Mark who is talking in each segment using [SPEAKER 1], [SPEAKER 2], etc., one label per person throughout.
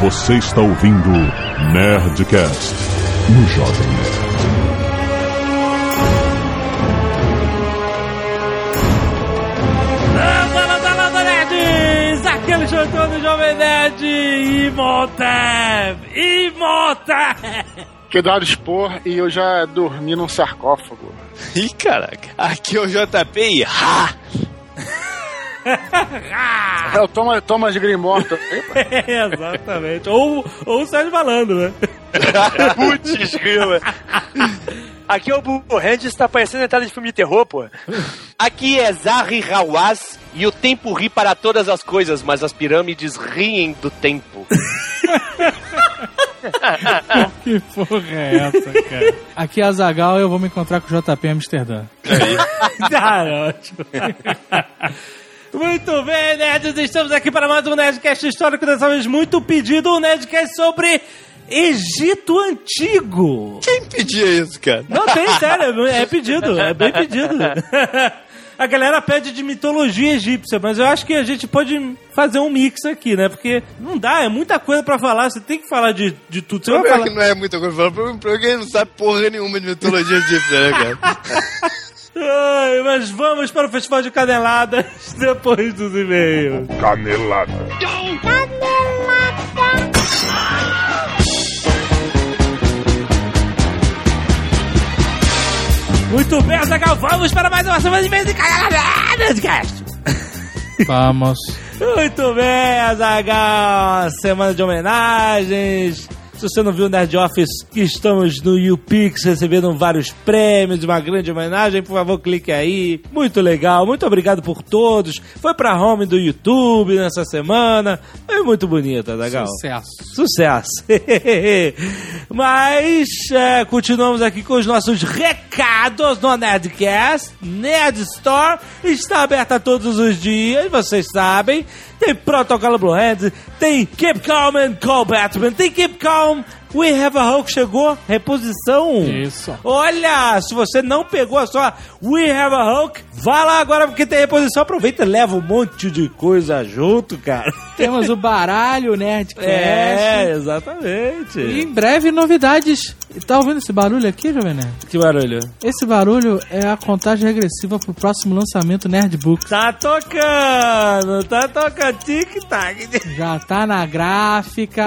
[SPEAKER 1] Você está ouvindo Nerdcast no Jovem Nerd.
[SPEAKER 2] Landa, landa, landa, nerds! Aquele jogador do Jovem Nerd Imhotep! Imhotep!
[SPEAKER 3] Cuidado expor e eu já dormi num sarcófago.
[SPEAKER 4] Ih, caraca. Aqui é o JP e ha!
[SPEAKER 3] É o Thomas, Thomas Grimor.
[SPEAKER 2] É, exatamente. Ou, ou o Sérgio Malandro, né?
[SPEAKER 4] Putz, grila. Aqui é o Burro Regis, tá parecendo entrada de filme de terror, pô. Aqui é Zahri Hawass e o tempo ri para todas as coisas, mas as pirâmides riem do tempo.
[SPEAKER 5] Que porra é essa, cara? Aqui é a Zagal e eu vou me encontrar com o JP em Amsterdã.
[SPEAKER 2] Ah, ótimo. Muito bem, nerds, estamos aqui para mais um Nerdcast histórico, dessa vez muito pedido, um Nerdcast sobre Egito Antigo.
[SPEAKER 4] Quem pedia isso, cara?
[SPEAKER 2] Não, tem, sério, é pedido, é bem pedido. A galera pede de mitologia egípcia, mas eu acho que a gente pode fazer um mix aqui, né? Porque não dá, é muita coisa pra falar, você tem que falar de, de tudo. Você
[SPEAKER 4] O
[SPEAKER 2] vai
[SPEAKER 4] problema é
[SPEAKER 2] falar...
[SPEAKER 4] que não é muita coisa pra falar, quem não sabe porra nenhuma de mitologia egípcia, né, cara?
[SPEAKER 2] Ai, mas vamos para o Festival de Caneladas depois dos e-mails.
[SPEAKER 1] Canelada.
[SPEAKER 2] Muito bem, Azaghal, vamos para mais uma semana de e-mails de Caneladas!
[SPEAKER 5] Vamos.
[SPEAKER 2] Muito bem, Azagal. Semana de homenagens. Se você não viu o Nerd Office, estamos no YouPix recebendo vários prêmios, uma grande homenagem. Por favor, clique aí. Muito legal. Muito obrigado por todos. Foi pra home do YouTube nessa semana. Foi muito bonito, Azagal.
[SPEAKER 5] Sucesso.
[SPEAKER 2] Sucesso. Mas é, continuamos aqui com os nossos recados no Nerdcast. Nerd Store está aberta todos os dias, vocês sabem. Tem Protocolo Blue Hands, tem Keep Calm and Call Batman, tem Keep Calm, We Have a Hulk chegou, reposição.
[SPEAKER 5] Isso.
[SPEAKER 2] Olha, se você não pegou a sua We Have a Hulk, vá lá agora porque tem reposição. Aproveita e leva um monte de coisa junto, cara.
[SPEAKER 5] Temos o baralho Nerdcast.
[SPEAKER 2] É,
[SPEAKER 5] E
[SPEAKER 2] exatamente.
[SPEAKER 5] em breve novidades. Tá ouvindo esse barulho aqui, Jovem Nerd?
[SPEAKER 2] Que barulho.
[SPEAKER 5] Esse barulho é a contagem regressiva pro próximo lançamento Nerdbooks.
[SPEAKER 2] Tá tocando, tá tocando tic-tac.
[SPEAKER 5] Já tá na gráfica.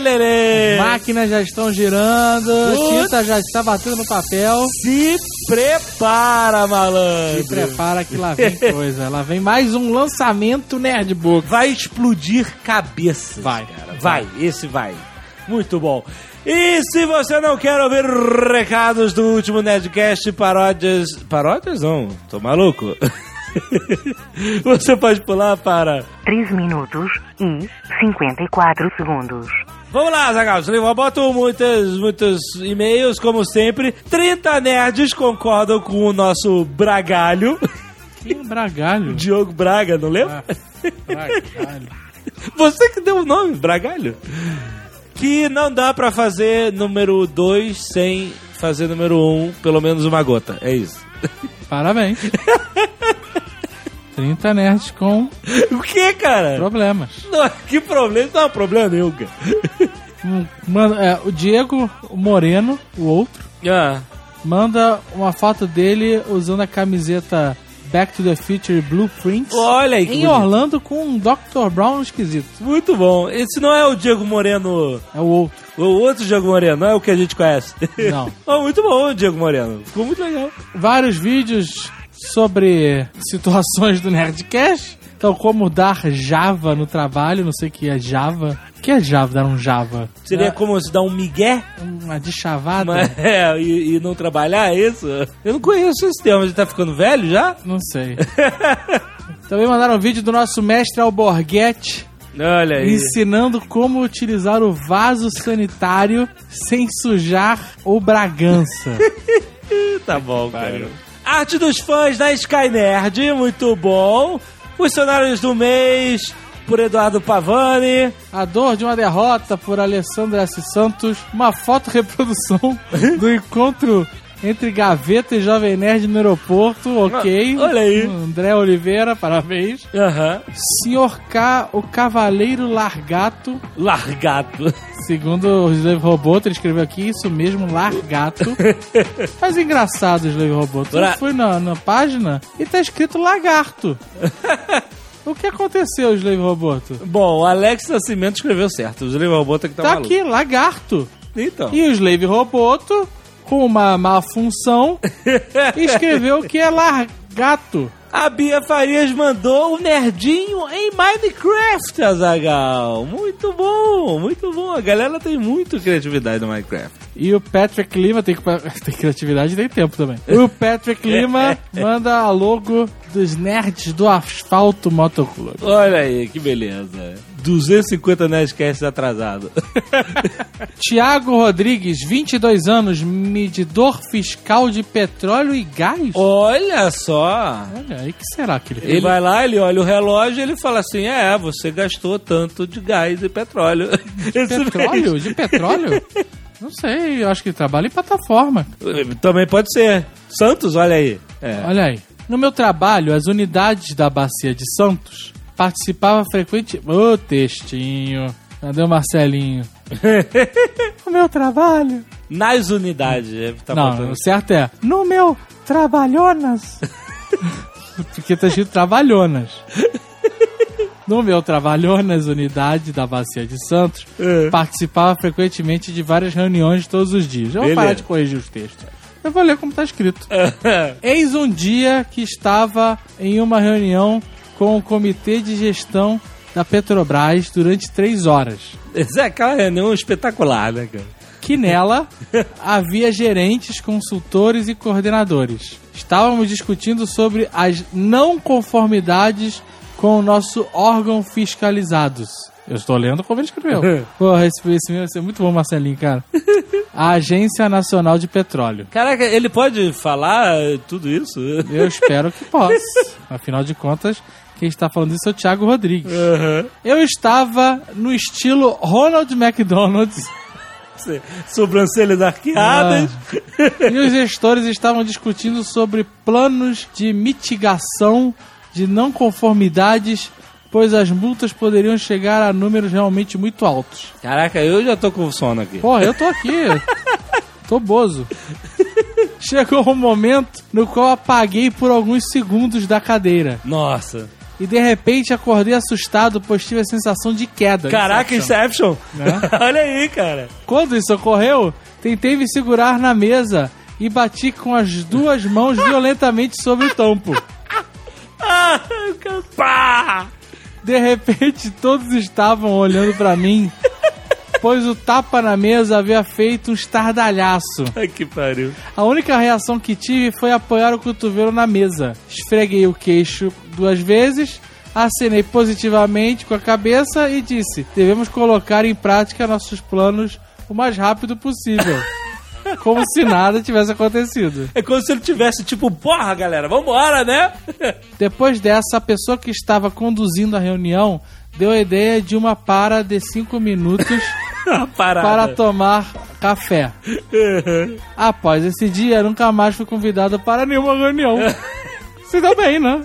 [SPEAKER 2] Lerê.
[SPEAKER 5] Máquinas já estão girando,
[SPEAKER 2] Putz.
[SPEAKER 5] tinta já está batendo no papel.
[SPEAKER 2] Se prepara, malandro.
[SPEAKER 5] Se prepara que lá vem coisa. Lá vem mais um lançamento Nerdbook.
[SPEAKER 2] Vai explodir cabeça.
[SPEAKER 5] Vai,
[SPEAKER 2] cara. Vai, esse vai. Muito bom. E se você não quer ouvir recados do último Nerdcast, paródias. Paródias não, tô maluco. você pode pular para
[SPEAKER 6] 3 minutos e 54 segundos.
[SPEAKER 2] Vamos lá, Zagal. Eu boto muitos, muitos e-mails, como sempre. 30 nerds concordam com o nosso Bragalho.
[SPEAKER 5] Que bragalho.
[SPEAKER 2] Diogo Braga, não lembra?
[SPEAKER 5] Bragalho.
[SPEAKER 2] Você que deu o nome, Bragalho. Que não dá pra fazer número 2 sem fazer número 1, um, pelo menos uma gota. É isso.
[SPEAKER 5] Parabéns. 30 nerds com
[SPEAKER 2] O que, cara?
[SPEAKER 5] problemas.
[SPEAKER 2] Não, que problema? Não é problema nenhum.
[SPEAKER 5] Hum, Manda, é, o Diego Moreno, o outro,
[SPEAKER 2] Ah,
[SPEAKER 5] manda uma foto dele usando a camiseta Back to the Future Blueprint
[SPEAKER 2] olha aí
[SPEAKER 5] em
[SPEAKER 2] bonito.
[SPEAKER 5] Orlando com um Dr. Brown esquisito.
[SPEAKER 2] Muito bom. Esse não é o Diego Moreno...
[SPEAKER 5] É o outro.
[SPEAKER 2] O outro Diego Moreno, não é o que a gente conhece.
[SPEAKER 5] Não.
[SPEAKER 2] oh, muito bom o Diego Moreno. Ficou muito legal.
[SPEAKER 5] Vários vídeos sobre situações do Nerdcast. Então, como dar Java no trabalho, não sei o que é Java. Que é Java? Dar um Java?
[SPEAKER 2] Seria
[SPEAKER 5] É
[SPEAKER 2] como se dar um migué
[SPEAKER 5] uma deschavada?
[SPEAKER 2] mas, é, e, e não trabalhar, é isso? Eu não conheço esse termo. A gente tá ficando velho já?
[SPEAKER 5] Não sei. Também mandaram um vídeo do nosso mestre Alborguete
[SPEAKER 2] Olha aí.
[SPEAKER 5] ensinando como utilizar o vaso sanitário sem sujar o Bragança.
[SPEAKER 2] Tá bom, cara. Arte dos fãs da Sky Nerd, muito bom. Funcionários do mês, por Eduardo Pavani.
[SPEAKER 5] A dor de uma derrota por Alessandra S. Santos. Uma foto reprodução do encontro Entre Gaveta e Jovem Nerd no aeroporto, ok.
[SPEAKER 2] Olha aí.
[SPEAKER 5] André Oliveira, parabéns.
[SPEAKER 2] Aham.
[SPEAKER 5] Senhor K, o Cavaleiro Largato.
[SPEAKER 2] Largado.
[SPEAKER 5] Segundo o Slave Roboto, ele escreveu aqui isso mesmo, Largato. Mas engraçado Slave Roboto. Eu fui na, na página e tá escrito Lagarto. O que aconteceu, Slave Roboto?
[SPEAKER 2] Bom, o Alex Nascimento escreveu certo. O Slave Robot aqui tá,
[SPEAKER 5] Tá
[SPEAKER 2] maluco.
[SPEAKER 5] aqui, Lagarto.
[SPEAKER 2] Então.
[SPEAKER 5] E o Slave Roboto, com uma má função, escreveu que é Largato.
[SPEAKER 2] A Bia Farias mandou o nerdinho em Minecraft, Azagal. Muito bom, muito bom. A galera tem muito criatividade no Minecraft.
[SPEAKER 5] E o Patrick Lima tem, tem criatividade e tem tempo também. O Patrick Lima manda a logo dos nerds do Asfalto Motoclube.
[SPEAKER 2] Olha aí, que beleza. 250 Nerdcasts atrasado.
[SPEAKER 5] Tiago Rodrigues, 22 anos, medidor fiscal de petróleo e gás.
[SPEAKER 2] Olha só.
[SPEAKER 5] Olha aí, que será que ele
[SPEAKER 2] Ele
[SPEAKER 5] fez?
[SPEAKER 2] vai lá, ele olha o relógio e ele fala assim: É, você gastou tanto de gás e petróleo. Esse
[SPEAKER 5] Petróleo? De petróleo? Não sei, eu acho que ele trabalha em plataforma.
[SPEAKER 2] Também pode ser. Santos, olha aí. É.
[SPEAKER 5] Olha aí. No meu trabalho, as unidades da Bacia de Santos participavam frequente... Ô, textinho. Cadê o Marcelinho? no meu trabalho...
[SPEAKER 2] Nas unidades. Tá
[SPEAKER 5] Não,
[SPEAKER 2] faltando.
[SPEAKER 5] o certo é... No meu trabalhonas... Porque tá escrito trabalhonas. No meu trabalhonas, unidade da Bacia de Santos,
[SPEAKER 2] É.
[SPEAKER 5] participava frequentemente de várias reuniões todos os dias. Eu vou parar de corrigir os textos. Eu vou ler como tá escrito. Eis um dia que estava em uma reunião com o comitê de gestão da Petrobras durante três horas.
[SPEAKER 2] Essa é aquela reunião espetacular, né, cara?
[SPEAKER 5] Que nela havia gerentes, consultores e coordenadores. Estávamos discutindo sobre as não conformidades com o nosso órgão fiscalizados. Eu estou lendo como ele escreveu. Porra, esse, esse meu vai ser muito bom, Marcelinho, cara. A Agência Nacional de Petróleo.
[SPEAKER 2] Caraca, ele pode falar tudo isso?
[SPEAKER 5] Eu espero que possa. Afinal de contas, quem está falando isso é o Thiago Rodrigues.
[SPEAKER 2] Aham.
[SPEAKER 5] Eu estava no estilo Ronald McDonald
[SPEAKER 2] Sobrancelhas arqueadas.
[SPEAKER 5] e os gestores estavam discutindo sobre planos de mitigação de não conformidades, pois as multas poderiam chegar a números realmente muito altos.
[SPEAKER 2] Caraca, eu já tô com sono aqui.
[SPEAKER 5] Porra, eu tô aqui. tô bozo. Chegou um momento no qual apaguei por alguns segundos da cadeira.
[SPEAKER 2] Nossa.
[SPEAKER 5] E de repente acordei assustado, pois tive a sensação de queda.
[SPEAKER 2] Caraca,
[SPEAKER 5] Inception.
[SPEAKER 2] Inception.
[SPEAKER 5] Né?
[SPEAKER 2] Olha aí, cara.
[SPEAKER 5] Quando isso ocorreu, tentei me segurar na mesa e bati com as duas mãos violentamente sobre o tampo.
[SPEAKER 2] Ah, pá!
[SPEAKER 5] De repente, todos estavam olhando pra mim, pois o tapa na mesa havia feito um estardalhaço.
[SPEAKER 2] Ai, que pariu.
[SPEAKER 5] A única reação que tive foi apoiar o cotovelo na mesa. Esfreguei o queixo duas vezes, acenei positivamente com a cabeça e disse: devemos colocar em prática nossos planos o mais rápido possível. Como se nada tivesse acontecido.
[SPEAKER 2] É como se ele tivesse tipo, porra, galera, vambora, né?
[SPEAKER 5] Depois dessa, a pessoa que estava conduzindo a reunião deu a ideia de uma para de cinco minutos. para tomar café. Após esse dia, nunca mais fui convidado para nenhuma reunião. Se deu bem, né?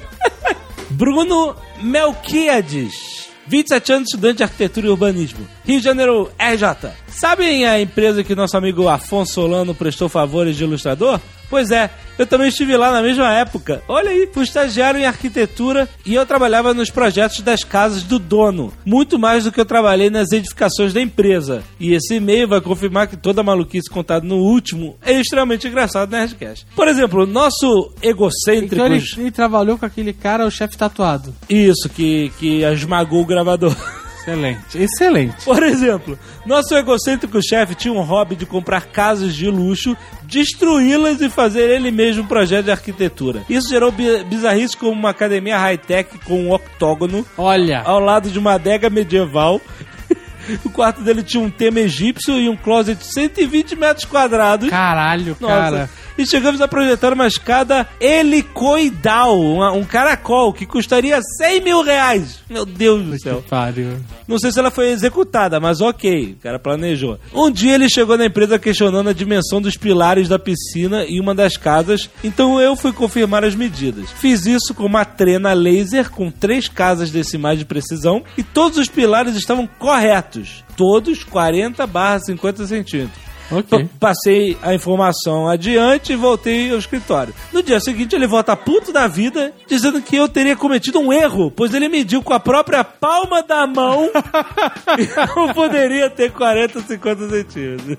[SPEAKER 2] Bruno Melquiades. 27 anos, estudante de arquitetura e urbanismo. Rio de Janeiro, RJ. Sabem a empresa que nosso amigo Afonso Solano prestou favores de ilustrador? Pois é, eu também estive lá na mesma época. Olha aí, fui estagiário em arquitetura e eu trabalhava nos projetos das casas do dono. Muito mais do que eu trabalhei nas edificações da empresa. E esse e-mail vai confirmar que toda a maluquice contada no último é extremamente engraçado na Nerdcast. Por exemplo, nosso egocêntrico...
[SPEAKER 5] Então ele, ele trabalhou com aquele cara, o chefe tatuado.
[SPEAKER 2] Isso, que, que esmagou o gravador.
[SPEAKER 5] Excelente, excelente.
[SPEAKER 2] Por exemplo, nosso egocêntrico chefe tinha um hobby de comprar casas de luxo, destruí-las e fazer ele mesmo um projeto de arquitetura. Isso gerou bi- bizarrice como uma academia high-tech com um octógono
[SPEAKER 5] Olha,
[SPEAKER 2] ao lado de uma adega medieval. O quarto dele tinha um tema egípcio e um closet de 120 metros quadrados.
[SPEAKER 5] caralho,
[SPEAKER 2] Nossa.
[SPEAKER 5] cara.
[SPEAKER 2] E chegamos a projetar uma escada helicoidal, uma- um caracol, que custaria 100 mil reais. Meu Deus do céu.
[SPEAKER 5] Que pariu.
[SPEAKER 2] Não sei se ela foi executada, mas ok, o cara planejou. Um dia ele chegou na empresa questionando a dimensão dos pilares da piscina em uma das casas, então eu fui confirmar as medidas. Fiz isso com uma trena laser com três casas decimais de precisão e todos os pilares estavam corretos. Todos 40 barra 50 centímetros.
[SPEAKER 5] Ok.
[SPEAKER 2] Pa- Passei a informação adiante e voltei ao escritório. No dia seguinte, ele volta puto da vida, dizendo que eu teria cometido um erro, pois ele mediu com a própria palma da mão e não poderia ter 40, 50 centímetros.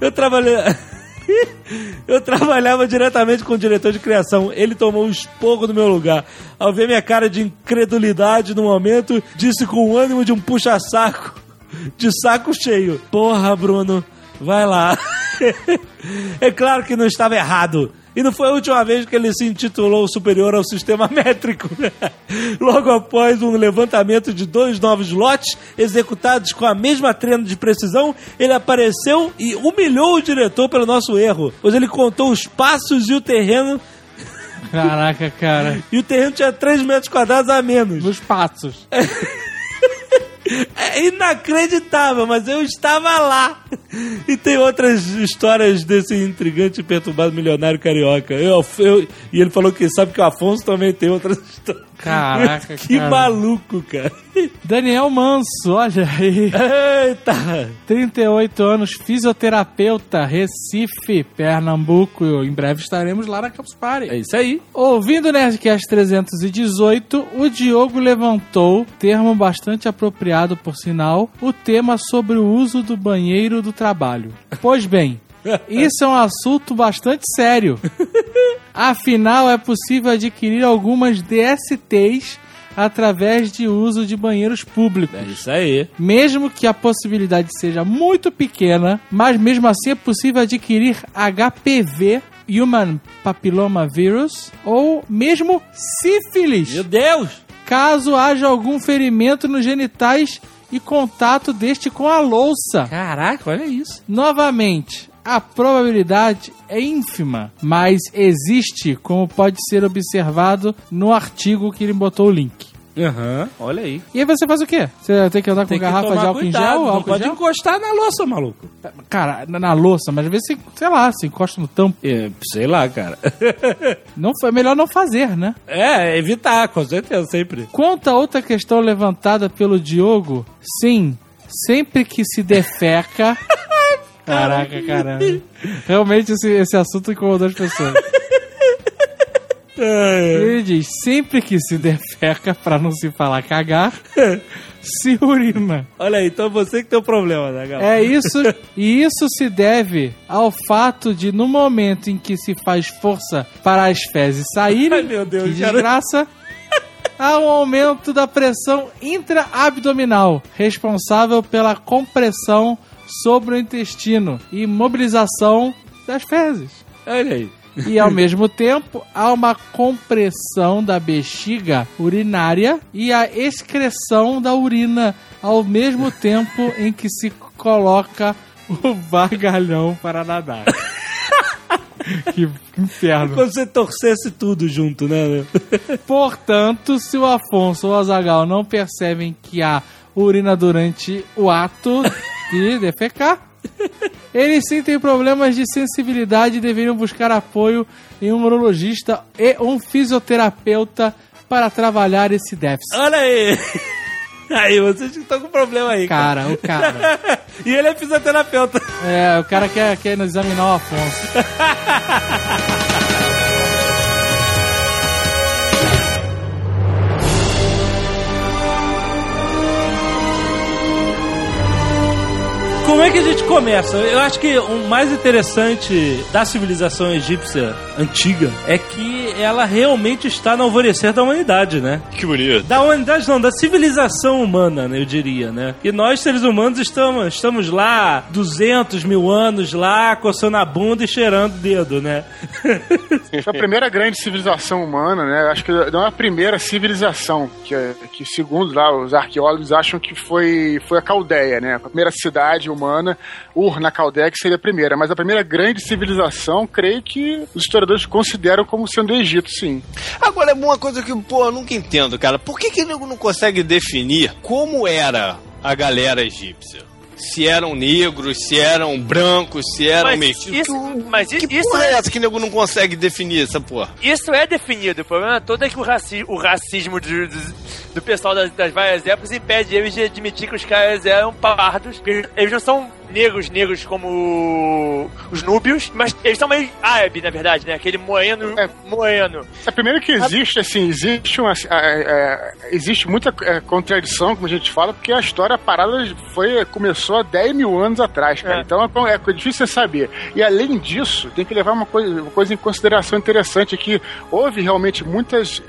[SPEAKER 2] Eu trabalhei. Eu trabalhava diretamente com o diretor de criação. Ele tomou um esporro do meu lugar. Ao ver minha cara de incredulidade no momento, disse com o ânimo de um puxa-saco, de saco cheio: Porra, Bruno, vai lá. é claro que não estava errado. E não foi a última vez que ele se intitulou superior ao sistema métrico. Logo após um levantamento de dois novos lotes executados com a mesma treino de precisão, ele apareceu e humilhou o diretor pelo nosso erro, pois ele contou os passos e o terreno,
[SPEAKER 5] Caraca, cara.
[SPEAKER 2] e o terreno tinha 3 metros quadrados a menos.
[SPEAKER 5] Nos passos.
[SPEAKER 2] É inacreditável, mas eu estava lá. E tem outras histórias desse intrigante e perturbado milionário carioca. Eu, eu- e ele falou que sabe que o Afonso também tem outras histórias.
[SPEAKER 5] Caraca,
[SPEAKER 2] que
[SPEAKER 5] cara.
[SPEAKER 2] maluco, cara.
[SPEAKER 5] Daniel Manso, olha aí.
[SPEAKER 2] Eita!
[SPEAKER 5] 38 anos, fisioterapeuta, Recife, Pernambuco. Em breve estaremos lá na Campus Party.
[SPEAKER 2] É isso aí.
[SPEAKER 5] Ouvindo o Nerdcast 318, o Diogo levantou, termo bastante apropriado por sinal, o tema sobre o uso do banheiro do trabalho. Pois bem, isso é um assunto bastante sério. Afinal, é possível adquirir algumas DSTs através de uso de banheiros públicos.
[SPEAKER 2] É isso aí.
[SPEAKER 5] Mesmo que a possibilidade seja muito pequena, mas mesmo assim é possível adquirir HPV, Human Papilloma Virus, ou mesmo sífilis,
[SPEAKER 2] Meu Deus!
[SPEAKER 5] caso haja algum ferimento nos genitais e contato deste com a louça.
[SPEAKER 2] Caraca, olha isso.
[SPEAKER 5] Novamente, a probabilidade é ínfima, mas existe, como pode ser observado no artigo que ele botou o link.
[SPEAKER 2] Aham, olha aí.
[SPEAKER 5] E aí você faz o quê? Você tem que andar com
[SPEAKER 2] Tem que
[SPEAKER 5] garrafa de álcool
[SPEAKER 2] cuidado,
[SPEAKER 5] em gel?
[SPEAKER 2] não
[SPEAKER 5] Álcool
[SPEAKER 2] pode
[SPEAKER 5] gel?
[SPEAKER 2] encostar na louça, maluco.
[SPEAKER 5] Cara, na, na louça, mas às vezes você, sei lá, você encosta no tampo.
[SPEAKER 2] É, sei lá, cara.
[SPEAKER 5] Não, é melhor não fazer, né?
[SPEAKER 2] é, evitar, com certeza, sempre.
[SPEAKER 5] Quanto a outra questão levantada pelo Diogo, sim, sempre que se defeca. Caraca, caramba. Realmente esse, esse assunto incomodou as pessoas. Ele diz: sempre que se defeca, pra não se falar cagar, se urina.
[SPEAKER 2] Olha aí, então você que tem o problema, né, Gal?
[SPEAKER 5] É isso, e isso se deve ao fato de no momento em que se faz força para as fezes saírem,
[SPEAKER 2] Ai, meu Deus,
[SPEAKER 5] que desgraça, há um aumento da pressão intraabdominal, responsável pela compressão sobre o intestino e mobilização das fezes.
[SPEAKER 2] Olha aí.
[SPEAKER 5] E ao mesmo tempo, há uma compressão da bexiga urinária e a excreção da urina ao mesmo tempo em que se coloca o vagalhão para nadar. que inferno.
[SPEAKER 2] Quando você torcesse tudo junto, né?
[SPEAKER 5] Portanto, se o Afonso ou o Azagal não percebem que há urina durante o ato de defecar, eles sentem problemas de sensibilidade e deveriam buscar apoio em um urologista e um fisioterapeuta para trabalhar esse déficit.
[SPEAKER 2] Olha aí. Aí, vocês que estão com problema aí, cara.
[SPEAKER 5] Cara, o cara.
[SPEAKER 2] E ele é fisioterapeuta.
[SPEAKER 5] É, o cara quer, quer examinar o Afonso.
[SPEAKER 2] Como é que a gente começa? Eu acho que o mais interessante da civilização egípcia antiga é que ela realmente está no alvorecer da humanidade, né?
[SPEAKER 4] Que bonito.
[SPEAKER 2] Da humanidade não, da civilização humana, né, eu diria, né? E nós, seres humanos, estamos, estamos lá 200 mil anos lá, coçando a bunda e cheirando o dedo, né?
[SPEAKER 3] Foi a primeira grande civilização humana, né? Acho que não é a primeira civilização, que, que segundo lá os arqueólogos acham que foi, foi a Caldeia, né? A primeira cidade humana humana, Ur na Caldex seria a primeira, mas a primeira grande civilização, creio que os historiadores consideram como sendo o Egito, sim.
[SPEAKER 7] Agora, é uma coisa que, pô, eu nunca entendo, cara. Por que que não consegue definir como era a galera egípcia? Se eram negros, se eram brancos, se eram
[SPEAKER 4] Mas isso- mas
[SPEAKER 7] que
[SPEAKER 4] isso
[SPEAKER 7] porra é
[SPEAKER 4] é-
[SPEAKER 7] essa que nego não consegue definir essa porra?
[SPEAKER 4] Isso é definido. O problema todo é que o, raci o racismo do, do, do pessoal das, das várias épocas impede eles de admitir que os caras eram pardos. Porque Eles não são negros, negros como os núbios, mas eles são meio árabe, na verdade, né? Aquele moeno,
[SPEAKER 3] É.
[SPEAKER 4] moeno.
[SPEAKER 3] É, primeiro que existe, assim, existe uma. é, é, existe muita é, contradição, como a gente fala, porque a história, a parada foi, começou há 10 mil anos atrás, cara.
[SPEAKER 4] É.
[SPEAKER 3] Então é, é difícil você saber. E além disso, tem que levar uma coisa, uma coisa em consideração interessante: que houve realmente muitas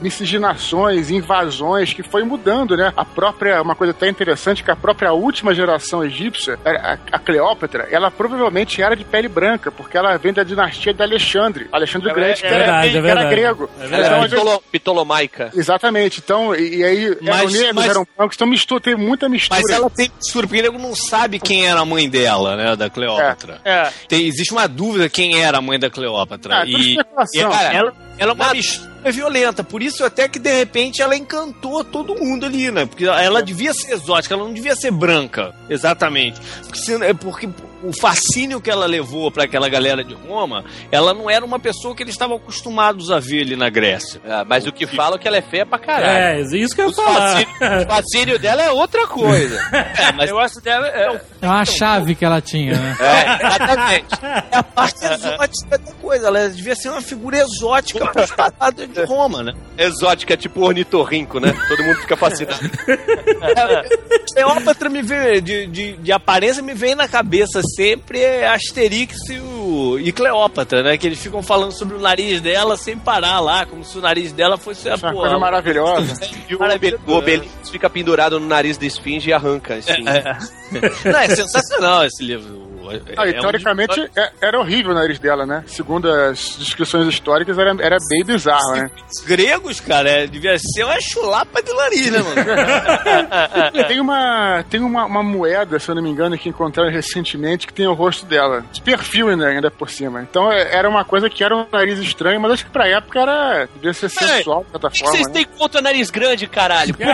[SPEAKER 3] miscigenações, invasões que foi mudando, né? A própria, uma coisa até interessante, que a própria última geração egípcia, a, a Cleópatra, ela provavelmente era de pele branca, porque ela vem da dinastia de Alexandre. Alexandre o
[SPEAKER 4] É
[SPEAKER 3] Grande, que era,
[SPEAKER 2] é
[SPEAKER 3] que era
[SPEAKER 2] verdade.
[SPEAKER 3] grego.
[SPEAKER 2] É
[SPEAKER 4] Ela
[SPEAKER 3] Então,
[SPEAKER 4] é
[SPEAKER 3] às vezes-
[SPEAKER 4] pitolo- pitolomaica.
[SPEAKER 3] Exatamente. Então, e, e aí eram
[SPEAKER 7] Mas-
[SPEAKER 3] negros,
[SPEAKER 7] mas-
[SPEAKER 3] eram brancos, então mistura, tem muita mistura.
[SPEAKER 7] Mas ela tem mistura, nego não sabe quem era a mãe dela, né, da Cleópatra.
[SPEAKER 4] É.
[SPEAKER 7] Tem, existe uma dúvida quem era a mãe da Cleópatra.
[SPEAKER 3] Ah, tudo
[SPEAKER 7] e, e, cara,
[SPEAKER 4] Ela,
[SPEAKER 7] ela é uma mistura violenta, por isso até que de repente ela encantou todo mundo ali, né? Porque ela devia ser exótica, ela não devia ser branca, exatamente. Porque, é porque o fascínio que ela levou para aquela galera de Roma, ela não era uma pessoa que eles estavam acostumados a ver ali na Grécia.
[SPEAKER 4] É, mas o que falam é que ela é feia pra caralho.
[SPEAKER 2] É, isso que eu ia
[SPEAKER 4] O
[SPEAKER 2] falar.
[SPEAKER 4] fascínio, o fascínio dela é outra coisa. É, mas o negócio dela é.
[SPEAKER 5] É uma chave que ela tinha, né?
[SPEAKER 4] É, exatamente.
[SPEAKER 7] É a parte exótica da coisa, ela devia ser uma figura exótica para os paradas de Roma, né?
[SPEAKER 4] Exótica, tipo ornitorrinco, né? Todo mundo fica fascinado.
[SPEAKER 7] Cleópatra me vê, de, de, de aparência, me vem na cabeça sempre é Asterix e, o, e Cleópatra, né? Que eles ficam falando sobre o nariz dela sem parar lá, como se o nariz dela fosse a
[SPEAKER 3] é uma
[SPEAKER 7] porra.
[SPEAKER 3] coisa maravilhosa.
[SPEAKER 4] E o, Obel o Obelix fica pendurado no nariz da esfinge e arranca. Assim.
[SPEAKER 7] Não, é sensacional esse livro. É-
[SPEAKER 3] Ah,
[SPEAKER 7] é um
[SPEAKER 3] teoricamente é- era horrível o nariz dela, né? Segundo as descrições históricas, era, era bem bizarro, né?
[SPEAKER 7] Os gregos, cara, é, devia ser uma chulapa de nariz, né, mano?
[SPEAKER 3] Tem uma, tem uma, uma moeda, se eu não me engano, que encontraram recentemente que tem o rosto dela. De perfil ainda, ainda por cima. Então era uma coisa que era um nariz estranho, mas acho que pra época era. devia ser sensual, de certa forma.
[SPEAKER 4] vocês
[SPEAKER 3] né?
[SPEAKER 4] têm contra nariz grande, caralho?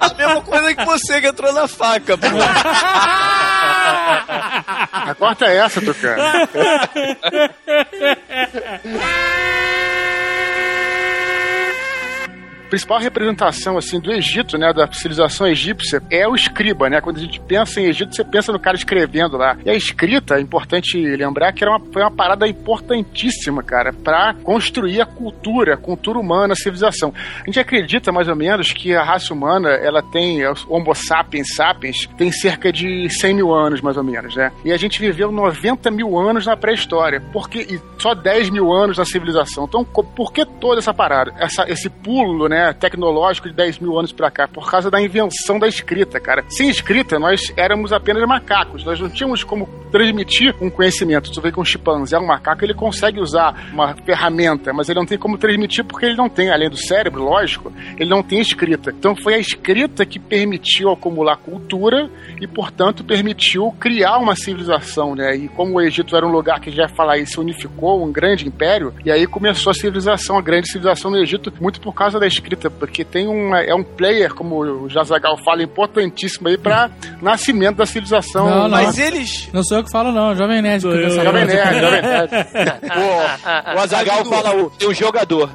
[SPEAKER 7] a mesma coisa que você que entrou na faca, pô.
[SPEAKER 3] A quarta é essa, Tucano. Principal representação assim do Egito, né, da civilização egípcia é o escriba, né? Quando a gente pensa em Egito, você pensa no cara escrevendo lá. E a escrita, é importante lembrar que era uma, foi uma parada importantíssima, cara, para construir a cultura, a cultura humana, a civilização. A gente acredita mais ou menos que a raça humana, ela tem Homo sapiens sapiens, tem cerca de 100 mil anos mais ou menos, né? E a gente viveu 90 mil anos na pré-história, porque e só 10 mil anos na civilização. Então, por que toda essa parada, essa, esse pulo, né, tecnológico de 10 mil anos pra cá? Por causa da invenção da escrita, cara. Sem escrita, nós éramos apenas macacos. Nós não tínhamos como transmitir um conhecimento. Tu vê que um chimpanzé, um macaco, ele consegue usar uma ferramenta, mas ele não tem como transmitir porque ele não tem, além do cérebro, lógico, ele não tem escrita. Então foi a escrita que permitiu acumular cultura e, portanto, permitiu criar uma civilização, né? E como o Egito era um lugar que vai falar se unificou, um grande império, e aí começou a civilização, a grande civilização no Egito, muito por causa da escrita, porque tem um, é um player, como o Jazagal fala, importantíssimo aí para nascimento da civilização.
[SPEAKER 5] Não, não.
[SPEAKER 7] Mas eles.
[SPEAKER 5] Não sou eu que falo, não. Jovem Nerd.
[SPEAKER 2] Eu.
[SPEAKER 5] dessa
[SPEAKER 3] Jovem. Nerd, Jovem Nerd.
[SPEAKER 4] O, o Azagal fala o, um jogador.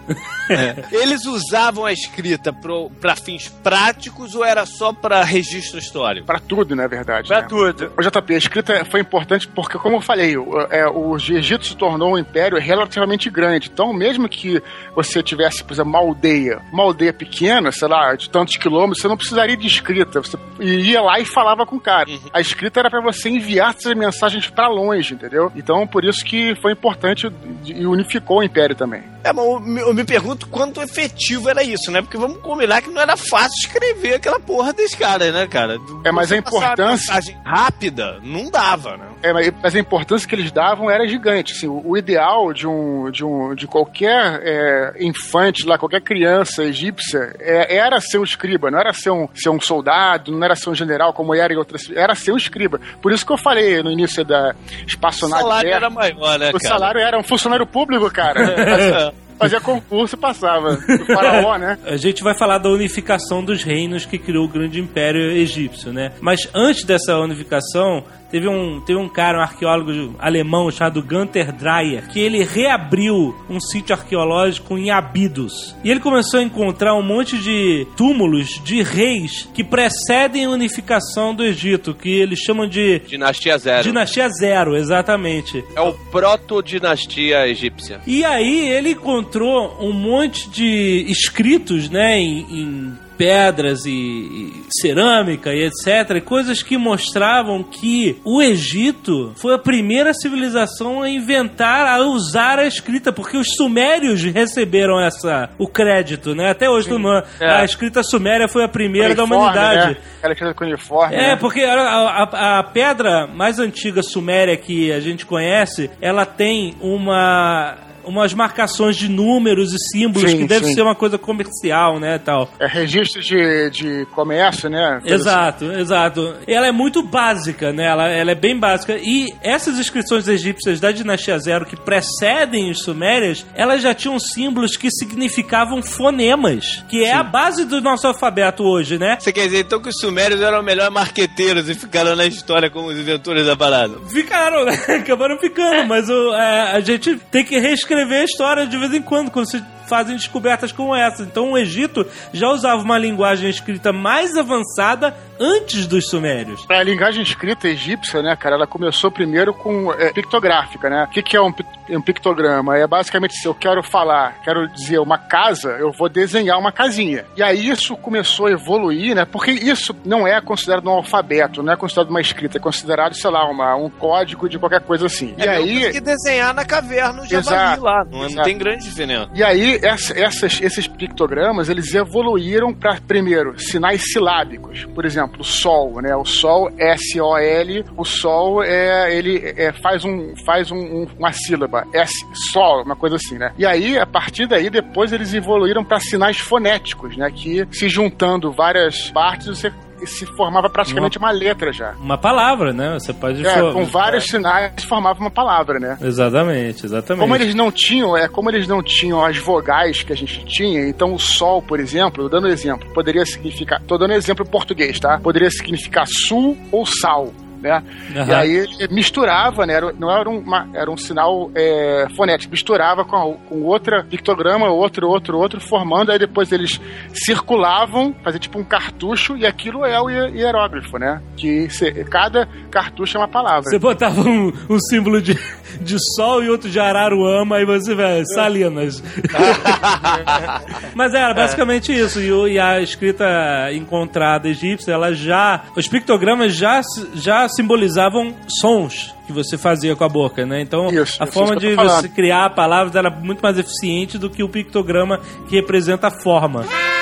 [SPEAKER 7] Eles usavam a escrita para fins práticos ou era só para registro histórico?
[SPEAKER 3] Pra tudo, na verdade.
[SPEAKER 4] Pra
[SPEAKER 3] né?
[SPEAKER 4] tudo.
[SPEAKER 3] O JP, a escrita foi importante porque, como eu falei, o, é, o Egito se tornou um império relativamente grande. Então, mesmo que você tivesse, por exemplo, uma aldeia, uma aldeia pequena, sei lá, de tantos quilômetros, você não precisaria de escrita. Você ia lá e falava com o cara. A escrita era para você enviar essas mensagens para longe, entendeu? Então, por isso que foi importante e unificou o império também.
[SPEAKER 7] É, mas eu me, pergunto quanto efetivo era isso, né? Porque vamos combinar que não era fácil escrever aquela porra desse cara, né, cara?
[SPEAKER 3] É, mas
[SPEAKER 7] Você
[SPEAKER 3] a
[SPEAKER 7] uma
[SPEAKER 3] importância-
[SPEAKER 7] rápida não dava, né?
[SPEAKER 3] É, mas a importância que eles davam era gigante. Assim, o, o ideal de um, de um de qualquer é, infante lá, qualquer criança egípcia, é, era ser um escriba, não era ser um, ser um soldado, não era ser um general como era em outras. Era ser um escriba. Por isso que eu falei no início da
[SPEAKER 7] O
[SPEAKER 3] espaçonave.
[SPEAKER 7] salário
[SPEAKER 3] Terra,
[SPEAKER 7] era maior, né,
[SPEAKER 3] o
[SPEAKER 7] cara?
[SPEAKER 3] salário era um funcionário público, cara. Fazia concurso e passava. O faraó, né?
[SPEAKER 2] A gente vai falar da unificação dos reinos que criou o grande império egípcio, né? Mas antes dessa unificação, teve um, teve um cara, um arqueólogo alemão chamado Gunther Dreyer, que ele reabriu um sítio arqueológico em Abidos. E ele começou a encontrar um monte de túmulos de reis que precedem a unificação do Egito, que eles chamam de
[SPEAKER 4] Dinastia Zero.
[SPEAKER 2] Dinastia Zero, exatamente.
[SPEAKER 4] É o proto-dinastia egípsia.
[SPEAKER 2] E aí ele encontrou um monte de escritos, né, em, em pedras e, e cerâmica e etc, coisas que mostravam que o Egito foi a primeira civilização a inventar, a usar a escrita, porque os sumérios receberam essa o crédito, né? Até hoje não,
[SPEAKER 4] É.
[SPEAKER 2] a escrita suméria foi a primeira da
[SPEAKER 3] Uniforme,
[SPEAKER 2] humanidade.
[SPEAKER 3] Né? Ela tinha com uniforme.
[SPEAKER 2] É,
[SPEAKER 3] né?
[SPEAKER 2] porque a, a- a pedra mais antiga suméria que a gente conhece, ela tem uma umas marcações de números e símbolos
[SPEAKER 3] Sim,
[SPEAKER 2] que deve
[SPEAKER 3] sim.
[SPEAKER 2] ser uma coisa comercial, né, tal.
[SPEAKER 3] É registro de, de comércio, né?
[SPEAKER 2] Exato, exato. Ela é muito básica, né? Ela, ela é bem básica. E essas inscrições egípcias da dinastia Zero que precedem os sumérias, elas já tinham símbolos que significavam fonemas, que é a base do nosso alfabeto hoje, né?
[SPEAKER 7] Você quer dizer então que os sumérios eram melhores marqueteiros e ficaram na história como os inventores da parada?
[SPEAKER 2] Ficaram, né? Acabaram ficando, mas o, é, a gente tem que reescrever a história de vez em quando, quando se fazem descobertas como essa. Então o Egito já usava uma linguagem escrita mais avançada antes dos sumérios.
[SPEAKER 3] A linguagem escrita egípcia, né, cara, ela começou primeiro com é, pictográfica, né? O que, que é um, um pictograma? É basicamente se eu quero falar, quero dizer uma casa, eu vou desenhar uma casinha. E aí isso começou a evoluir, né? Porque isso não é considerado um alfabeto, não é considerado uma escrita, é considerado, sei lá, uma, um código de qualquer coisa assim. E
[SPEAKER 7] É, eu
[SPEAKER 3] aí,
[SPEAKER 7] consegui desenhar na caverna o javali
[SPEAKER 3] Exato,
[SPEAKER 7] lá. Não, não
[SPEAKER 3] exato.
[SPEAKER 7] tem grande diferença.
[SPEAKER 3] E aí, essa- essas- esses pictogramas, eles evoluíram para, primeiro, sinais silábicos. Por exemplo, o Sol, né? O Sol, S-O-L, o Sol, é, ele é, faz, um, faz um- um- uma sílaba. S, Sol, uma coisa assim, né? E aí, a partir daí, depois eles evoluíram para sinais fonéticos, né? Que, se juntando várias partes, você se formava praticamente uma letra já.
[SPEAKER 2] Uma palavra, né? Você pode...
[SPEAKER 3] É,
[SPEAKER 2] for-
[SPEAKER 3] com vários sinais formava uma palavra, né?
[SPEAKER 2] Exatamente, exatamente.
[SPEAKER 3] Como eles não tinham, é como eles não tinham as vogais que a gente tinha, então o sol, por exemplo, dando exemplo, poderia significar, tô dando exemplo em português, tá? Poderia significar sul ou sal. Né? E
[SPEAKER 2] Aham.
[SPEAKER 3] aí misturava, né? Era- não era, uma, era um sinal é, fonético, misturava com, a- com outra pictograma, outro, outro, outro, formando, aí depois eles circulavam, fazia tipo um cartucho, e aquilo é o hier- hierógrafo, né? Que cê- cada cartucho é uma palavra.
[SPEAKER 2] Você botava um, um símbolo de, de sol e outro de Araruama, aí você vai, Salinas. Mas era basicamente isso. E, e a escrita encontrada egípcia, ela já. Os pictogramas já, já simbolizavam sons que você fazia com a boca, né? Então
[SPEAKER 3] Isso,
[SPEAKER 2] a
[SPEAKER 3] isso
[SPEAKER 2] forma de
[SPEAKER 3] falando.
[SPEAKER 2] você criar palavras era muito mais eficiente do que o pictograma que representa a forma.
[SPEAKER 3] E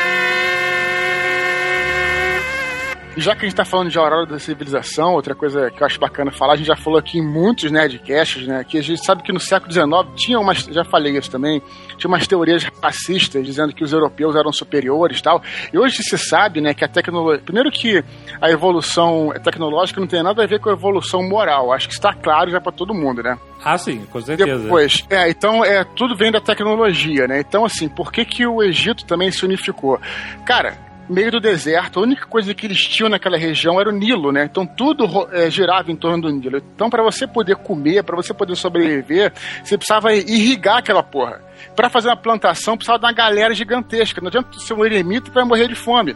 [SPEAKER 3] já que a gente tá falando de Aurora da Civilização, outra coisa que eu acho bacana falar, a gente já falou aqui em muitos Nerdcasts, né? Que a gente sabe que no século XIX tinha umas. Já falei isso também. Tinha umas teorias racistas dizendo que os europeus eram superiores e tal. E hoje se sabe, né, que a tecnologia. Primeiro que a evolução tecnológica não tem nada a ver com a evolução moral. Acho que está claro já para todo mundo, né?
[SPEAKER 2] Ah, sim, com certeza.
[SPEAKER 3] Depois, é, então é, tudo vem da tecnologia, né? Então, assim, por que, que o Egito também se unificou? Cara, meio do deserto, a única coisa que eles tinham naquela região era o Nilo, né? Então tudo é, girava em torno do Nilo. Então, para você poder comer, para você poder sobreviver, você precisava irrigar aquela porra. Para fazer uma plantação, precisava de uma galera gigantesca. Não adianta ser um eremita para morrer de fome.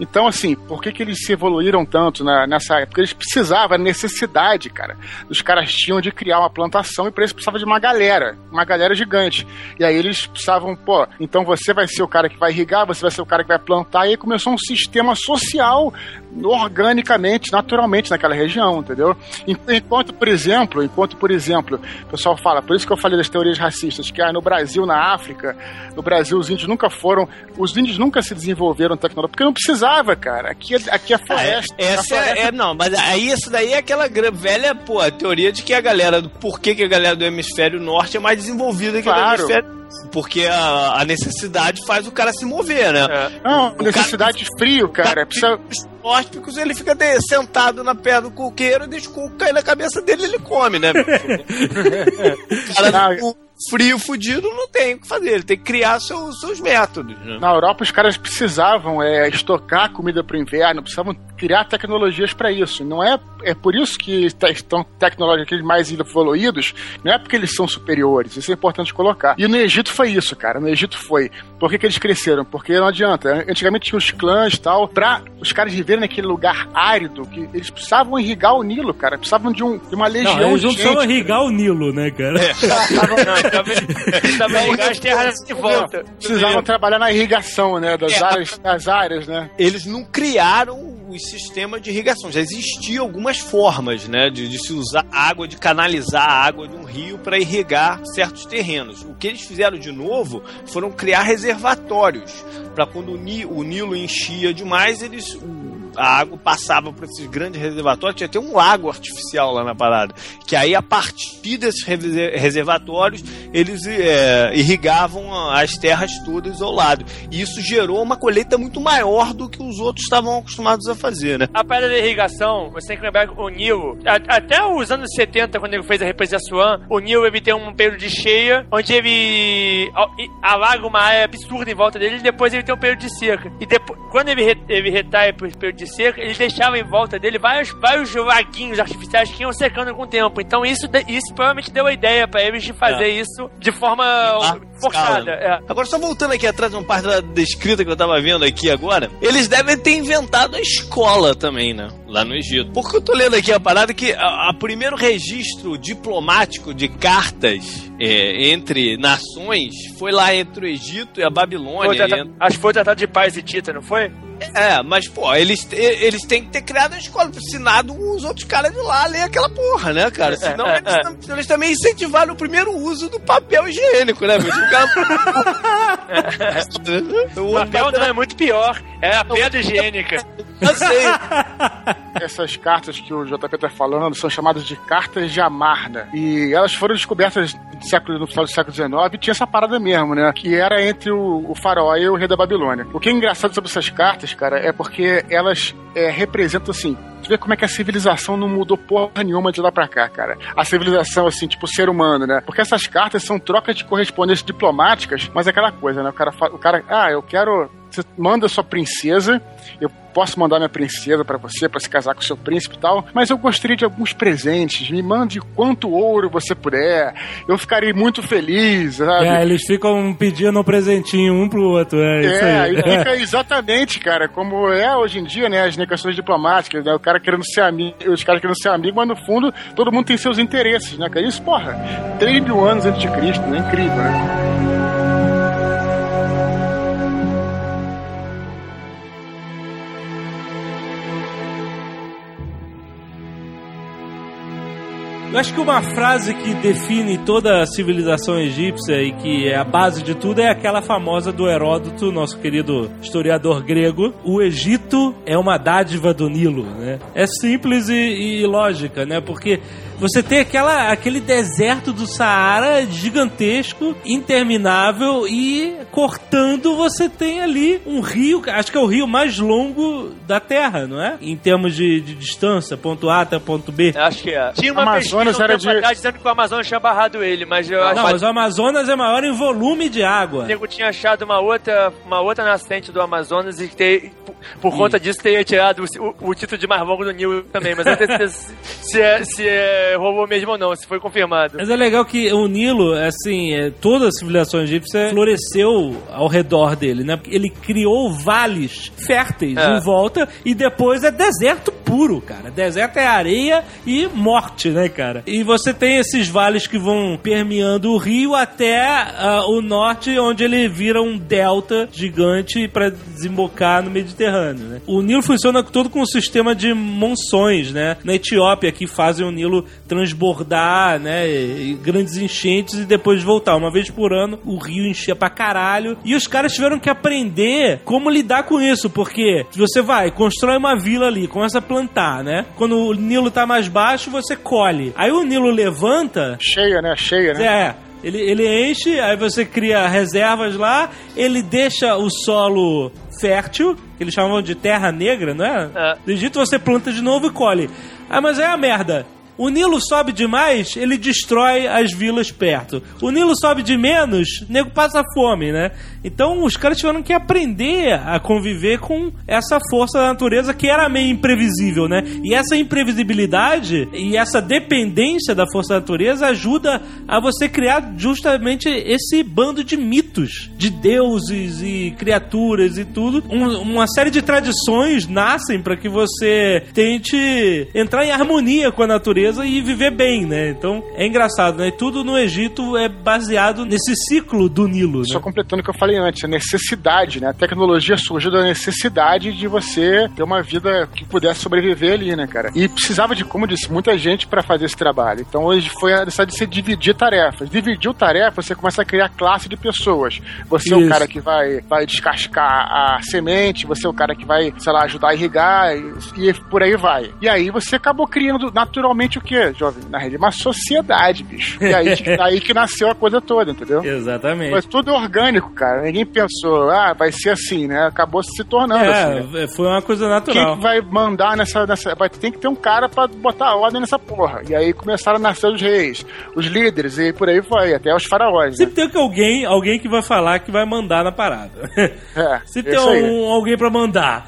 [SPEAKER 3] Então, assim, por que, que eles se evoluíram tanto na- nessa época? Porque eles precisavam, a necessidade, cara. Os caras tinham de criar uma plantação e para isso precisava de uma galera, uma galera gigante. E aí eles precisavam, pô, então você vai ser o cara que vai irrigar, você vai ser o cara que vai plantar, e aí começou um sistema social organicamente, naturalmente naquela região, entendeu? En- Enquanto, por exemplo, enquanto, por exemplo, o pessoal fala, por isso que eu falei das teorias racistas, que ah, no Brasil, na África, no Brasil os índios nunca foram, os índios nunca se desenvolveram tecnologia, porque não precisava, cara. Aqui, é- aqui é
[SPEAKER 7] Ah, é-
[SPEAKER 3] floresta. a
[SPEAKER 7] essa
[SPEAKER 3] floresta
[SPEAKER 7] é, é- não, mas aí isso daí é aquela velha, pô, teoria de que a galera, do por que, que a galera do hemisfério norte é mais desenvolvida que a do
[SPEAKER 3] Claro.
[SPEAKER 7] hemisfério porque a, a necessidade faz o cara se mover, né?
[SPEAKER 3] Não,
[SPEAKER 7] O
[SPEAKER 3] necessidade de frio, cara. Precisa...
[SPEAKER 7] Ele fica de- sentado na pedra do coqueiro e deixa o coco cair na cabeça dele e ele come, né? o cara
[SPEAKER 3] Não,
[SPEAKER 7] com frio fudido não tem o que fazer, ele tem que criar seus, seus métodos, né?
[SPEAKER 3] Na Europa, os caras precisavam é, estocar comida para o inverno, precisavam criar tecnologias para isso. Não é, é por isso que estão tecnológicos mais evoluídos, não é porque eles são superiores, isso é importante colocar. E no Egito foi isso, cara. No Egito foi. Por que, que eles cresceram? Porque não adianta. Antigamente tinha os clãs e tal, pra os caras viverem naquele lugar árido, que eles precisavam irrigar o Nilo, cara. Precisavam de, um, de uma legião
[SPEAKER 2] Não, eles
[SPEAKER 3] de
[SPEAKER 2] não
[SPEAKER 3] gente.
[SPEAKER 2] irrigar o Nilo, né, cara?
[SPEAKER 4] Também, também as terras de volta.
[SPEAKER 3] Precisavam trabalhar na irrigação, né? Das,
[SPEAKER 7] É.
[SPEAKER 3] áreas, das áreas, né?
[SPEAKER 7] eles não criaram os sistemas de irrigação. Já existiam algumas formas, né, de, de se usar água, de canalizar a água de um rio para irrigar certos terrenos. O que eles fizeram de novo foram criar reservatórios para quando o, Ni- o Nilo enchia demais, eles o- a água passava por esses grandes reservatórios, tinha até um lago artificial lá na parada, que aí a partir desses reser- reservatórios eles é, irrigavam as terras todas ao lado. E isso gerou uma colheita muito maior do que os outros estavam acostumados a fazer, né?
[SPEAKER 4] A parada da irrigação, você tem que lembrar o Nilo, a- até os anos 70, quando ele fez a represa de Assuan, o Nilo ele tem um período de cheia, onde ele alaga uma área absurda em volta dele, e depois ele tem um período de seca. E depois, quando ele, re, ele retrai pro período de seca, ele deixava em volta dele vários, vários laguinhos artificiais que iam secando com o tempo. Então isso, de- isso provavelmente deu a ideia pra eles de fazer isso de forma forçada. É.
[SPEAKER 7] Agora, só voltando aqui atrás, uma parte da descrita que eu tava vendo aqui agora, eles devem ter inventado a escola também, né? Lá no Egito. Porque eu tô lendo aqui a parada que a primeiro registro diplomático de cartas é, entre nações foi lá entre o Egito e a
[SPEAKER 4] Foi o
[SPEAKER 7] Babilônia.
[SPEAKER 4] trata-
[SPEAKER 7] e-
[SPEAKER 4] acho que foi o Tratado de Paz e Tita, não foi?
[SPEAKER 7] É, mas, pô, eles, eles têm que ter criado a escola, ensinado os outros caras de lá a ler aquela porra, né, cara? Senão
[SPEAKER 4] é,
[SPEAKER 7] eles, tam- eles também incentivaram o primeiro uso do papel higiênico, né, meu? O cara-
[SPEAKER 4] O papel não é muito pior. É a pedra higiênica.
[SPEAKER 7] Eu sei.
[SPEAKER 3] Essas cartas que o JP tá falando são chamadas de cartas de Amarna. E elas foram descobertas no, século, no final do século XIX e tinha essa parada mesmo, né? Que era entre o, o faraó e o rei da Babilônia. O que é engraçado sobre essas cartas, cara, é porque elas é, representam, assim, vê como é que a civilização não mudou porra nenhuma de lá pra cá, cara. A civilização, assim, tipo, ser humano, né? Porque essas cartas são trocas de correspondências diplomáticas, mas é aquela coisa, né? O cara, o cara ah, eu quero... Você manda sua princesa, eu posso mandar minha princesa pra você, pra se casar com seu príncipe e tal, mas eu gostaria de alguns presentes. Me mande quanto ouro você puder. Eu ficarei muito feliz, sabe?
[SPEAKER 2] É, eles ficam pedindo um presentinho um pro outro. É, isso
[SPEAKER 3] É,
[SPEAKER 2] aí.
[SPEAKER 3] e fica exatamente, cara, como é hoje em dia, né, as negações diplomáticas, né, o cara querendo ser amigo, os caras querendo ser amigo, mas no fundo todo mundo tem seus interesses, né, cara? Isso, porra, 3 mil anos antes de Cristo, né? Incrível, né?
[SPEAKER 2] Eu acho que uma frase que define toda a civilização egípcia e que é a base de tudo é aquela famosa do Heródoto, nosso querido historiador grego. O Egito é uma dádiva do Nilo, né? É simples e, e lógica, né? Porque você tem aquela, aquele deserto do Saara gigantesco, interminável e cortando você tem ali um rio, acho que é o rio mais longo da Terra, não é? Em termos de, de distância, ponto A até ponto B.
[SPEAKER 4] Acho que é. Tinha uma
[SPEAKER 3] Amazônia Amazonas
[SPEAKER 4] um
[SPEAKER 3] era de.
[SPEAKER 4] atrás dizendo que o Amazonas tinha barrado ele, mas eu acho
[SPEAKER 2] Não, mas o Amazonas é maior em volume de
[SPEAKER 4] O
[SPEAKER 2] água.
[SPEAKER 4] nego tinha achado uma outra, uma outra nascente do Amazonas e ter, por, por conta disso teria tirado o, o- o título de mais longo do Nilo também, mas eu não certeza se, se é, se é roubou mesmo ou não, se foi confirmado.
[SPEAKER 2] Mas é legal que o Nilo, assim, é, toda a civilização egípcia floresceu ao redor dele, né? Porque Ele criou vales férteis
[SPEAKER 4] É.
[SPEAKER 2] em volta e depois é deserto puro, cara. Deserto é areia e morte, né, cara? E você tem esses vales que vão permeando o rio até ah, o norte, onde ele vira um delta gigante para desembocar no Mediterrâneo, né? O Nilo funciona todo com um sistema de monções, né? Na Etiópia, que fazem o Nilo transbordar, né? e grandes enchentes e depois voltar. Uma vez por ano, o rio enchia pra caralho. E os caras tiveram que aprender como lidar com isso, porque você vai, constrói uma vila ali, começa a plantar, né? Quando o Nilo tá mais baixo, você colhe. Aí o Nilo levanta,
[SPEAKER 3] Cheia, né? Cheia, né?
[SPEAKER 2] é, ele, ele enche, aí você cria reservas lá, ele deixa o solo fértil, que eles chamam de terra negra, não é?
[SPEAKER 4] É.
[SPEAKER 2] Do Egito você planta de novo e colhe. Ah, mas é a merda. O Nilo sobe demais, ele destrói as vilas perto. O Nilo sobe de menos, nego passa fome, né? Então os caras tiveram que aprender a conviver com essa força da natureza que era meio imprevisível, né? E essa imprevisibilidade e essa dependência da força da natureza ajuda a você criar justamente esse bando de mitos, de deuses e criaturas e tudo. Um- uma série de tradições nascem para que você tente entrar em harmonia com a natureza e viver bem, né? Então é engraçado, né? Tudo no Egito é baseado nesse ciclo do Nilo,
[SPEAKER 3] Só
[SPEAKER 2] né?
[SPEAKER 3] completando o que eu falei antes, a necessidade, né? A tecnologia surgiu da necessidade de você ter uma vida que pudesse sobreviver ali, né, cara? E precisava de, como eu disse, muita gente pra fazer esse trabalho. Então hoje foi a necessidade de você dividir tarefas. Dividiu tarefas, você começa a criar classe de pessoas. Você é o
[SPEAKER 2] Isso.
[SPEAKER 3] cara que vai, vai descascar a semente, você é o cara que vai, sei lá, ajudar a irrigar e, e por aí vai. E aí você acabou criando naturalmente o quê, jovem? Na realidade, uma sociedade, bicho. E aí, que- aí que nasceu a coisa toda, entendeu?
[SPEAKER 2] Exatamente.
[SPEAKER 3] Foi tudo orgânico, cara. Ninguém pensou, ah, vai ser assim, né? Acabou se tornando assim. né?
[SPEAKER 2] É, foi uma coisa
[SPEAKER 3] Quem
[SPEAKER 2] natural.
[SPEAKER 3] que vai mandar nessa, nessa. Vai tem que ter um cara pra botar ordem nessa porra. E aí começaram a nascer os reis, os líderes, e por aí foi, até os faraós, né?
[SPEAKER 2] Sempre tem que alguém, alguém que vai falar que vai mandar na parada.
[SPEAKER 3] É,
[SPEAKER 2] Se tem um, alguém pra mandar.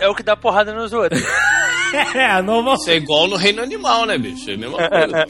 [SPEAKER 4] É o que dá porrada nos outros.
[SPEAKER 2] é, normal.
[SPEAKER 7] Isso é igual no reino animal, né, bicho? É a mesma coisa.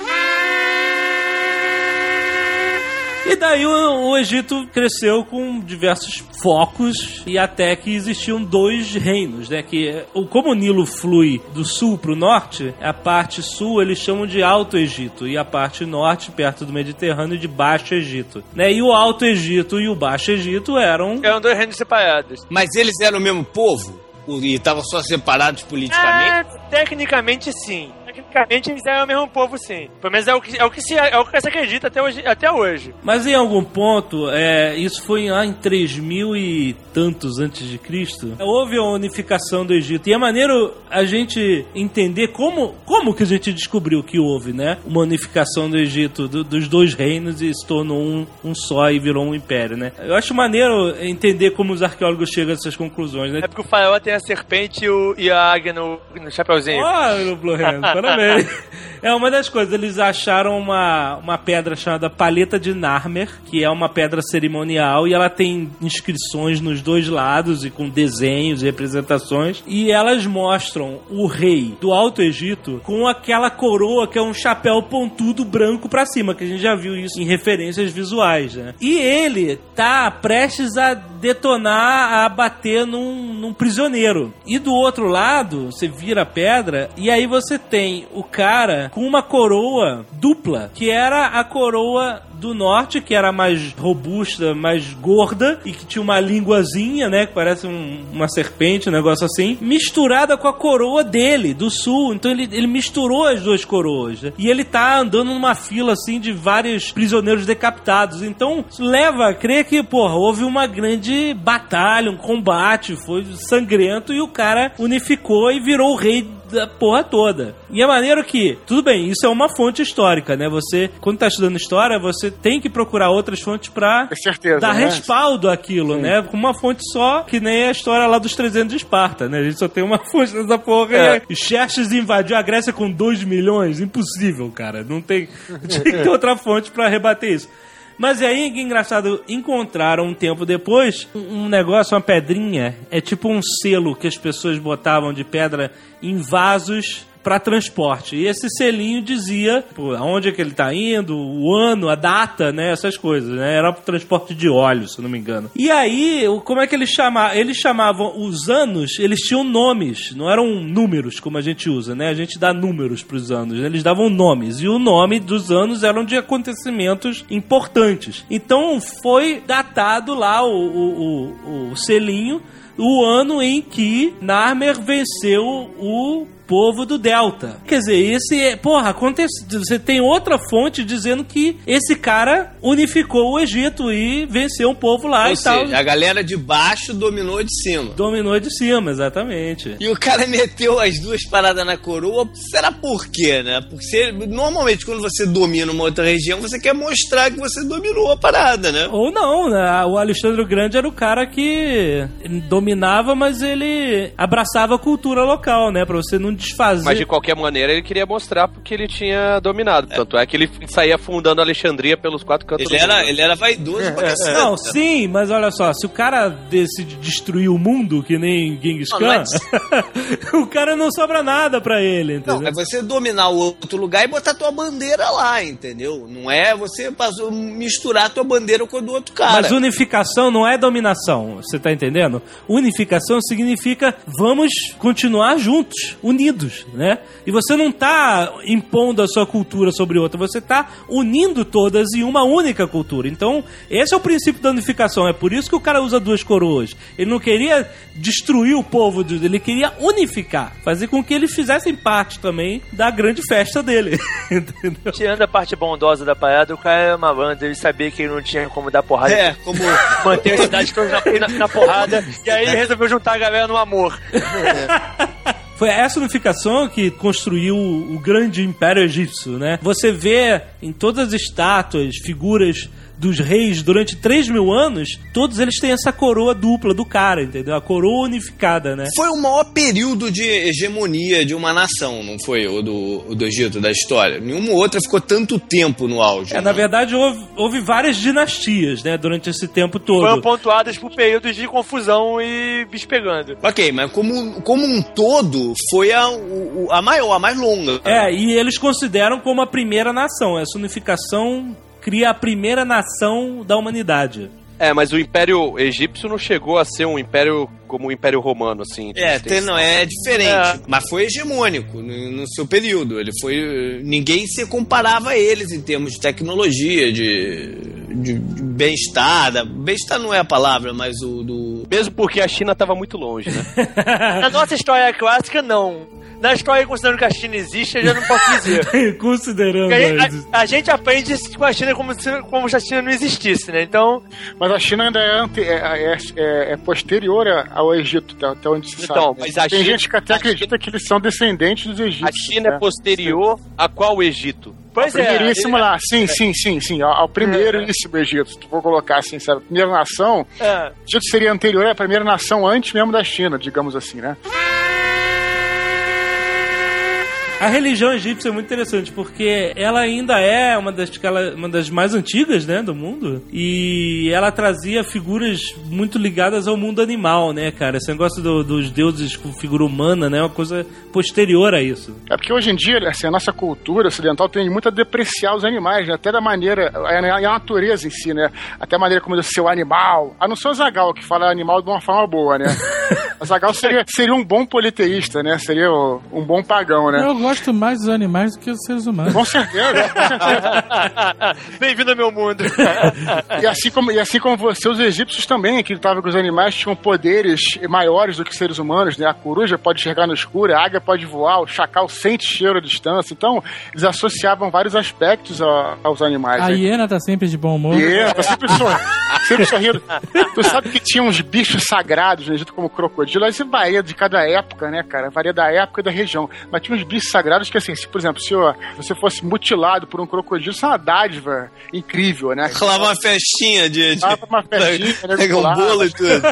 [SPEAKER 2] E daí o, o Egito cresceu com diversos focos e até que existiam dois reinos, né? Que o como o Nilo flui do sul para o norte, a parte sul eles chamam de Alto Egito e a parte norte, perto do Mediterrâneo, de Baixo Egito, né? E o Alto Egito e o Baixo Egito eram
[SPEAKER 4] Eram dois reinos separados.
[SPEAKER 7] Mas eles eram o mesmo povo? E estavam só separados politicamente?
[SPEAKER 4] É, tecnicamente sim. Tecnicamente eles eram o mesmo povo, sim. Pelo menos é o que, é o que, se, é o que se acredita até hoje. Até hoje.
[SPEAKER 2] Mas em algum ponto, é, isso foi lá em 3 mil e tantos antes de Cristo, houve a unificação do Egito. E é maneiro a gente entender como, como que a gente descobriu que houve, né? Uma unificação do Egito, do- dos dois reinos e se tornou um, um só e virou um império, né? Eu acho maneiro entender como os arqueólogos chegam a essas conclusões, né?
[SPEAKER 4] É porque o faraó tem a serpente e, o- e a águia no, no chapeuzinho.
[SPEAKER 2] Olha, Blue Hand, parabéns. É uma das coisas, eles acharam uma, uma pedra chamada Paleta de Narmer, que é uma pedra cerimonial e ela tem inscrições nos dois lados e com desenhos e representações. E elas mostram o rei do Alto Egito com aquela coroa que é um chapéu pontudo branco pra cima, que a gente já viu isso em referências visuais, né? E ele tá prestes a detonar, a bater num, num prisioneiro. E do outro lado, você vira a pedra e aí você tem o cara com uma coroa dupla, que era a coroa do norte, que era mais robusta, mais gorda e que tinha uma linguazinha, né, que parece um- uma serpente, um negócio assim, misturada com a coroa dele, do sul. Então ele, ele misturou as duas coroas. né? E ele tá andando numa fila assim de vários prisioneiros decapitados. Então leva a crer que, porra, houve uma grande batalha, um combate, foi sangrento e o cara unificou e virou o rei da porra toda. E é maneiro que, tudo bem, isso é uma fonte histórica, né? Você, quando tá estudando história, você tem que procurar outras fontes pra
[SPEAKER 3] certeza.
[SPEAKER 2] dar
[SPEAKER 3] né?
[SPEAKER 2] respaldo àquilo, né? Com uma fonte só, que nem a história lá dos 300 de Esparta, né? A gente só tem uma fonte dessa porra.
[SPEAKER 4] É.
[SPEAKER 2] E Xerxes invadiu a Grécia com 2 milhões. Impossível, cara. Não tem. Tinha que ter outra fonte pra rebater isso. Mas e aí, que engraçado, encontraram um tempo depois um negócio, uma pedrinha. É tipo um selo que as pessoas botavam de pedra em vasos para transporte. E esse selinho dizia pô, aonde é que ele tá indo, o ano, a data, né? Essas coisas, né? Era transporte de óleo, se não me engano. E aí, como é que eles chamavam? Eles chamavam os anos, eles tinham nomes, não eram números como a gente usa, né? A gente dá números pros anos, né? eles davam nomes. E o nome dos anos eram de acontecimentos importantes. Então foi datado lá o, o, o, o selinho o ano em que Narmer venceu o povo do Delta. Quer dizer, esse é. Porra, acontece. Você tem outra fonte dizendo que esse cara unificou o Egito e venceu um povo lá
[SPEAKER 7] Ou
[SPEAKER 2] e tal.
[SPEAKER 7] seja, a galera de baixo dominou de cima.
[SPEAKER 2] Dominou de cima, exatamente.
[SPEAKER 7] E o cara meteu as duas paradas na coroa. Será por quê, né? Porque você- normalmente quando você domina uma outra região, você quer mostrar que você dominou a parada, né?
[SPEAKER 2] Ou não, né? O Alexandre o Grande era o cara que dominava, mas ele abraçava a cultura local, né? Pra você não desfazer.
[SPEAKER 4] Mas de qualquer maneira ele queria mostrar porque ele tinha dominado. Tanto é que ele saía fundando Alexandria pelos quatro cantos
[SPEAKER 7] Ele
[SPEAKER 4] do
[SPEAKER 7] era,
[SPEAKER 4] mundo.
[SPEAKER 7] ele era vaidoso pra cacete.
[SPEAKER 2] Não, sim, mas olha só, se o cara decide destruir o mundo, que nem Genghis
[SPEAKER 7] Não,
[SPEAKER 2] Khan,
[SPEAKER 7] mas-
[SPEAKER 2] o cara não sobra nada pra ele, entendeu?
[SPEAKER 7] Não, é você dominar o outro lugar e botar tua bandeira lá, entendeu? Não é você passou- misturar tua bandeira com a do outro cara.
[SPEAKER 2] Mas unificação não é dominação, você tá entendendo? Unificação significa vamos continuar juntos, unidos, né? E você não tá impondo a sua cultura sobre outra, você tá unindo todas em uma única cultura. Então, esse é o princípio da unificação, é por isso que o cara usa duas coroas. Ele não queria destruir o povo, ele queria unificar, fazer com que eles fizessem parte também da grande festa dele, entendeu?
[SPEAKER 4] Tirando a parte bondosa da parada, o cara era malandro, ele sabia que ele não tinha como dar porrada.
[SPEAKER 7] É, como
[SPEAKER 4] Manter a cidade toda na, na- na porrada, e aí ele resolveu juntar a galera no amor.
[SPEAKER 2] Foi essa unificação que construiu o grande império egípcio, né? Você vê em todas as estátuas, figuras dos reis durante 3 mil anos, todos eles têm essa coroa dupla do cara, entendeu? A coroa unificada, né?
[SPEAKER 7] foi o maior período de hegemonia de uma nação, não foi? O do, o do Egito, da história. Nenhuma outra ficou tanto tempo no auge.
[SPEAKER 2] É,
[SPEAKER 7] né?
[SPEAKER 2] na verdade, houve, houve várias dinastias, né, durante esse tempo todo.
[SPEAKER 4] Foram pontuadas por períodos de confusão e bicho pegando.
[SPEAKER 7] Ok, mas como, como um todo, foi a, a maior, a mais longa.
[SPEAKER 2] É, e eles consideram como a primeira nação. Essa unificação cria a primeira nação da humanidade.
[SPEAKER 4] É, mas o Império Egípcio não chegou a ser um império como o Império Romano, assim.
[SPEAKER 7] É, tem- não, é diferente.
[SPEAKER 4] É.
[SPEAKER 7] Mas foi hegemônico no, no seu período. Ele foi. Ninguém se comparava a eles em termos de tecnologia, de, de, de bem-estar. Bem-estar não é a palavra, mas o do.
[SPEAKER 4] Mesmo porque a China estava muito longe, né? Na nossa história clássica, não. Na história, considerando que a China existe, eu já não posso dizer.
[SPEAKER 2] Considerando.
[SPEAKER 4] A, a- a gente aprende com a China como se, como se a China não existisse, né? Então,
[SPEAKER 3] Mas a China ainda é, ante- é, é- é- é posterior ao Egito, até- até onde se
[SPEAKER 4] Então,
[SPEAKER 3] sabe. né?
[SPEAKER 4] mas a
[SPEAKER 3] Tem
[SPEAKER 4] China-
[SPEAKER 3] gente que até
[SPEAKER 4] a
[SPEAKER 3] acredita que eles são descendentes dos
[SPEAKER 4] a
[SPEAKER 3] egípcios.
[SPEAKER 4] China
[SPEAKER 3] né?
[SPEAKER 4] é posterior a qual Egito?
[SPEAKER 3] Pois é. Primeiríssimo lá, sim, sim, sim, sim. Ao, ao primeiríssimo Egito, se tu for colocar assim, sabe? A primeira nação,
[SPEAKER 4] É.
[SPEAKER 3] o Egito seria anterior à primeira nação antes mesmo da China, digamos assim, né?
[SPEAKER 2] A religião egípcia é muito interessante porque ela ainda é uma das, uma das mais antigas, né, do mundo. E ela trazia figuras muito ligadas ao mundo animal, né, cara? Esse negócio do- dos deuses com figura humana, né, é uma coisa posterior a isso.
[SPEAKER 3] É porque hoje em dia, assim, a nossa cultura ocidental tem muito a depreciar os animais, né? até da maneira, a, a natureza em si, né? Até a maneira como diz seu animal. A não ser o Zagal, que fala animal de uma forma boa, né? O Zagal seria, seria um bom politeísta, né? Seria o- um bom pagão, né?
[SPEAKER 5] Eu gosto mais dos animais do que dos seres humanos.
[SPEAKER 3] Com certeza, com certeza.
[SPEAKER 4] Bem-vindo ao meu mundo.
[SPEAKER 3] E assim como, e assim como você, os egípcios também acreditavam que os animais tinham poderes maiores do que seres humanos, né? A coruja pode enxergar no escuro, a águia pode voar, o chacal sente cheiro à distância. Então, eles associavam vários aspectos a- aos animais.
[SPEAKER 5] A
[SPEAKER 3] né?
[SPEAKER 5] hiena tá sempre de bom humor.
[SPEAKER 3] E tá sempre, sor... sempre sorrindo. Tu sabe que tinha uns bichos sagrados no Egito, como crocodilo. Aí isso varia de cada época, né, cara? Varia da época e da região. Mas tinha uns bichos sagrados que, assim, se, por exemplo, se você fosse mutilado por um crocodilo, isso é uma dádiva incrível, né?
[SPEAKER 7] Rolava uma festinha de. de...
[SPEAKER 3] Uma festinha, né,
[SPEAKER 7] Pega um bolo e tudo.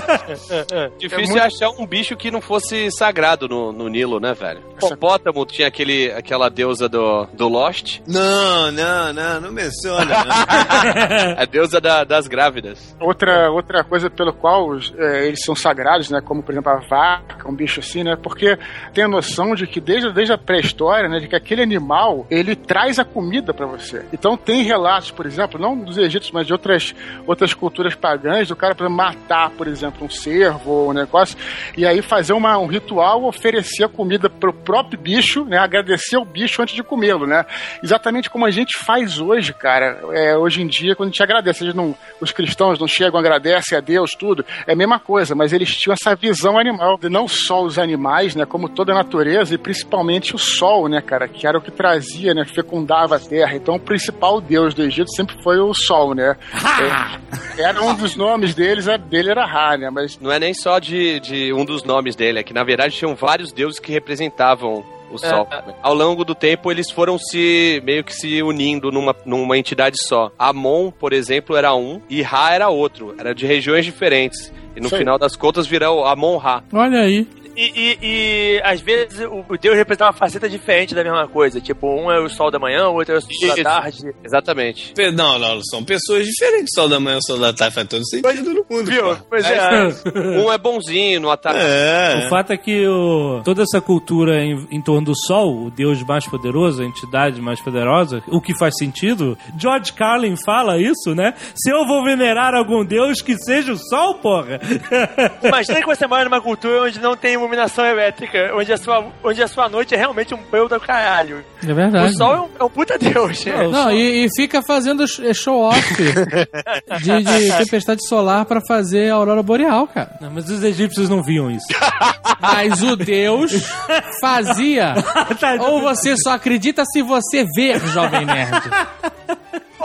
[SPEAKER 4] Difícil é, achar um bicho que não fosse sagrado no, no Nilo, né, velho? Hipopótamo tinha aquele, aquela deusa do, do Lost,
[SPEAKER 7] Não, não, não, não menciona. Não.
[SPEAKER 4] a deusa da- das grávidas.
[SPEAKER 3] Outra, outra coisa pelo qual é, eles são sagrados, né? Como, por exemplo, a vaca, um bicho assim, né? Porque tem a noção de que desde, desde a pré-história, né? De que aquele animal, ele traz a comida pra você. Então tem relatos, por exemplo, não dos egípcios, mas de outras, outras culturas pagãs, do cara, por exemplo, matar, por exemplo, um cervo ou um negócio, e aí fazer uma, um ritual, oferecer a comida pro próprio bicho, né? Agradecer o bicho antes de comê-lo, né? Exatamente como a gente faz hoje, cara. É, hoje em dia, quando a gente agradece, eles não, os cristãos não chegam, agradecem a Deus, tudo. É a mesma coisa, mas eles tinham essa visão animal, de não só os animais, né? Como toda a natureza, e principalmente o sol, né, cara? Que era o que trazia, né? Fecundava a terra. Então, o principal deus do Egito sempre foi o sol, né? É, era um dos nomes deles, a dele era Ra, né? Mas
[SPEAKER 4] Não é nem só de, de um dos nomes dele, é que na verdade tinham vários deuses que representavam o sol. Ao longo do tempo, eles foram se meio que se unindo numa, numa entidade só. Amon, por exemplo, era um e Ra era outro. Era de regiões diferentes. E no
[SPEAKER 3] aí.
[SPEAKER 4] final das contas virou Amon Ra.
[SPEAKER 5] Olha aí.
[SPEAKER 8] E, e- e, às vezes o, o Deus representa uma faceta diferente da mesma coisa. Tipo, um é o sol da manhã, o outro é o sol da tarde.
[SPEAKER 4] Exatamente.
[SPEAKER 7] Não, não, são pessoas diferentes. Sol da manhã, sol da tarde, faz todo sentido no mundo.
[SPEAKER 8] Viu? Pois é.
[SPEAKER 4] Um é bonzinho no ataque.
[SPEAKER 7] É.
[SPEAKER 2] O fato é que o- toda essa cultura em, em torno do Sol, o Deus mais poderoso, a entidade mais poderosa, o que faz sentido, George Carlin fala isso, né? Se eu vou venerar algum Deus, que seja o Sol, porra!
[SPEAKER 8] Imagina que você mora numa cultura onde não tem iluminação elétrica, onde a sua, onde a sua noite é realmente um pelo do caralho.
[SPEAKER 5] É verdade.
[SPEAKER 8] O sol é um, é um puta Deus.
[SPEAKER 2] Não,
[SPEAKER 5] Não, e, e fica fazendo sh- show-off de, de tempestade solar pra fazer a aurora boreal, cara.
[SPEAKER 2] Não, mas os egípcios não viam isso.
[SPEAKER 5] Mas o Deus fazia. Ou você só acredita se você ver, jovem nerd.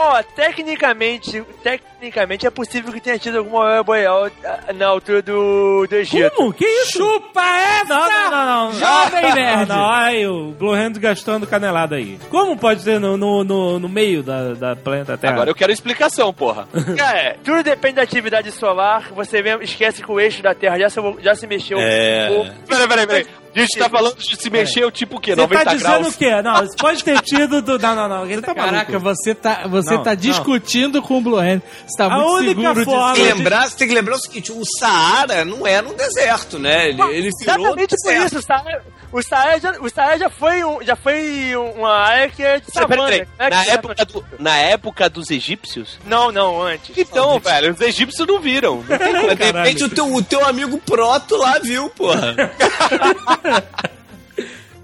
[SPEAKER 8] Ó, tecnicamente, tecnicamente é possível que tenha tido alguma aurora boreal ah, na altura do, do Egito.
[SPEAKER 2] Como? Que isso?
[SPEAKER 5] Chupa essa!
[SPEAKER 2] Não, não, não, não.
[SPEAKER 5] Jovem nerd!
[SPEAKER 2] Não, aí o Blue Hand gastando canelada aí. Como pode ser no, no, no, no meio da, da planeta Terra?
[SPEAKER 4] Agora eu quero explicação, porra.
[SPEAKER 8] Cara, tudo depende da atividade solar. Você mesmo esquece que o eixo da Terra já se, já se mexeu.
[SPEAKER 7] É.
[SPEAKER 4] Peraí, peraí, peraí. A gente tá falando de se mexer, o tipo o quê?
[SPEAKER 2] Você
[SPEAKER 4] 90
[SPEAKER 2] tá dizendo
[SPEAKER 4] graus?
[SPEAKER 2] o quê? Não, você pode ter tido do... Não, não, não. Ele tá
[SPEAKER 5] Caraca,
[SPEAKER 2] maluco.
[SPEAKER 5] você tá, você
[SPEAKER 2] Não,
[SPEAKER 5] tá
[SPEAKER 2] não.
[SPEAKER 5] discutindo com o Blue Hand. Você tá
[SPEAKER 2] A
[SPEAKER 5] muito
[SPEAKER 2] única
[SPEAKER 5] seguro
[SPEAKER 2] forma-
[SPEAKER 7] que lembrar, você tem que lembrar o seguinte: o Saara não era um deserto, né? Ele, ele virou.
[SPEAKER 8] Exatamente por
[SPEAKER 7] deserto.
[SPEAKER 8] isso, o Saara, o Saara, já, o Saara já, foi um, já foi uma área que é de
[SPEAKER 4] Peraí,
[SPEAKER 8] savana.
[SPEAKER 4] peraí.
[SPEAKER 8] né?
[SPEAKER 4] Na
[SPEAKER 8] Que-
[SPEAKER 4] época, do- na época dos egípcios?
[SPEAKER 8] Não, não, antes.
[SPEAKER 4] Então, velho, os egípcios não viram. Não tem como.
[SPEAKER 7] De repente o teu, o teu amigo Proto lá viu, porra.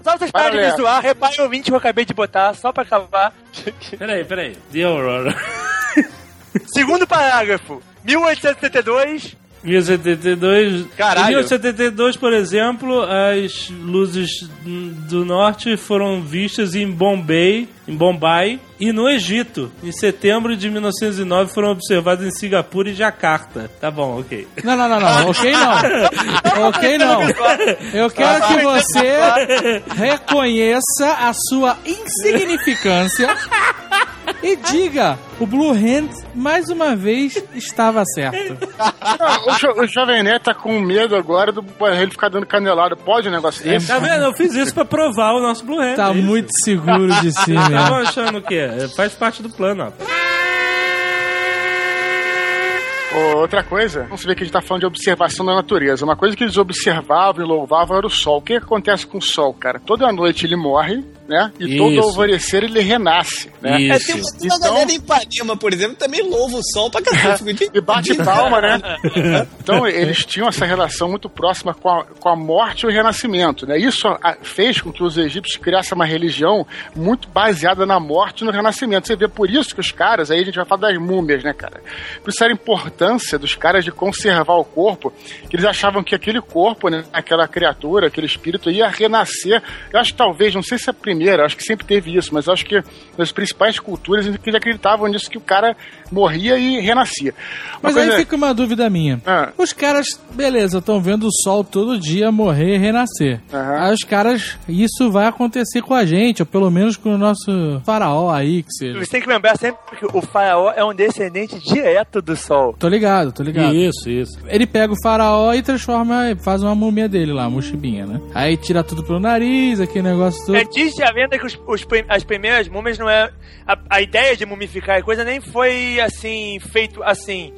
[SPEAKER 8] Só vocês parem de
[SPEAKER 3] Para,
[SPEAKER 8] me zoar, reparem o ouvinte que eu acabei de botar, só pra acabar.
[SPEAKER 2] Peraí, peraí. The Aurora.
[SPEAKER 8] Segundo parágrafo, 1872,
[SPEAKER 2] 1072.
[SPEAKER 4] Caralho.
[SPEAKER 2] Em 1072, por exemplo, as luzes do norte foram vistas em Bombay, em Bombay e no Egito. Em setembro de 1909 foram observadas em Singapura e Jacarta. Tá bom, ok.
[SPEAKER 5] Não, não, não, não. Ok, não. Ok, não. Eu quero que você reconheça a sua insignificância e diga: o Blue Hand, mais uma vez, estava certo.
[SPEAKER 3] O, jo- o Jovem Nerd tá com medo agora do ele ficar dando canelada. Pode um negócio desse?
[SPEAKER 2] Tá vendo? Eu fiz isso pra provar o nosso Blue Hand.
[SPEAKER 5] Tá
[SPEAKER 2] é isso.
[SPEAKER 5] muito seguro de si
[SPEAKER 2] Estavam
[SPEAKER 5] mesmo.
[SPEAKER 2] achando o quê? Faz parte do plano, ó.
[SPEAKER 3] Outra coisa, vamos ver que a gente tá falando de observação da natureza. Uma coisa que eles observavam e louvavam era o sol. O que acontece com o sol, cara? Toda noite ele morre, né? E todo
[SPEAKER 2] Isso.
[SPEAKER 3] alvorecer ele renasce, né?
[SPEAKER 7] É, tem
[SPEAKER 2] Isso.
[SPEAKER 7] uma
[SPEAKER 3] Então-
[SPEAKER 7] galera em Ipanema, por exemplo, também louva o sol pra cacete.
[SPEAKER 3] E bate palma, né? Então, eles tinham essa relação muito próxima com a, com a morte e o renascimento, né? Isso a- fez com que os egípcios criassem uma religião muito baseada na morte e no renascimento. Você vê por isso que os caras, aí a gente vai falar das múmias, né, cara? Por isso era a importância dos caras de conservar o corpo, que eles achavam que aquele corpo, né, aquela criatura, aquele espírito ia renascer. Eu acho que talvez, não sei se é a primeira, acho que sempre teve isso, mas acho que nas principais culturas eles acreditavam nisso, que o cara morria e renascia. Uma
[SPEAKER 5] Mas
[SPEAKER 3] coisa-
[SPEAKER 5] aí fica uma dúvida minha.
[SPEAKER 3] Ah.
[SPEAKER 5] Os caras, beleza, estão vendo o sol todo dia morrer e renascer.
[SPEAKER 3] Aham.
[SPEAKER 5] Aí os caras, isso vai acontecer com a gente, ou pelo menos com o nosso faraó aí, que seja.
[SPEAKER 8] Você tem que lembrar sempre que o faraó é um descendente direto do sol.
[SPEAKER 5] Tô ligado, tô ligado.
[SPEAKER 2] Isso, isso.
[SPEAKER 5] Ele pega o faraó e transforma, faz uma múmia dele lá, uma mochibinha, né? Aí tira tudo pelo nariz, aquele negócio todo.
[SPEAKER 8] É, diz a venda que os, os as primeiras múmias não é. A, a ideia de mumificar a coisa nem foi assim, feito assim.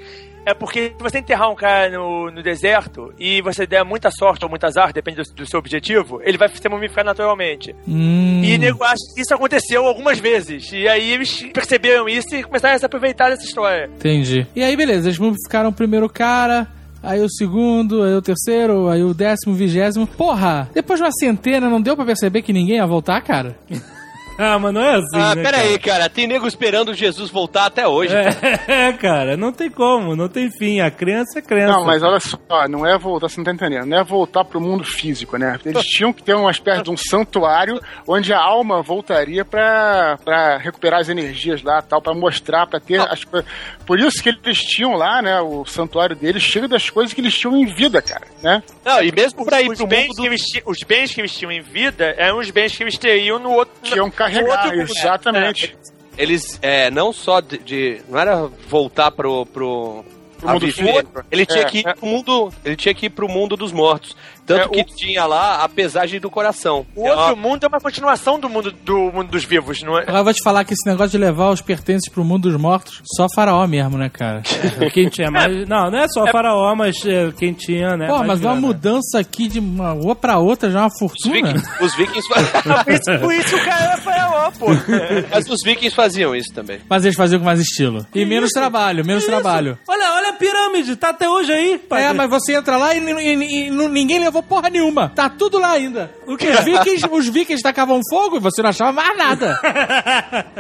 [SPEAKER 8] É porque se você enterrar um cara no, no deserto e você der muita sorte ou muito azar, depende do, do seu objetivo, ele vai ser mumificado naturalmente.
[SPEAKER 5] Hum,
[SPEAKER 8] E nego que isso aconteceu algumas vezes. E aí eles perceberam isso e começaram a se aproveitar dessa história.
[SPEAKER 5] entendi. E aí, beleza, eles mumificaram o primeiro cara, aí o segundo, aí o terceiro, aí o décimo, vigésimo. Porra, depois de uma centena, não deu pra perceber que ninguém ia voltar, cara?
[SPEAKER 2] Ah, mas não é assim,
[SPEAKER 4] Ah,
[SPEAKER 2] né,
[SPEAKER 4] pera aí, cara. Tem nego esperando Jesus voltar até hoje. cara.
[SPEAKER 2] É, cara, não tem como, não tem fim. A criança é criança.
[SPEAKER 3] Não, mas olha só, não é voltar, você não tá entendendo, não é voltar pro mundo físico, né? Eles tinham que ter uma espécie de um santuário onde a alma voltaria pra, pra recuperar as energias lá tal, pra mostrar, pra ter as coisas. Por isso que eles tinham lá, né, o santuário deles cheio das coisas que eles tinham em vida, cara, né?
[SPEAKER 4] Não, e mesmo pra ir
[SPEAKER 8] Os
[SPEAKER 4] pro
[SPEAKER 8] bens,
[SPEAKER 4] mundo
[SPEAKER 8] que eles, os bens que eles tinham em vida eram os bens que eles teriam no outro.
[SPEAKER 3] Que iam
[SPEAKER 8] no
[SPEAKER 3] carregar,
[SPEAKER 8] outro mundo.
[SPEAKER 3] exatamente.
[SPEAKER 4] Eles, é, não só de, de- Não era voltar pro... pro...
[SPEAKER 3] Pro mundo
[SPEAKER 4] viver. Ele tinha
[SPEAKER 3] É,
[SPEAKER 4] que ir
[SPEAKER 3] é.
[SPEAKER 4] pro mundo. Ele tinha que ir pro mundo dos mortos. Tanto
[SPEAKER 3] É,
[SPEAKER 4] que
[SPEAKER 3] o-
[SPEAKER 4] tinha lá a pesagem do coração.
[SPEAKER 8] O outro mundo é uma continuação do mundo, do mundo dos vivos, não é?
[SPEAKER 5] Agora eu vou te falar que esse negócio de levar os pertences pro mundo dos mortos, só faraó mesmo, né, cara?
[SPEAKER 2] Quem tinha mais. Não, não é só faraó, mas é, quem tinha, né?
[SPEAKER 5] Pô, mas uma mudança aqui de uma rua pra outra já é uma
[SPEAKER 4] Os
[SPEAKER 5] fortuna.
[SPEAKER 4] vikings, os vikings
[SPEAKER 8] Por isso, por isso o cara é faraó, pô.
[SPEAKER 4] mas os vikings faziam isso também.
[SPEAKER 5] Mas eles faziam com mais estilo. E menos trabalho, menos
[SPEAKER 2] Que
[SPEAKER 5] trabalho.
[SPEAKER 2] isso? Olha, olha a pirâmide, tá até hoje aí. pai.
[SPEAKER 5] É, mas você entra lá e, e- e não- ninguém levou porra nenhuma. Tá tudo lá ainda. O que? Os vikings, os vikings tacavam fogo e você não achava mais nada.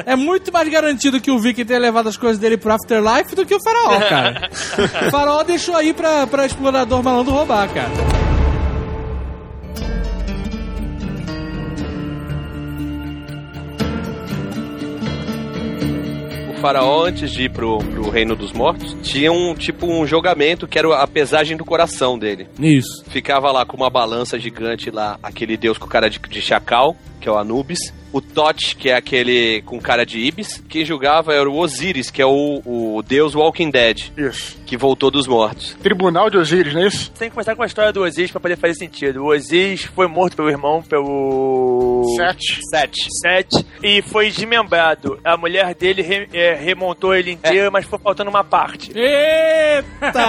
[SPEAKER 5] É muito mais garantido que o viking tenha levado as coisas dele pro afterlife do que o faraó, cara. O faraó deixou aí pra, pra explorador malandro roubar, cara.
[SPEAKER 4] Faraó, antes de ir pro, pro reino dos mortos, tinha um tipo um julgamento que era a pesagem do coração dele.
[SPEAKER 2] Isso.
[SPEAKER 4] Ficava lá com uma balança gigante lá, aquele deus com cara de, de chacal, que é o Anubis. O Tot, que é aquele com cara de Ibis. Quem julgava era o Osiris, que é o, o deus Walking Dead,
[SPEAKER 3] Isso.
[SPEAKER 4] que voltou dos mortos.
[SPEAKER 3] Tribunal de Osíris, não é isso?
[SPEAKER 8] Tem que começar com a história do Osiris pra poder fazer sentido. O Osiris foi morto pelo irmão, pelo.
[SPEAKER 3] Sete.
[SPEAKER 4] Sete.
[SPEAKER 8] Sete, e foi desmembrado. A mulher dele re- é, remontou ele inteiro, mas foi faltando uma parte.
[SPEAKER 2] Eita!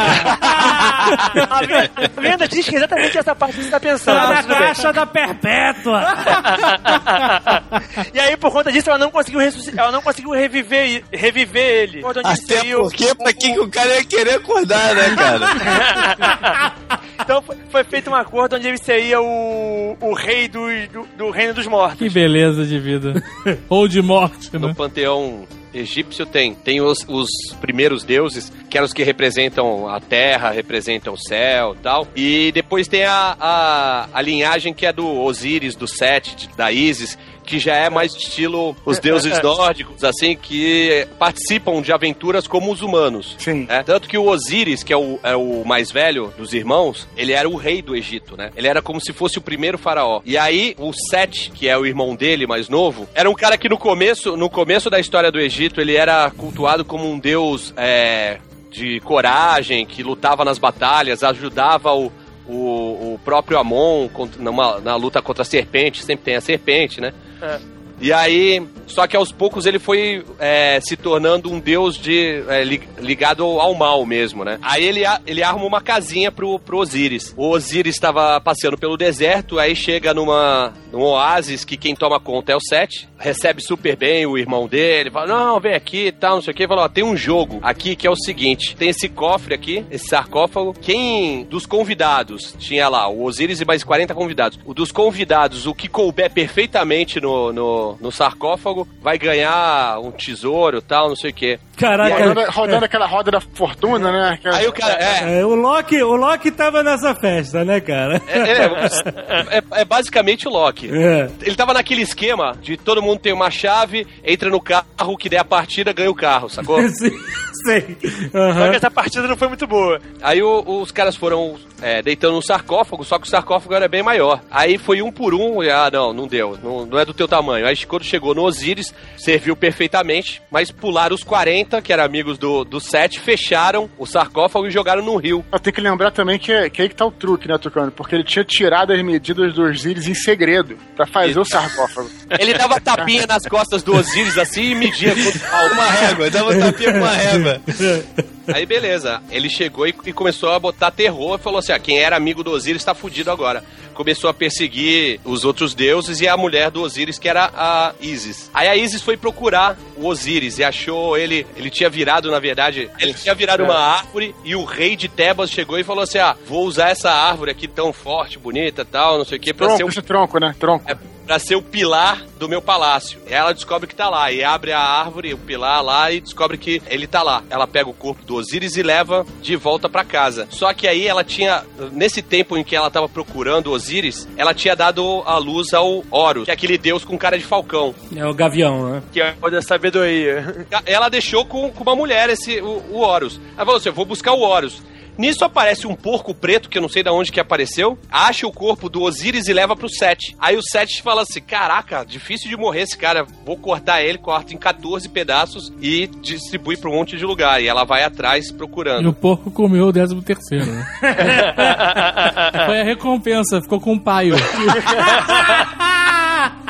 [SPEAKER 8] A lenda- a lenda diz que é exatamente essa parte que você tá pensando.
[SPEAKER 2] tá na caixa da perpétua.
[SPEAKER 8] E aí, por conta disso, ela não conseguiu ressuscitar, ela não conseguiu reviver, reviver ele.
[SPEAKER 7] Até porque, pra que, que o cara ia querer acordar, né, cara?
[SPEAKER 8] então foi, foi feito um acordo onde ele seria o, o rei do, do, do reino dos mortos.
[SPEAKER 5] Que beleza de vida. Ou de morte,
[SPEAKER 4] No
[SPEAKER 5] né?
[SPEAKER 4] panteão egípcio tem. Tem os, os primeiros deuses, que eram os que representam a terra, representam o céu e tal. E depois tem a, a, a linhagem que é do Osíris, do Sete, de- da Isis, que já é mais estilo os deuses nórdicos, assim, que participam de aventuras como os humanos.
[SPEAKER 3] Sim.
[SPEAKER 4] né? Tanto que o Osíris, que é o, é o mais velho dos irmãos, ele era o rei do Egito, né? Ele era como se fosse o primeiro faraó. E aí, o Sete, que é o irmão dele, mais novo, era um cara que no começo, no começo da história do Egito, ele era cultuado como um deus é, de coragem, que lutava nas batalhas, ajudava o, o, o próprio Amon numa, na luta contra a serpente, sempre tem a serpente, né?
[SPEAKER 8] É.
[SPEAKER 4] E aí, só que aos poucos ele foi é, se tornando um deus de é, li- ligado ao, mal mesmo, né? Aí ele, ele arma uma casinha pro, pro Osíris. O Osíris estava passeando pelo deserto, aí chega numa num oásis que quem toma conta é o Sete. Recebe super bem o irmão dele, fala: Não, vem aqui e tal, não sei o que. Fala: Ó, tem um jogo aqui que é o seguinte: tem esse cofre aqui, esse sarcófago. Quem dos convidados tinha lá o Osíris e mais 40 convidados. O dos convidados, o que couber perfeitamente no, no, no sarcófago, vai ganhar um tesouro tal, não sei o que.
[SPEAKER 2] Caraca.
[SPEAKER 3] Rodando, rodando aquela roda da fortuna, né? Aquela-
[SPEAKER 4] Aí o cara. É,
[SPEAKER 2] É, o Loki, o Loki tava nessa festa, né, cara?
[SPEAKER 4] é, é, é- é basicamente o Loki.
[SPEAKER 2] É.
[SPEAKER 4] Ele tava naquele esquema de todo mundo tem uma chave, entra no carro, que der a partida, ganha o carro, sacou?
[SPEAKER 2] Sim, sei.
[SPEAKER 8] Só
[SPEAKER 2] Aham.
[SPEAKER 8] que essa partida não foi muito boa.
[SPEAKER 4] Aí o- os caras foram é, deitando no sarcófago, só que o sarcófago era bem maior. Aí foi um por um, e, ah, não, não deu, não, não é do teu tamanho. Aí quando chegou no Osíris, serviu perfeitamente, mas pularam os 40, que eram amigos do, do Sete, fecharam o sarcófago e jogaram no rio.
[SPEAKER 3] Tenho que lembrar também que, que aí que tá o truque, né, Tucano? Porque ele tinha tirado as medidas dos Osíris em segredo pra fazer o sarcófago.
[SPEAKER 4] Ele dava tapinha nas costas do Osíris assim e media com
[SPEAKER 7] Uma régua, dava um tapinha com uma régua.
[SPEAKER 4] Aí beleza, ele chegou e, e começou a botar terror e falou assim: ah, quem era amigo do Osíris tá fudido agora. Começou a perseguir os outros deuses e a mulher do Osíris, que era a Isis. Aí a Isis foi procurar o Osíris e achou ele. Ele tinha virado, na verdade, ele tinha virado uma árvore e o rei de Tebas chegou e falou assim: ah, vou usar essa árvore aqui tão forte, bonita tal, não sei o que, pra ser
[SPEAKER 3] Tronco,
[SPEAKER 4] o
[SPEAKER 3] esse tronco, né? Tronco.
[SPEAKER 4] é pra ser o pilar do meu palácio. E ela descobre que tá lá. E abre a árvore, o pilar lá, e descobre que ele tá lá. Ela pega o corpo do Osíris e leva de volta pra casa. Só que aí ela tinha, nesse tempo em que ela tava procurando o Osíris, ela tinha dado a luz ao Horus, que é aquele deus com cara de falcão.
[SPEAKER 2] É o Gavião, né?
[SPEAKER 8] Que é o da sabedoria.
[SPEAKER 4] Ela deixou com, com uma mulher esse, o, o Horus. Ela falou assim: eu vou buscar o Horus. Nisso aparece um porco preto, que eu não sei de onde que apareceu, acha o corpo do Osíris e leva pro Sete. Aí o Sete fala assim: Caraca, difícil de morrer esse cara, vou cortar ele, corta em 14 pedaços e distribui pra um monte de lugar. E ela vai atrás
[SPEAKER 5] E
[SPEAKER 4] procurando.
[SPEAKER 5] o porco comeu o décimo terceiro, né? Foi a recompensa, ficou com o paio.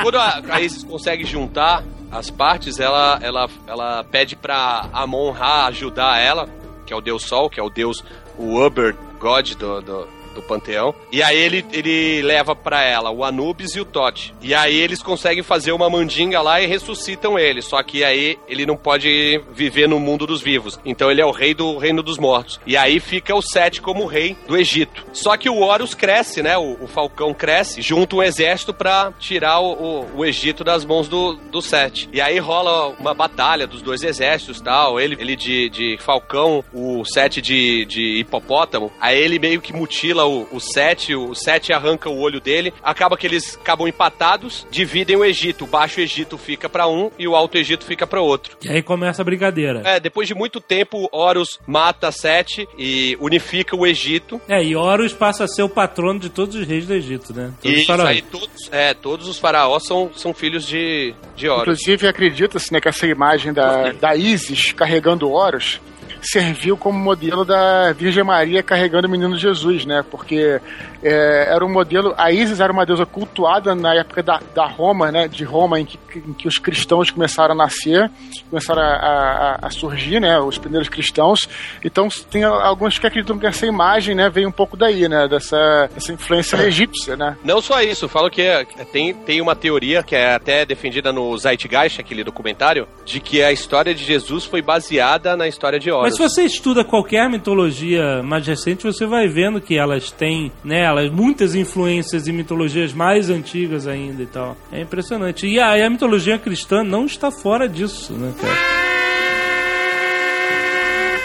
[SPEAKER 4] Quando a, a Isis consegue juntar as partes, ela, ela, ela pede pra Amon-Ra ajudar ela, que é o deus Sol, que é o deus, o Uber God do, do, do panteão. E aí ele, ele leva pra ela o Anubis e o Tote. E aí eles conseguem fazer uma mandinga lá e ressuscitam ele. Só que aí ele não pode viver no mundo dos vivos. Então ele é o rei do reino dos mortos. E aí fica o Sete como rei do Egito. Só que o Horus cresce, né? O, o Falcão cresce, junta um exército pra tirar o, o, o Egito das mãos do, do Sete. E aí rola uma batalha dos dois exércitos tal. Ele, ele de, de Falcão, o Sete de, de hipopótamo. Aí ele meio que mutila o, o Sete, o Sete arranca o olho dele. Acaba que eles acabam empatados, dividem o Egito. O Baixo Egito fica pra um e o Alto Egito fica pra outro.
[SPEAKER 2] E aí começa a brincadeira.
[SPEAKER 4] É, depois de muito tempo, Horus mata Sete e unifica o Egito.
[SPEAKER 2] É, e Horus passa a ser o patrono de todos os reis do Egito, né? Todos os
[SPEAKER 4] E
[SPEAKER 2] faraós.
[SPEAKER 4] aí todos, é, todos os faraós são, são filhos de, de Horus.
[SPEAKER 3] Inclusive, acredita-se né, que essa imagem da, da Isis carregando Horus serviu como modelo da Virgem Maria carregando o menino Jesus, né? Porque é, era um modelo. A Isis era uma deusa cultuada na época da, da Roma, né? De Roma, em que, em que os cristãos começaram a nascer, começaram a, a- a surgir, né? Os primeiros cristãos. Então, tem alguns que acreditam que essa imagem, né? Veio um pouco daí, né? Dessa, dessa influência egípcia, né?
[SPEAKER 4] Não só isso, falo que é- tem, tem uma teoria que é até defendida no Zeitgeist, aquele documentário, de que a história de Jesus foi baseada na história de Horus.
[SPEAKER 2] Mas se você estuda qualquer mitologia mais recente, você vai vendo que elas têm, né, elas, muitas influências em mitologias mais antigas ainda e tal. É impressionante. E a, a mitologia cristã não está fora disso, né, cara?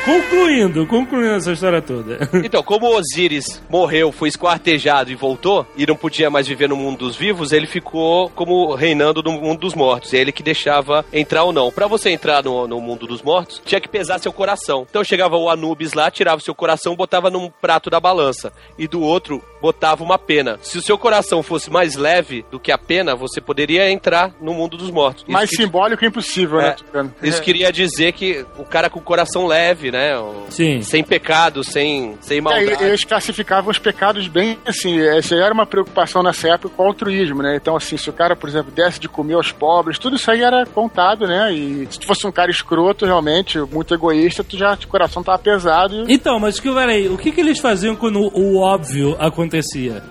[SPEAKER 2] Concluindo, concluindo essa história toda.
[SPEAKER 4] Então, como Osíris morreu, foi esquartejado e voltou, e não podia mais viver no mundo dos vivos, ele ficou como reinando no mundo dos mortos. É ele que deixava entrar ou não. Pra você entrar no, no mundo dos mortos, tinha que pesar seu coração. Então chegava o Anubis lá, tirava seu coração, botava num prato da balança. E do outro, botava uma pena. Se o seu coração fosse mais leve do que a pena, você poderia entrar no mundo dos mortos. Isso
[SPEAKER 3] Mais
[SPEAKER 4] que-
[SPEAKER 3] simbólico e impossível,
[SPEAKER 4] É.
[SPEAKER 3] né? Tucano?
[SPEAKER 4] isso queria dizer que o cara com o coração leve, né? O-
[SPEAKER 2] Sim.
[SPEAKER 4] Sem pecado, sem, sem
[SPEAKER 3] É,
[SPEAKER 4] maldade.
[SPEAKER 3] eles classificavam os pecados bem assim, essa era uma preocupação nessa época com o altruísmo, né? Então, assim, se o cara, por exemplo, desse de comer aos pobres, tudo isso aí era contado, né? E se tu fosse um cara escroto, realmente, muito egoísta, tu já, o coração tava pesado e...
[SPEAKER 2] Então, mas que, peraí, o que, que eles faziam quando o óbvio acontecia?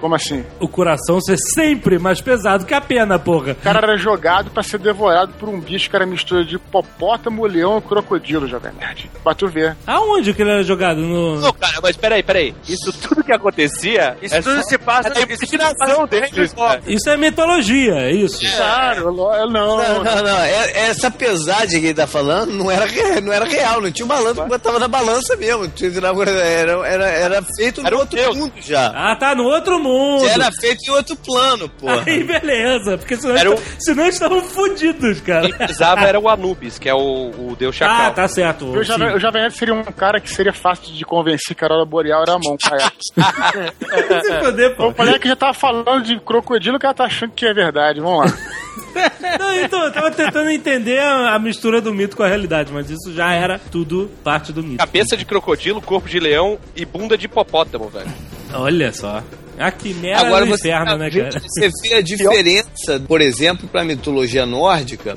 [SPEAKER 3] Como assim?
[SPEAKER 2] O coração ser sempre mais pesado que a pena, porra.
[SPEAKER 3] O cara era jogado pra ser devorado por um bicho que era mistura de hipopótamo, leão e crocodilo, Jovem Nerd. Pra tu ver.
[SPEAKER 2] Aonde que ele era jogado? No...
[SPEAKER 4] Não, cara, mas peraí, peraí. Isso tudo que acontecia.
[SPEAKER 8] Isso
[SPEAKER 4] é
[SPEAKER 8] tudo
[SPEAKER 4] só-
[SPEAKER 8] se passa
[SPEAKER 4] é
[SPEAKER 8] isso
[SPEAKER 4] imaginação
[SPEAKER 8] do
[SPEAKER 4] cara.
[SPEAKER 2] Isso é mitologia, é isso.
[SPEAKER 3] Claro, lo- não.
[SPEAKER 7] Não, não, não. É- Essa pesagem que ele tá falando não era, não era real, não tinha um balanço que botava na balança mesmo. Tinha- Era, era, era feito
[SPEAKER 4] Era
[SPEAKER 7] no outro
[SPEAKER 4] Deus.
[SPEAKER 7] mundo já.
[SPEAKER 2] Ah, tá no outro mundo.
[SPEAKER 7] Era feito em outro plano, porra.
[SPEAKER 2] Aí, beleza. Porque senão,
[SPEAKER 4] Era o-
[SPEAKER 2] senão eles estavam fodidos, cara.
[SPEAKER 4] Quem precisava era o Anubis, que é o, o deus chacal.
[SPEAKER 2] Ah, tá certo.
[SPEAKER 3] O. Jovem, o Jovem Nerd seria um cara que seria fácil de convencer que a Aurora Boreal era a mão. cara.
[SPEAKER 2] Se foder, pô.
[SPEAKER 3] O moleque já tava falando de crocodilo, o cara tá achando que é verdade. Vamos lá.
[SPEAKER 2] Não, então, eu tava tentando entender a, a mistura do mito com a realidade, mas isso já era tudo parte do mito.
[SPEAKER 4] Cabeça de crocodilo, corpo de leão e bunda de hipopótamo, velho.
[SPEAKER 2] Olha só. A quimera
[SPEAKER 7] Agora
[SPEAKER 2] do
[SPEAKER 7] você,
[SPEAKER 2] inferno, né, cara?
[SPEAKER 7] você vê a diferença, por exemplo, para a mitologia nórdica,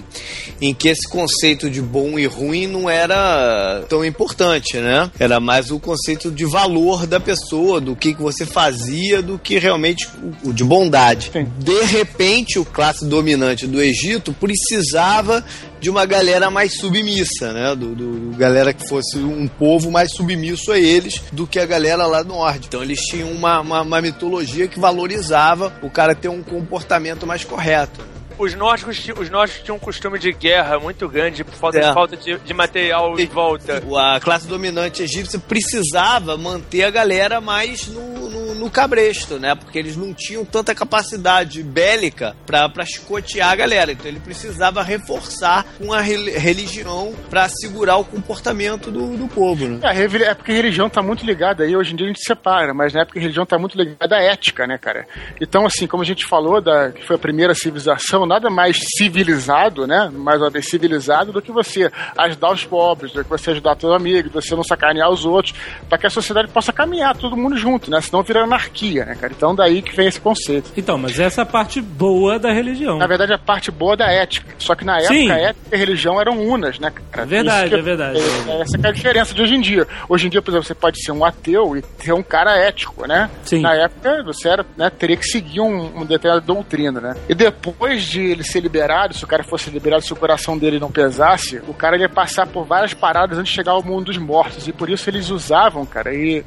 [SPEAKER 7] em que esse conceito de bom e ruim não era tão importante, né? Era mais o conceito de valor da pessoa, do que, que você fazia, do que realmente o o de bondade.
[SPEAKER 3] Sim.
[SPEAKER 7] De repente, o classe dominante do Egito precisava de uma galera mais submissa, né? Do, do- galera que fosse um povo mais submisso a eles do que a galera lá do norte. Então eles tinham uma, uma, uma mitologia que valorizava o cara ter um comportamento mais correto.
[SPEAKER 8] Os nórdicos, os nórdicos tinham um costume de guerra muito grande por falta,
[SPEAKER 7] É.
[SPEAKER 8] de, falta de, de material em volta.
[SPEAKER 7] A classe dominante egípcia precisava manter a galera mais no, no, no cabresto, né? Porque eles não tinham tanta capacidade bélica pra pra chicotear a galera. Então ele precisava reforçar com a rel- religião pra segurar o comportamento do, do povo, né?
[SPEAKER 3] É, é porque a religião tá muito ligada aí, hoje em dia a gente separa, mas na época a religião tá muito ligada à ética, né, cara? Então, assim, como a gente falou, da, que foi a primeira civilização, nada mais civilizado, né? Mais uma vez civilizado do que você ajudar os pobres, do que você ajudar teu amigo, de você não sacanear os outros, para que a sociedade possa caminhar todo mundo junto, né? Senão vira anarquia, né, cara? Então daí que vem esse conceito.
[SPEAKER 2] Então, mas essa é a parte boa da religião.
[SPEAKER 3] Na verdade, a parte boa da ética. Só que na época,
[SPEAKER 2] Sim.
[SPEAKER 3] a ética e a religião eram unas, né, cara?
[SPEAKER 2] Verdade,
[SPEAKER 3] Isso que
[SPEAKER 2] é verdade.
[SPEAKER 3] é- essa que é a diferença de hoje em dia. Hoje em dia, por exemplo, você pode ser um ateu e ter um cara ético, né?
[SPEAKER 2] Sim.
[SPEAKER 3] Na época, você era, né, teria que seguir um, uma determinada doutrina, né? E depois de ele ser liberado, se o cara fosse liberado, se o coração dele não pesasse, o cara ia passar por várias paradas antes de chegar ao mundo dos mortos. E por isso eles usavam, cara, e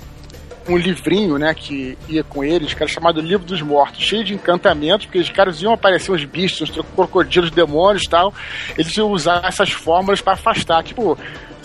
[SPEAKER 3] um livrinho, né, que ia com eles, que era chamado Livro dos Mortos, cheio de encantamentos, porque os caras iam aparecer uns bichos, uns crocodilos, demônios e tal. Eles iam usar essas fórmulas para afastar, tipo,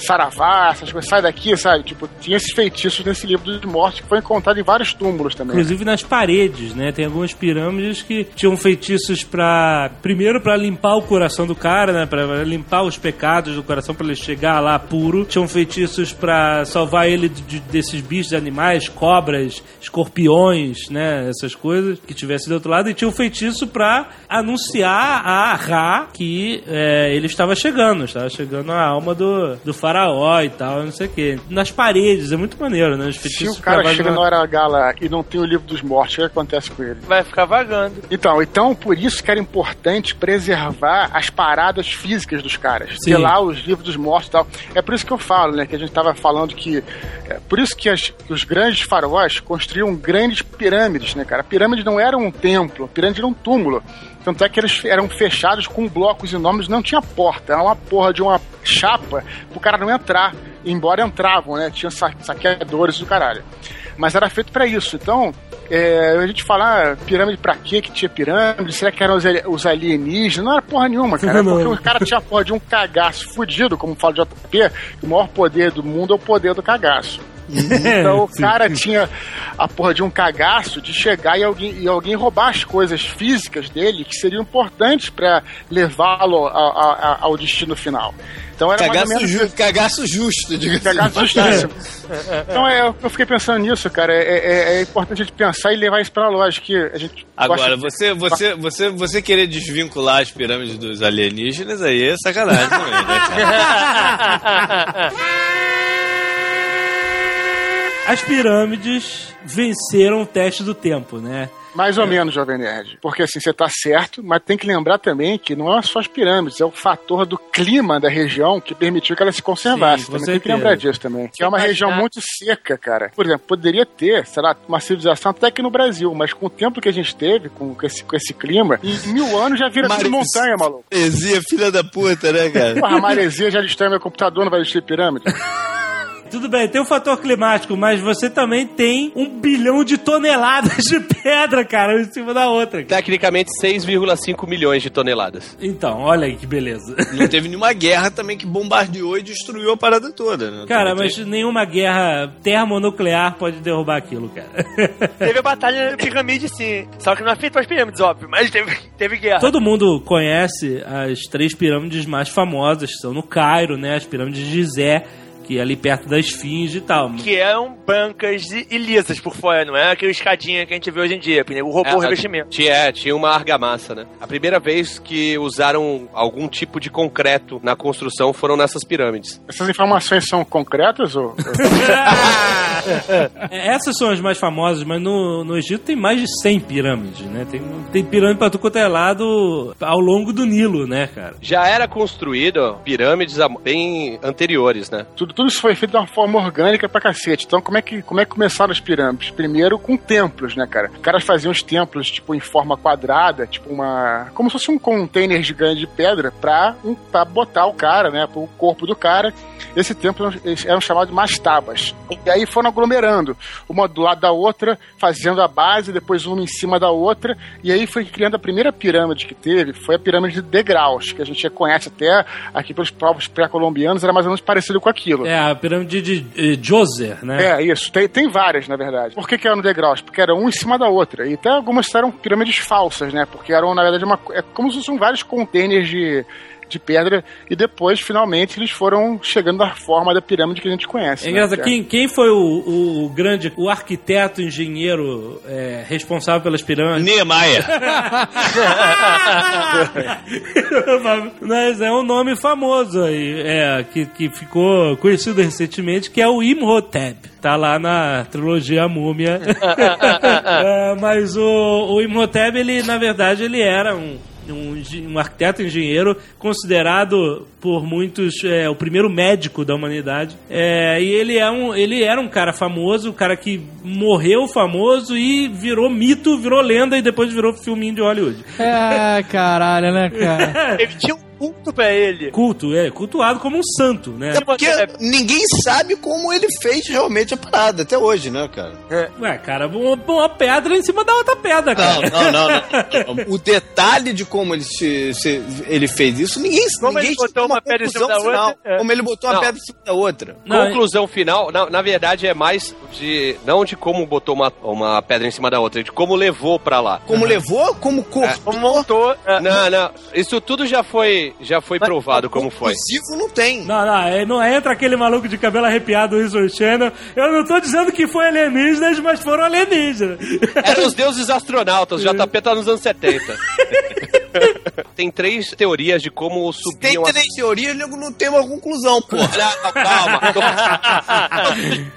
[SPEAKER 3] saravá, essas coisas, sai daqui, sabe? Tipo, tinha esses feitiços nesse Livro dos Mortos que foi encontrado em vários túmulos também.
[SPEAKER 2] Inclusive nas paredes, né? Tem algumas pirâmides que tinham feitiços pra. Primeiro pra limpar o coração do cara, né? Pra limpar os pecados do coração pra ele chegar lá puro. Tinham feitiços pra salvar ele de- desses bichos animais, cobras, escorpiões, né? Essas coisas que tivesse do outro lado. E tinha um feitiço pra anunciar a Ra que é, ele estava chegando. Estava chegando a alma do, do faraó e tal, não sei o quê. Nas paredes, é muito maneiro, né? Os
[SPEAKER 3] Se
[SPEAKER 2] feitiços
[SPEAKER 3] o cara chega
[SPEAKER 2] na-
[SPEAKER 3] hora H lá e não tem o Livro dos Mortos, o que acontece com ele?
[SPEAKER 8] Vai ficar vagando.
[SPEAKER 3] Então, então, por isso que era importante preservar as paradas físicas dos caras.
[SPEAKER 2] Sim.
[SPEAKER 3] Ter lá os livros dos mortos e tal. É por isso que eu falo, né? Que a gente tava falando que. É, por isso que, as- que os grandes faraós construíam grandes pirâmides, né, cara? A pirâmide não era um templo, a pirâmide era um túmulo. Tanto é que eles eram fechados com blocos enormes, não tinha porta. Era uma porra de uma chapa pro cara não entrar. Embora entravam, né? Tinha sa- saqueadores do caralho. Mas era feito pra isso. Então, é, a gente fala, ah, pirâmide pra quê que tinha pirâmide? Será que eram os, ali- os alienígenas? Não era porra nenhuma, cara. Porque o cara tinha a porra de um cagaço fudido, como fala de JP, que o maior poder do mundo é o poder do cagaço. Então o cara tinha a porra de um cagaço de chegar e alguém, e alguém roubar as coisas físicas dele que seriam importantes pra levá-lo ao destino final. Então era mais ou
[SPEAKER 7] Cagaço,
[SPEAKER 3] menos
[SPEAKER 7] ju cagaço justo, diga-se.
[SPEAKER 3] Cagaço justíssimo. Então é, eu fiquei pensando nisso, cara. É, é- é importante a gente pensar e levar isso pra lógica. Que a gente
[SPEAKER 7] Agora, você, você, você, você querer desvincular as pirâmides dos alienígenas aí é sacanagem também, né, cara?
[SPEAKER 2] As pirâmides venceram o teste do tempo, né?
[SPEAKER 3] Mais ou menos, Jovem Nerd. Porque assim, você tá certo, mas tem que lembrar também que não é só as pirâmides, é o fator do clima da região que permitiu que ela se conservasse.
[SPEAKER 2] Sim,
[SPEAKER 3] também tem que lembrar disso também. Que é uma região muito seca, cara. Por exemplo, poderia ter, sei lá, uma civilização até aqui no Brasil, mas com o tempo que a gente teve, com, esse, com esse clima, em mil anos já vira tudo
[SPEAKER 7] Mares-
[SPEAKER 3] montanha, maluco.
[SPEAKER 7] Heresia, filha da puta, né, cara?
[SPEAKER 3] Porra, a maresia já destrói meu computador, não vai existir pirâmide.
[SPEAKER 2] Tudo bem, tem o fator climático, mas você também tem um bilhão de toneladas de pedra, cara, em cima da outra.
[SPEAKER 4] Tecnicamente, 6,5 milhões de toneladas.
[SPEAKER 2] Então, olha aí que beleza.
[SPEAKER 7] Não teve nenhuma guerra também que bombardeou e destruiu a parada toda, né?
[SPEAKER 2] Cara, mas nenhuma guerra termonuclear pode derrubar aquilo, cara.
[SPEAKER 8] Teve a batalha da piramide, sim. Só que não é feito as pirâmides, óbvio, mas teve, teve guerra.
[SPEAKER 2] Todo mundo conhece as três pirâmides mais famosas, que são no Cairo, né? As pirâmides de Gizé, que é ali perto da Esfinge e tal.
[SPEAKER 8] Que eram brancas e e lisas por fora, não é aquele escadinha que a gente vê hoje em dia. O o
[SPEAKER 4] É,
[SPEAKER 8] revestimento.
[SPEAKER 4] Tinha, tinha uma argamassa, né? A primeira vez que usaram algum tipo de concreto na construção foram nessas pirâmides.
[SPEAKER 3] Essas informações são concretas ou.
[SPEAKER 2] É, Essas são as mais famosas, mas no, no Egito tem mais de 100 pirâmides, né? Tem, tem pirâmide pra tu quanto é lado ao longo do Nilo, né, cara?
[SPEAKER 4] Já era construído pirâmides bem anteriores, né?
[SPEAKER 3] Tudo, tudo isso foi feito de uma forma orgânica pra cacete. Então, como é que, como é que começaram as pirâmides? Primeiro com templos, né, cara? Os caras faziam os templos, tipo, em forma quadrada, tipo uma. Como se fosse um container gigante de pedra pra, um, pra botar o cara, né? Pro corpo do cara. Esse templo eram chamados de mastabas. E aí foram aglomerando, uma do lado da outra, fazendo a base, depois uma em cima da outra, e aí foi criando a primeira pirâmide que teve, foi a pirâmide de degraus, que a gente conhece até aqui pelos povos pré-colombianos, era mais ou menos parecido com aquilo.
[SPEAKER 2] É a pirâmide de Djoser, né?
[SPEAKER 3] É, isso. Tem, tem várias, na verdade. Por que, que eram degraus? Porque eram um em cima da outra. E até algumas eram pirâmides falsas, né? Porque eram, na verdade, uma, é como se fossem vários containers de, de pedra. E depois, finalmente, eles foram chegando na forma da pirâmide que a gente conhece.
[SPEAKER 2] É
[SPEAKER 3] né?
[SPEAKER 2] engraçado,
[SPEAKER 3] Que
[SPEAKER 2] quem, quem foi o, o grande, o arquiteto, engenheiro é, responsável pelas pirâmides?
[SPEAKER 7] Niemeyer.
[SPEAKER 2] Mas é um nome famoso aí, é, que, que ficou conhecido recentemente, que é o Imhotep. Tá lá na trilogia A Múmia. É, mas o, o Imhotep, ele, na verdade, ele era um, um, um arquiteto engenheiro considerado por muitos é, o primeiro médico da humanidade. É, e ele, é um, ele era um cara famoso, um cara que morreu famoso e virou mito, virou lenda e depois virou filminho de Hollywood.
[SPEAKER 5] É, caralho, né, cara?
[SPEAKER 8] Ele tinha um culto pra ele.
[SPEAKER 2] Culto, é, cultuado como um santo, né?
[SPEAKER 7] É porque ninguém sabe como ele fez realmente a parada até hoje, né, cara?
[SPEAKER 2] Ué, cara, uma, uma pedra em cima da outra pedra, cara.
[SPEAKER 7] Não, não, não, não. O detalhe de como ele, se, se- ele fez isso, ninguém
[SPEAKER 8] Como
[SPEAKER 7] ninguém
[SPEAKER 8] ele botou
[SPEAKER 7] chegou a
[SPEAKER 8] uma pedra em cima
[SPEAKER 7] conclusão
[SPEAKER 8] da outra,
[SPEAKER 7] final.
[SPEAKER 8] é.
[SPEAKER 7] Como ele botou uma
[SPEAKER 4] Não.
[SPEAKER 7] pedra em cima da outra.
[SPEAKER 2] Não,
[SPEAKER 4] Conclusão final, na, na verdade, é mais de. Não de como botou uma, uma pedra em cima da outra, é de como levou pra lá.
[SPEAKER 7] Como levou, como cortou.
[SPEAKER 8] Como montou. é,
[SPEAKER 4] Não, não. Isso tudo já foi, já foi provado como foi.
[SPEAKER 7] Conclusivo não tem.
[SPEAKER 2] Não, não, é, não entra aquele maluco de cabelo arrepiado do History Channel. Eu não tô dizendo que foi alienígenas, mas foram alienígenas.
[SPEAKER 4] Eram os deuses astronautas, o JP tá nos anos 70. Tem três teorias de como
[SPEAKER 7] tem
[SPEAKER 4] subiam as
[SPEAKER 7] três teorias, nego não tem uma conclusão, pô.
[SPEAKER 4] Não, calma.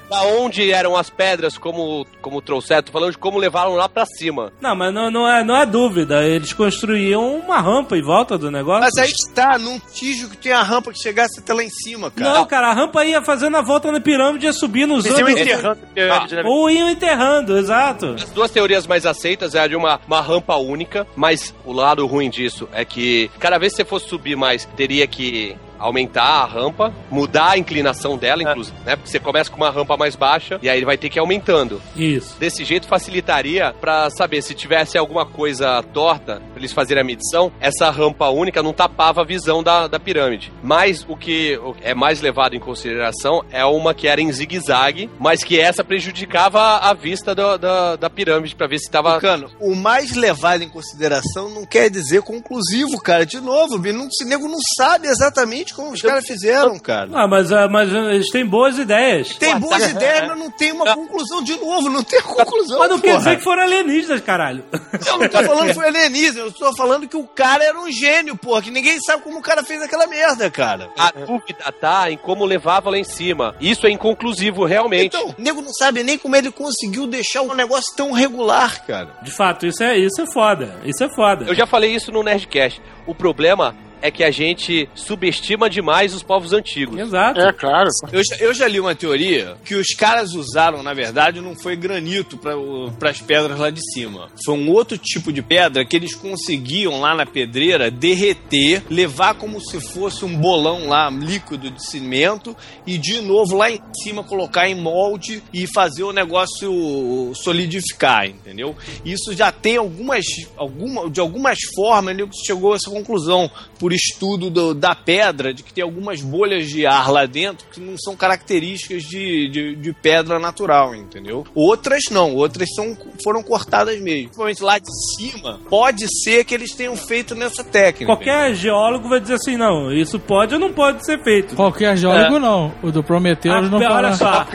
[SPEAKER 4] da onde eram as pedras, como, como trouxeram, tô falando de como levaram lá pra cima.
[SPEAKER 2] Não, mas não, não, é, não é dúvida. Eles construíam uma rampa em volta do negócio.
[SPEAKER 7] Mas aí está, num tijo que tem a rampa que chegasse até lá em cima, cara.
[SPEAKER 2] Não, cara, a rampa ia fazendo a volta na pirâmide, ia subindo os
[SPEAKER 8] iam
[SPEAKER 2] outros.
[SPEAKER 8] enterrando a pirâmide, né?
[SPEAKER 2] Ou iam enterrando, exato.
[SPEAKER 4] As duas teorias mais aceitas é a de uma, uma rampa única, mas o lado ruim disso é que cada vez que você fosse subir mais, teria que aumentar a rampa, mudar a inclinação dela, inclusive, né? Porque você começa com uma rampa mais baixa e aí ele vai ter que ir aumentando.
[SPEAKER 2] Isso.
[SPEAKER 4] Desse jeito facilitaria pra saber se tivesse alguma coisa torta, pra eles fazerem a medição, essa rampa única não tapava a visão da, da pirâmide. Mas o que o- é mais levado em consideração é uma que era em zigue-zague, mas que essa prejudicava a vista do- da, da pirâmide pra ver se tava.
[SPEAKER 7] Tucano, o mais levado em consideração não quer dizer conclusivo, cara. De novo, esse nego não sabe exatamente exatamente como os caras fizeram, cara.
[SPEAKER 2] Ah, mas, ah, mas eles têm boas ideias.
[SPEAKER 7] Tem boas ideias, mas não tem uma conclusão de novo, não tem conclusão.
[SPEAKER 2] Mas não quer
[SPEAKER 7] porra.
[SPEAKER 2] dizer que foram alienígenas, caralho.
[SPEAKER 7] Eu não tô falando que foi alienígena, eu tô falando que o cara era um gênio, porra, que ninguém sabe como o cara fez aquela merda, cara.
[SPEAKER 4] A dúvida tá em como levava lá em cima. Isso é inconclusivo, realmente.
[SPEAKER 7] Então, o nego não sabe nem como ele conseguiu deixar o negócio tão regular, cara.
[SPEAKER 2] De fato, isso é, isso é foda. Isso é foda.
[SPEAKER 4] Eu já falei isso no Nerdcast. O problema é que a gente subestima demais os povos antigos.
[SPEAKER 2] Exato.
[SPEAKER 3] É, claro.
[SPEAKER 7] Eu, já- eu já li uma teoria que os caras usaram, na verdade, não foi granito para as pedras lá de cima. Foi um outro tipo de pedra que eles conseguiam lá na pedreira derreter, levar como se fosse um bolão lá líquido de cimento e de novo lá em cima colocar em molde e fazer o negócio solidificar, entendeu? Isso já tem algumas, alguma, de algumas formas, ele chegou a essa conclusão por estudo do- da pedra, de que tem algumas bolhas de ar lá dentro que não são características de, de, de pedra natural, entendeu? Outras não, outras são, foram cortadas mesmo. Principalmente lá de cima, pode ser que eles tenham feito nessa técnica.
[SPEAKER 2] Qualquer geólogo vai dizer assim, não, isso pode ou não pode ser feito.
[SPEAKER 5] Qualquer geólogo não. O do Prometheus
[SPEAKER 2] A
[SPEAKER 5] não
[SPEAKER 2] pe-
[SPEAKER 5] fala.
[SPEAKER 2] olha só,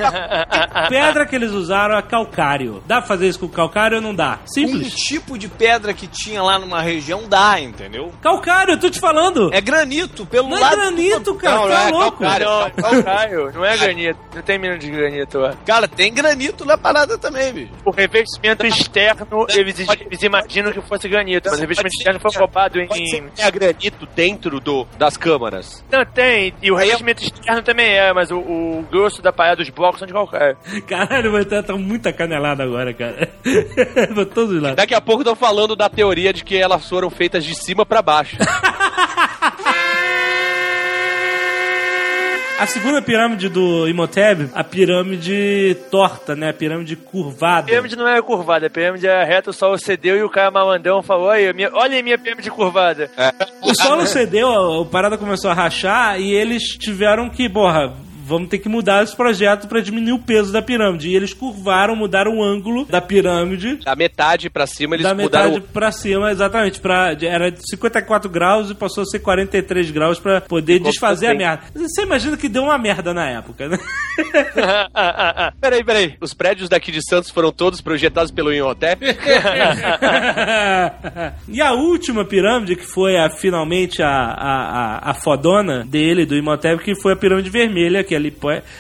[SPEAKER 2] a pedra que eles usaram é calcário. Dá pra fazer isso com calcário ou não dá?
[SPEAKER 7] Um
[SPEAKER 2] Simples.
[SPEAKER 7] tipo de pedra que tinha lá numa região dá, entendeu?
[SPEAKER 2] Calcário, eu tô te falando.
[SPEAKER 7] É granito, pelo
[SPEAKER 2] Não é
[SPEAKER 7] lado.
[SPEAKER 2] granito, cara,
[SPEAKER 4] Não,
[SPEAKER 2] tá
[SPEAKER 4] não é
[SPEAKER 2] louco.
[SPEAKER 4] calcário.
[SPEAKER 8] Não, calcário, não é granito. Não tem mínimo de granito. ó.
[SPEAKER 7] Cara, tem granito na parada também, bicho.
[SPEAKER 8] O revestimento externo, eles, eles imaginam que fosse granito, mas o revestimento externo foi roubado
[SPEAKER 4] ser
[SPEAKER 8] em.
[SPEAKER 4] tenha granito dentro do, das câmaras.
[SPEAKER 8] Não, tem. E o revestimento externo também é, mas o, o grosso da parada dos blocos são de calcário.
[SPEAKER 2] Caralho, vai estar tá muita canelada agora, cara. Todos lados.
[SPEAKER 4] Daqui a pouco estão falando da teoria de que elas foram feitas de cima pra baixo.
[SPEAKER 2] A segunda pirâmide do Imhotep, a pirâmide torta, né? A pirâmide curvada.
[SPEAKER 8] A pirâmide não é curvada, a pirâmide é reta, o sol cedeu e o cara malandrão falou: olha, minha, olha a minha pirâmide curvada.
[SPEAKER 2] O solo cedeu, a a parada começou a rachar e eles tiveram que, porra, vamos ter que mudar esse projeto pra diminuir o peso da pirâmide. E eles curvaram, mudaram o ângulo da pirâmide.
[SPEAKER 4] Da metade pra cima eles
[SPEAKER 2] da
[SPEAKER 4] mudaram.
[SPEAKER 2] metade pra cima, exatamente. Pra, era de 54 graus e passou a ser 43 graus pra poder
[SPEAKER 4] Ficou
[SPEAKER 2] desfazer a
[SPEAKER 4] bem.
[SPEAKER 2] merda. Você imagina que deu uma merda na época, né?
[SPEAKER 4] peraí, peraí. Os prédios daqui de Santos foram todos projetados pelo Imhotep?
[SPEAKER 2] e a última pirâmide, que foi a, finalmente a, a, a, a fodona dele, do Imhotep, que foi a pirâmide vermelha, que é ali,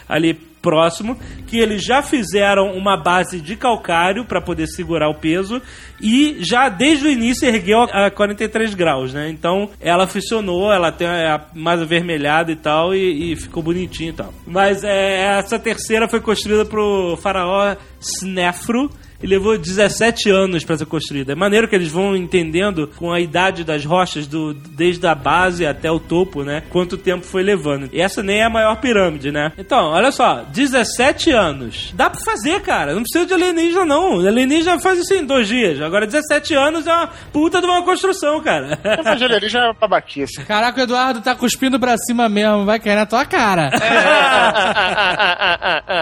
[SPEAKER 2] ali próximo, que eles já fizeram uma base de calcário para poder segurar o peso e já desde o início ergueu a 43 graus, né? Então ela funcionou, ela tem a mais avermelhada e tal e, e ficou bonitinho e tal. Mas é, essa terceira foi construída pro faraó Snefru e levou 17 anos para ser construída. É maneiro que eles vão entendendo com a idade das rochas, do, desde a base até o topo, né? Quanto tempo foi levando. E essa nem é a maior pirâmide, né? Então, olha só, 17 anos. Dá pra fazer, cara. Não precisa de alienígena, não. Alienígena faz isso em dois dias. Agora, 17 anos é uma puta de uma construção, cara.
[SPEAKER 3] Mas já é babaquice.
[SPEAKER 5] Caraca, o Eduardo tá cuspindo pra cima mesmo, vai cair na tua cara.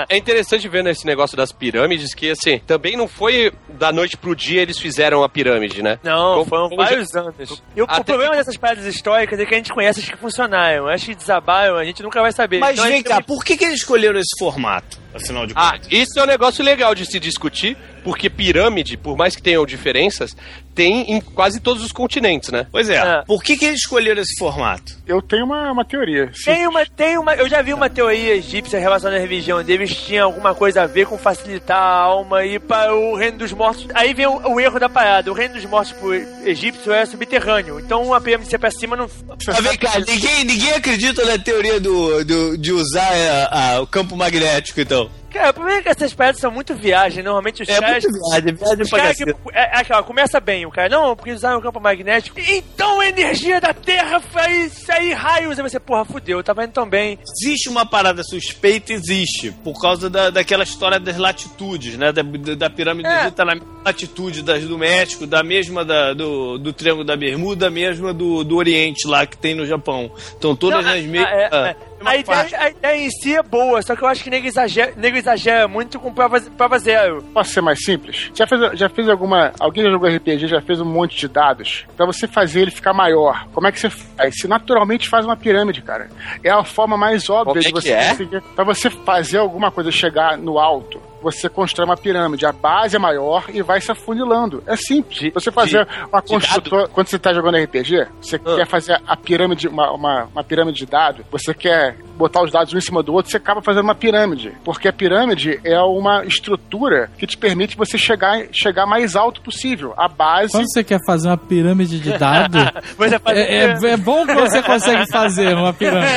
[SPEAKER 4] É interessante ver nesse negócio das pirâmides que, assim, também não foi da noite pro dia eles fizeram a pirâmide, né?
[SPEAKER 8] Não,
[SPEAKER 4] Como-
[SPEAKER 8] foram vários anos. E o, o problema
[SPEAKER 4] que-
[SPEAKER 8] dessas paradas históricas é que a gente conhece as que funcionaram. As que desabaram, a gente nunca vai saber.
[SPEAKER 7] Mas
[SPEAKER 8] Então,
[SPEAKER 7] vem
[SPEAKER 8] gente
[SPEAKER 7] cá,
[SPEAKER 8] tem-
[SPEAKER 7] por que, que eles escolheram esse formato, afinal de
[SPEAKER 4] Ah,
[SPEAKER 7] contas?
[SPEAKER 4] isso é um negócio legal de se discutir, porque pirâmide, por mais que tenham diferenças, tem em quase todos os continentes, né?
[SPEAKER 7] Pois é,
[SPEAKER 8] É.
[SPEAKER 7] por que, que eles escolheram esse formato?
[SPEAKER 3] Eu tenho uma, uma teoria. Sim.
[SPEAKER 8] Tem uma, tem uma, eu já vi uma teoria egípcia relacionada à religião deles tinha alguma coisa a ver com facilitar a alma e para o reino dos mortos. Aí vem o, o erro da parada. O reino dos mortos pro egípcio é subterrâneo. Então a pirâmide ser pra cima não.
[SPEAKER 7] Mas vem cá, ninguém, ninguém acredita na teoria do, do- de usar é, a- o campo magnético, então.
[SPEAKER 8] Cara, o problema é que essas paradas são muito viagem. Normalmente os
[SPEAKER 7] É
[SPEAKER 8] caras.
[SPEAKER 7] muito viagem, viagem
[SPEAKER 8] Os
[SPEAKER 7] pra
[SPEAKER 8] caras que, é, é aquela, começa bem, o cara, não, porque usaram o campo magnético. Então a energia da Terra faz sair raios. Aí você, porra, fudeu, tava indo tão bem.
[SPEAKER 7] Existe uma parada suspeita, existe, por causa da, daquela história das latitudes, né? Da, da, da pirâmide
[SPEAKER 8] É.
[SPEAKER 7] tá na mesma latitude das do México, da mesma da, do, do Triângulo da Bermuda, mesma do, do Oriente lá que tem no Japão. Então todas
[SPEAKER 8] Não,
[SPEAKER 7] as mesmas.
[SPEAKER 8] é- é- A ideia, a ideia em si é boa, só que eu acho que nego exagera, nego exagera muito com prova, prova zero.
[SPEAKER 3] Posso ser mais simples? Já fez, já fez alguma. Alguém já jogou RPG, já fez um monte de dados? Pra você fazer ele ficar maior, como é que você faz? Você naturalmente faz uma pirâmide, cara. É a forma mais óbvia
[SPEAKER 4] Como é
[SPEAKER 3] de
[SPEAKER 4] que
[SPEAKER 3] você
[SPEAKER 4] é?
[SPEAKER 3] conseguir. Pra você fazer alguma coisa chegar no alto. Você constrói uma pirâmide, a base é maior e vai se afunilando. É simples.
[SPEAKER 4] De-
[SPEAKER 3] você fazer uma
[SPEAKER 4] de
[SPEAKER 3] construtora. Quando você tá jogando RPG, você
[SPEAKER 4] Ah.
[SPEAKER 3] quer fazer a pirâmide, uma, uma, uma pirâmide de dados, você quer botar os dados um em cima do outro, você acaba fazendo uma pirâmide. Porque a pirâmide é uma estrutura que te permite você chegar, chegar mais alto possível. A base.
[SPEAKER 5] Quando você quer fazer uma pirâmide de dados,
[SPEAKER 8] faz
[SPEAKER 5] é, é- é bom que você consegue fazer uma pirâmide.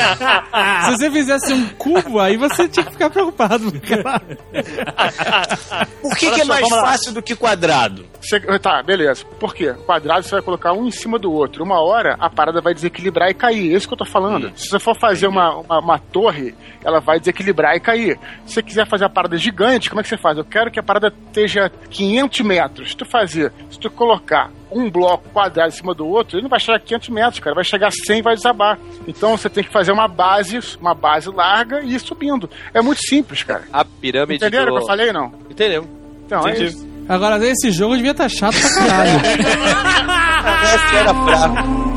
[SPEAKER 5] Se você fizesse um cubo, aí você tinha que ficar preocupado. cara.
[SPEAKER 7] Por que, que é mais fácil do que quadrado?
[SPEAKER 3] Você- tá, beleza. Por quê? Quadrado você vai colocar um em cima do outro. Uma hora a parada vai desequilibrar e cair. É isso que eu tô falando. Se você for fazer uma, uma, uma torre, ela vai desequilibrar e cair. Se você quiser fazer a parada gigante, como é que você faz? Eu quero que a parada esteja 500 metros. Se tu fazer, se tu colocar um bloco quadrado em cima do outro, ele não vai chegar a 500 metros, cara. Vai chegar a 100 e vai desabar. Então você tem que fazer uma base, uma base larga e ir subindo. É muito simples, cara.
[SPEAKER 4] A pirâmide
[SPEAKER 3] Entenderam o
[SPEAKER 4] do...
[SPEAKER 3] que eu falei, não?
[SPEAKER 4] Entendeu?
[SPEAKER 3] Então, é
[SPEAKER 7] Entendi.
[SPEAKER 3] isso.
[SPEAKER 5] Agora, esse jogo devia estar chato pra caralho.
[SPEAKER 4] Essa era fraco.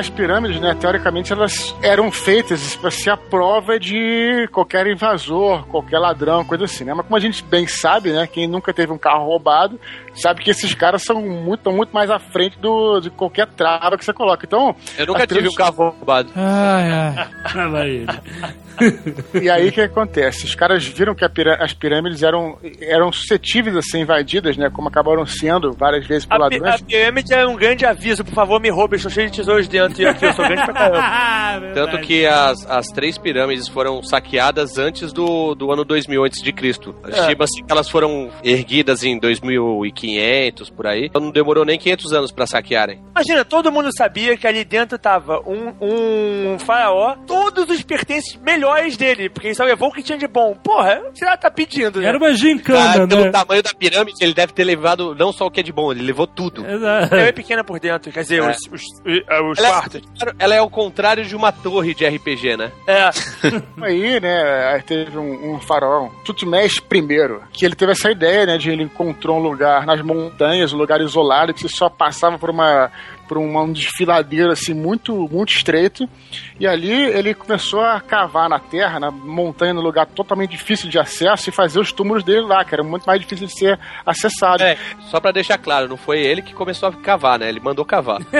[SPEAKER 3] As pirâmides, né, teoricamente, elas eram feitas para ser a prova de qualquer invasor, qualquer ladrão, coisa assim, né? Mas como a gente bem sabe, né, quem nunca teve um carro roubado, sabe que esses caras são muito, muito mais à frente do, de qualquer trava que você coloca. Então,
[SPEAKER 4] Eu nunca tive um
[SPEAKER 3] pirâmides-
[SPEAKER 4] carro roubado.
[SPEAKER 5] Ai, ai.
[SPEAKER 2] Lá ele.
[SPEAKER 3] E aí o que acontece? Os caras viram que a pirâ- as pirâmides eram, eram suscetíveis a ser invadidas, né? Como acabaram sendo várias vezes por
[SPEAKER 8] A,
[SPEAKER 3] ladrões.
[SPEAKER 8] a pirâmide é um grande aviso, por favor, me roube, estou cheio de tesouros dentro aqui eu sou grande pra caramba.
[SPEAKER 2] Ah,
[SPEAKER 4] Tanto que as, as três pirâmides foram saqueadas antes do, do ano 2000 antes de Cristo. Estima-se que elas foram erguidas em 2500 por aí. Então não demorou nem 500 anos pra saquearem.
[SPEAKER 8] Imagina, todo mundo sabia que ali dentro tava um, um faraó, todos os pertences melhores dele, porque ele só levou o que tinha de bom. Porra, você já tá pedindo, né?
[SPEAKER 2] Era uma gincana,
[SPEAKER 4] Ah, pelo
[SPEAKER 2] né?
[SPEAKER 4] tamanho da pirâmide, ele deve ter levado não só o que é de bom, ele levou tudo.
[SPEAKER 2] Exato.
[SPEAKER 8] Ela é pequena por dentro, quer dizer,
[SPEAKER 4] É.
[SPEAKER 8] os, os, os
[SPEAKER 4] Ela é, ela é o contrário de uma torre de RPG, né?
[SPEAKER 8] É.
[SPEAKER 3] Aí, né, aí teve um, um faraó, Tutmés I, que ele teve essa ideia, né, de ele encontrou um lugar nas montanhas, um lugar isolado, que você só passava por uma por uma- um desfiladeiro assim muito muito estreito e ali ele começou a cavar na terra na montanha num lugar totalmente difícil de acesso e fazer os túmulos dele lá que era muito mais difícil de ser acessado
[SPEAKER 4] É, só pra deixar claro, não foi ele que começou a cavar, né? Ele mandou cavar.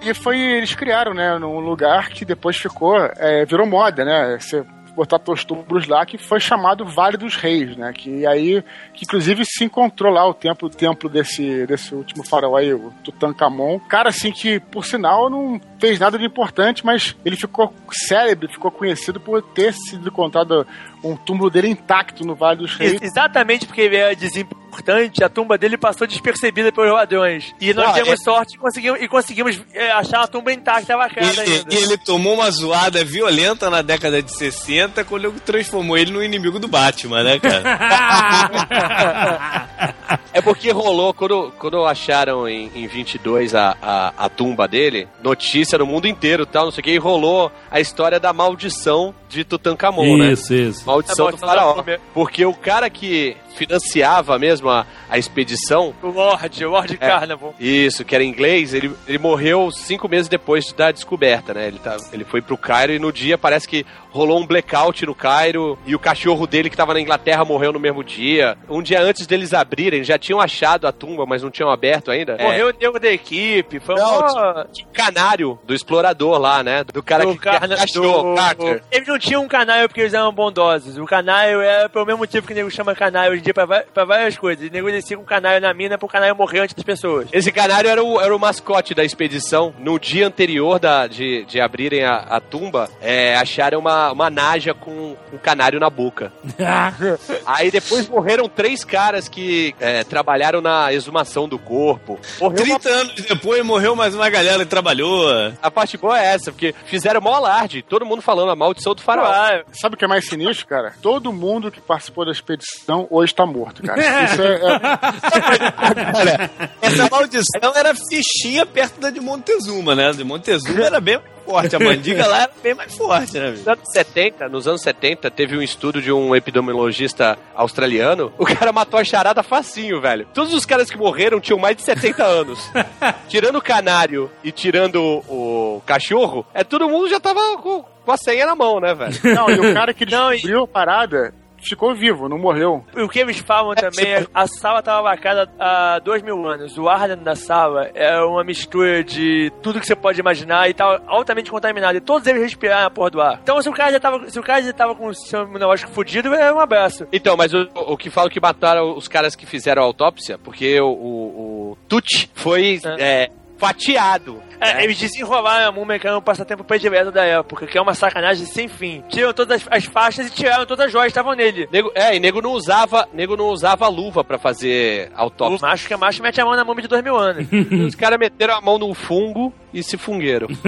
[SPEAKER 3] E foi, eles criaram, né, num lugar que depois ficou, é, virou moda, né, você botar túmulos lá, que foi chamado Vale dos Reis, né, que aí, que inclusive se encontrou lá o templo, o templo desse, desse último faraó aí, o Tutankhamon, cara assim que, por sinal, não fez nada de importante, mas ele ficou célebre, ficou conhecido por ter sido encontrado um túmulo dele intacto no Vale dos Reis.
[SPEAKER 8] Ex- Exatamente porque ele era desimportante, a tumba dele passou despercebida pelos ladrões. E nós
[SPEAKER 7] Ah,
[SPEAKER 8] tivemos
[SPEAKER 7] é-
[SPEAKER 8] sorte e conseguimos, e conseguimos é, achar a tumba intacta lacrada
[SPEAKER 7] Ele,
[SPEAKER 8] ainda.
[SPEAKER 7] ele tomou uma zoada violenta na década de 60 quando transformou ele no inimigo do Batman, né, cara?
[SPEAKER 4] É porque rolou, quando, quando acharam em, em 22 a, a, a tumba dele, notícia no mundo inteiro tal, não sei o que, e rolou a história da maldição de Tutankhamon, né?
[SPEAKER 2] Isso, isso.
[SPEAKER 4] Maldição
[SPEAKER 8] A
[SPEAKER 4] do
[SPEAKER 8] da
[SPEAKER 4] faraó. Porque o cara que financiava mesmo a, a expedição,
[SPEAKER 8] O Lorde, o Lorde Carnival.
[SPEAKER 4] isso, que era inglês, ele, ele morreu cinco meses depois da descoberta, né? Ele, tá, ele foi pro Cairo e no dia parece que rolou um blackout no Cairo e o cachorro dele que tava na Inglaterra morreu no mesmo dia. Um dia antes deles abrirem, já tinham achado a tumba, mas não tinham aberto ainda. É,
[SPEAKER 8] Morreu o nego da equipe, foi
[SPEAKER 4] Não, um canário do explorador lá, né? Do cara
[SPEAKER 8] do
[SPEAKER 4] que
[SPEAKER 8] carna-
[SPEAKER 4] achou,
[SPEAKER 8] do-
[SPEAKER 4] Carter.
[SPEAKER 8] Eles não tinham um canário porque eles eram bondosos. O canário é pelo mesmo motivo que o nego chama canário hoje em dia pra, pra várias coisas. O nego descia com um canário na mina pro canário morrer antes das pessoas.
[SPEAKER 4] Esse canário era o, era o mascote da expedição. No dia anterior da, de, de abrirem a, a tumba, é, acharam uma, uma naja com um canário na boca. Aí depois morreram três caras que é, trabalharam na exumação do corpo. Morreu uma
[SPEAKER 7] 30 anos depois morreu mais uma galera que trabalhou.
[SPEAKER 4] A parte boa é essa, porque fizeram mó alarde, todo mundo falando a maldição do faraó.
[SPEAKER 8] Ah,
[SPEAKER 3] Sabe o que é mais sinistro, cara? Todo mundo que participou da expedição hoje tá morto, cara. Isso é, é-
[SPEAKER 7] Olha, essa maldição era fichinha perto da de Montezuma, né? De Montezuma era bem forte, a mandiga lá era bem mais forte, né?
[SPEAKER 4] Nos anos 70, nos anos 70, teve um estudo de um epidemiologista australiano. O cara matou a charada facinho, velho. Todos os caras que morreram tinham mais de 70 anos. tirando o canário e tirando o, cachorro, é todo mundo já tava com, com a senha na mão, né, velho?
[SPEAKER 3] Não, e o cara que
[SPEAKER 8] Não, e-
[SPEAKER 3] descobriu a parada ficou vivo, não morreu.
[SPEAKER 8] O que eles falam também é a sala estava marcada há dois mil anos. O ar dentro da sala é uma mistura de tudo que você pode imaginar e tal, altamente contaminado. E todos eles respiraram a porra do ar. Então se o cara já tava, se o cara já tava com o seu imunológico fudido, é um abraço.
[SPEAKER 4] Então, mas o, o que falam que mataram os caras que fizeram a autópsia, porque o, o, o Tucci foi é, fatiado.
[SPEAKER 8] É,
[SPEAKER 4] né?
[SPEAKER 8] Eles desenrolaram a múmia que era um passatempo predileto da época, que é uma sacanagem sem fim. Tiram todas as, as faixas e tiraram todas as joias que estavam nele.
[SPEAKER 4] Nego, é, e nego não usava, nego não usava luva pra fazer
[SPEAKER 8] O
[SPEAKER 4] autópsia.
[SPEAKER 8] macho que é macho mete a mão na múmia de dois mil anos.
[SPEAKER 4] Os caras meteram a mão no fungo e se fungueram.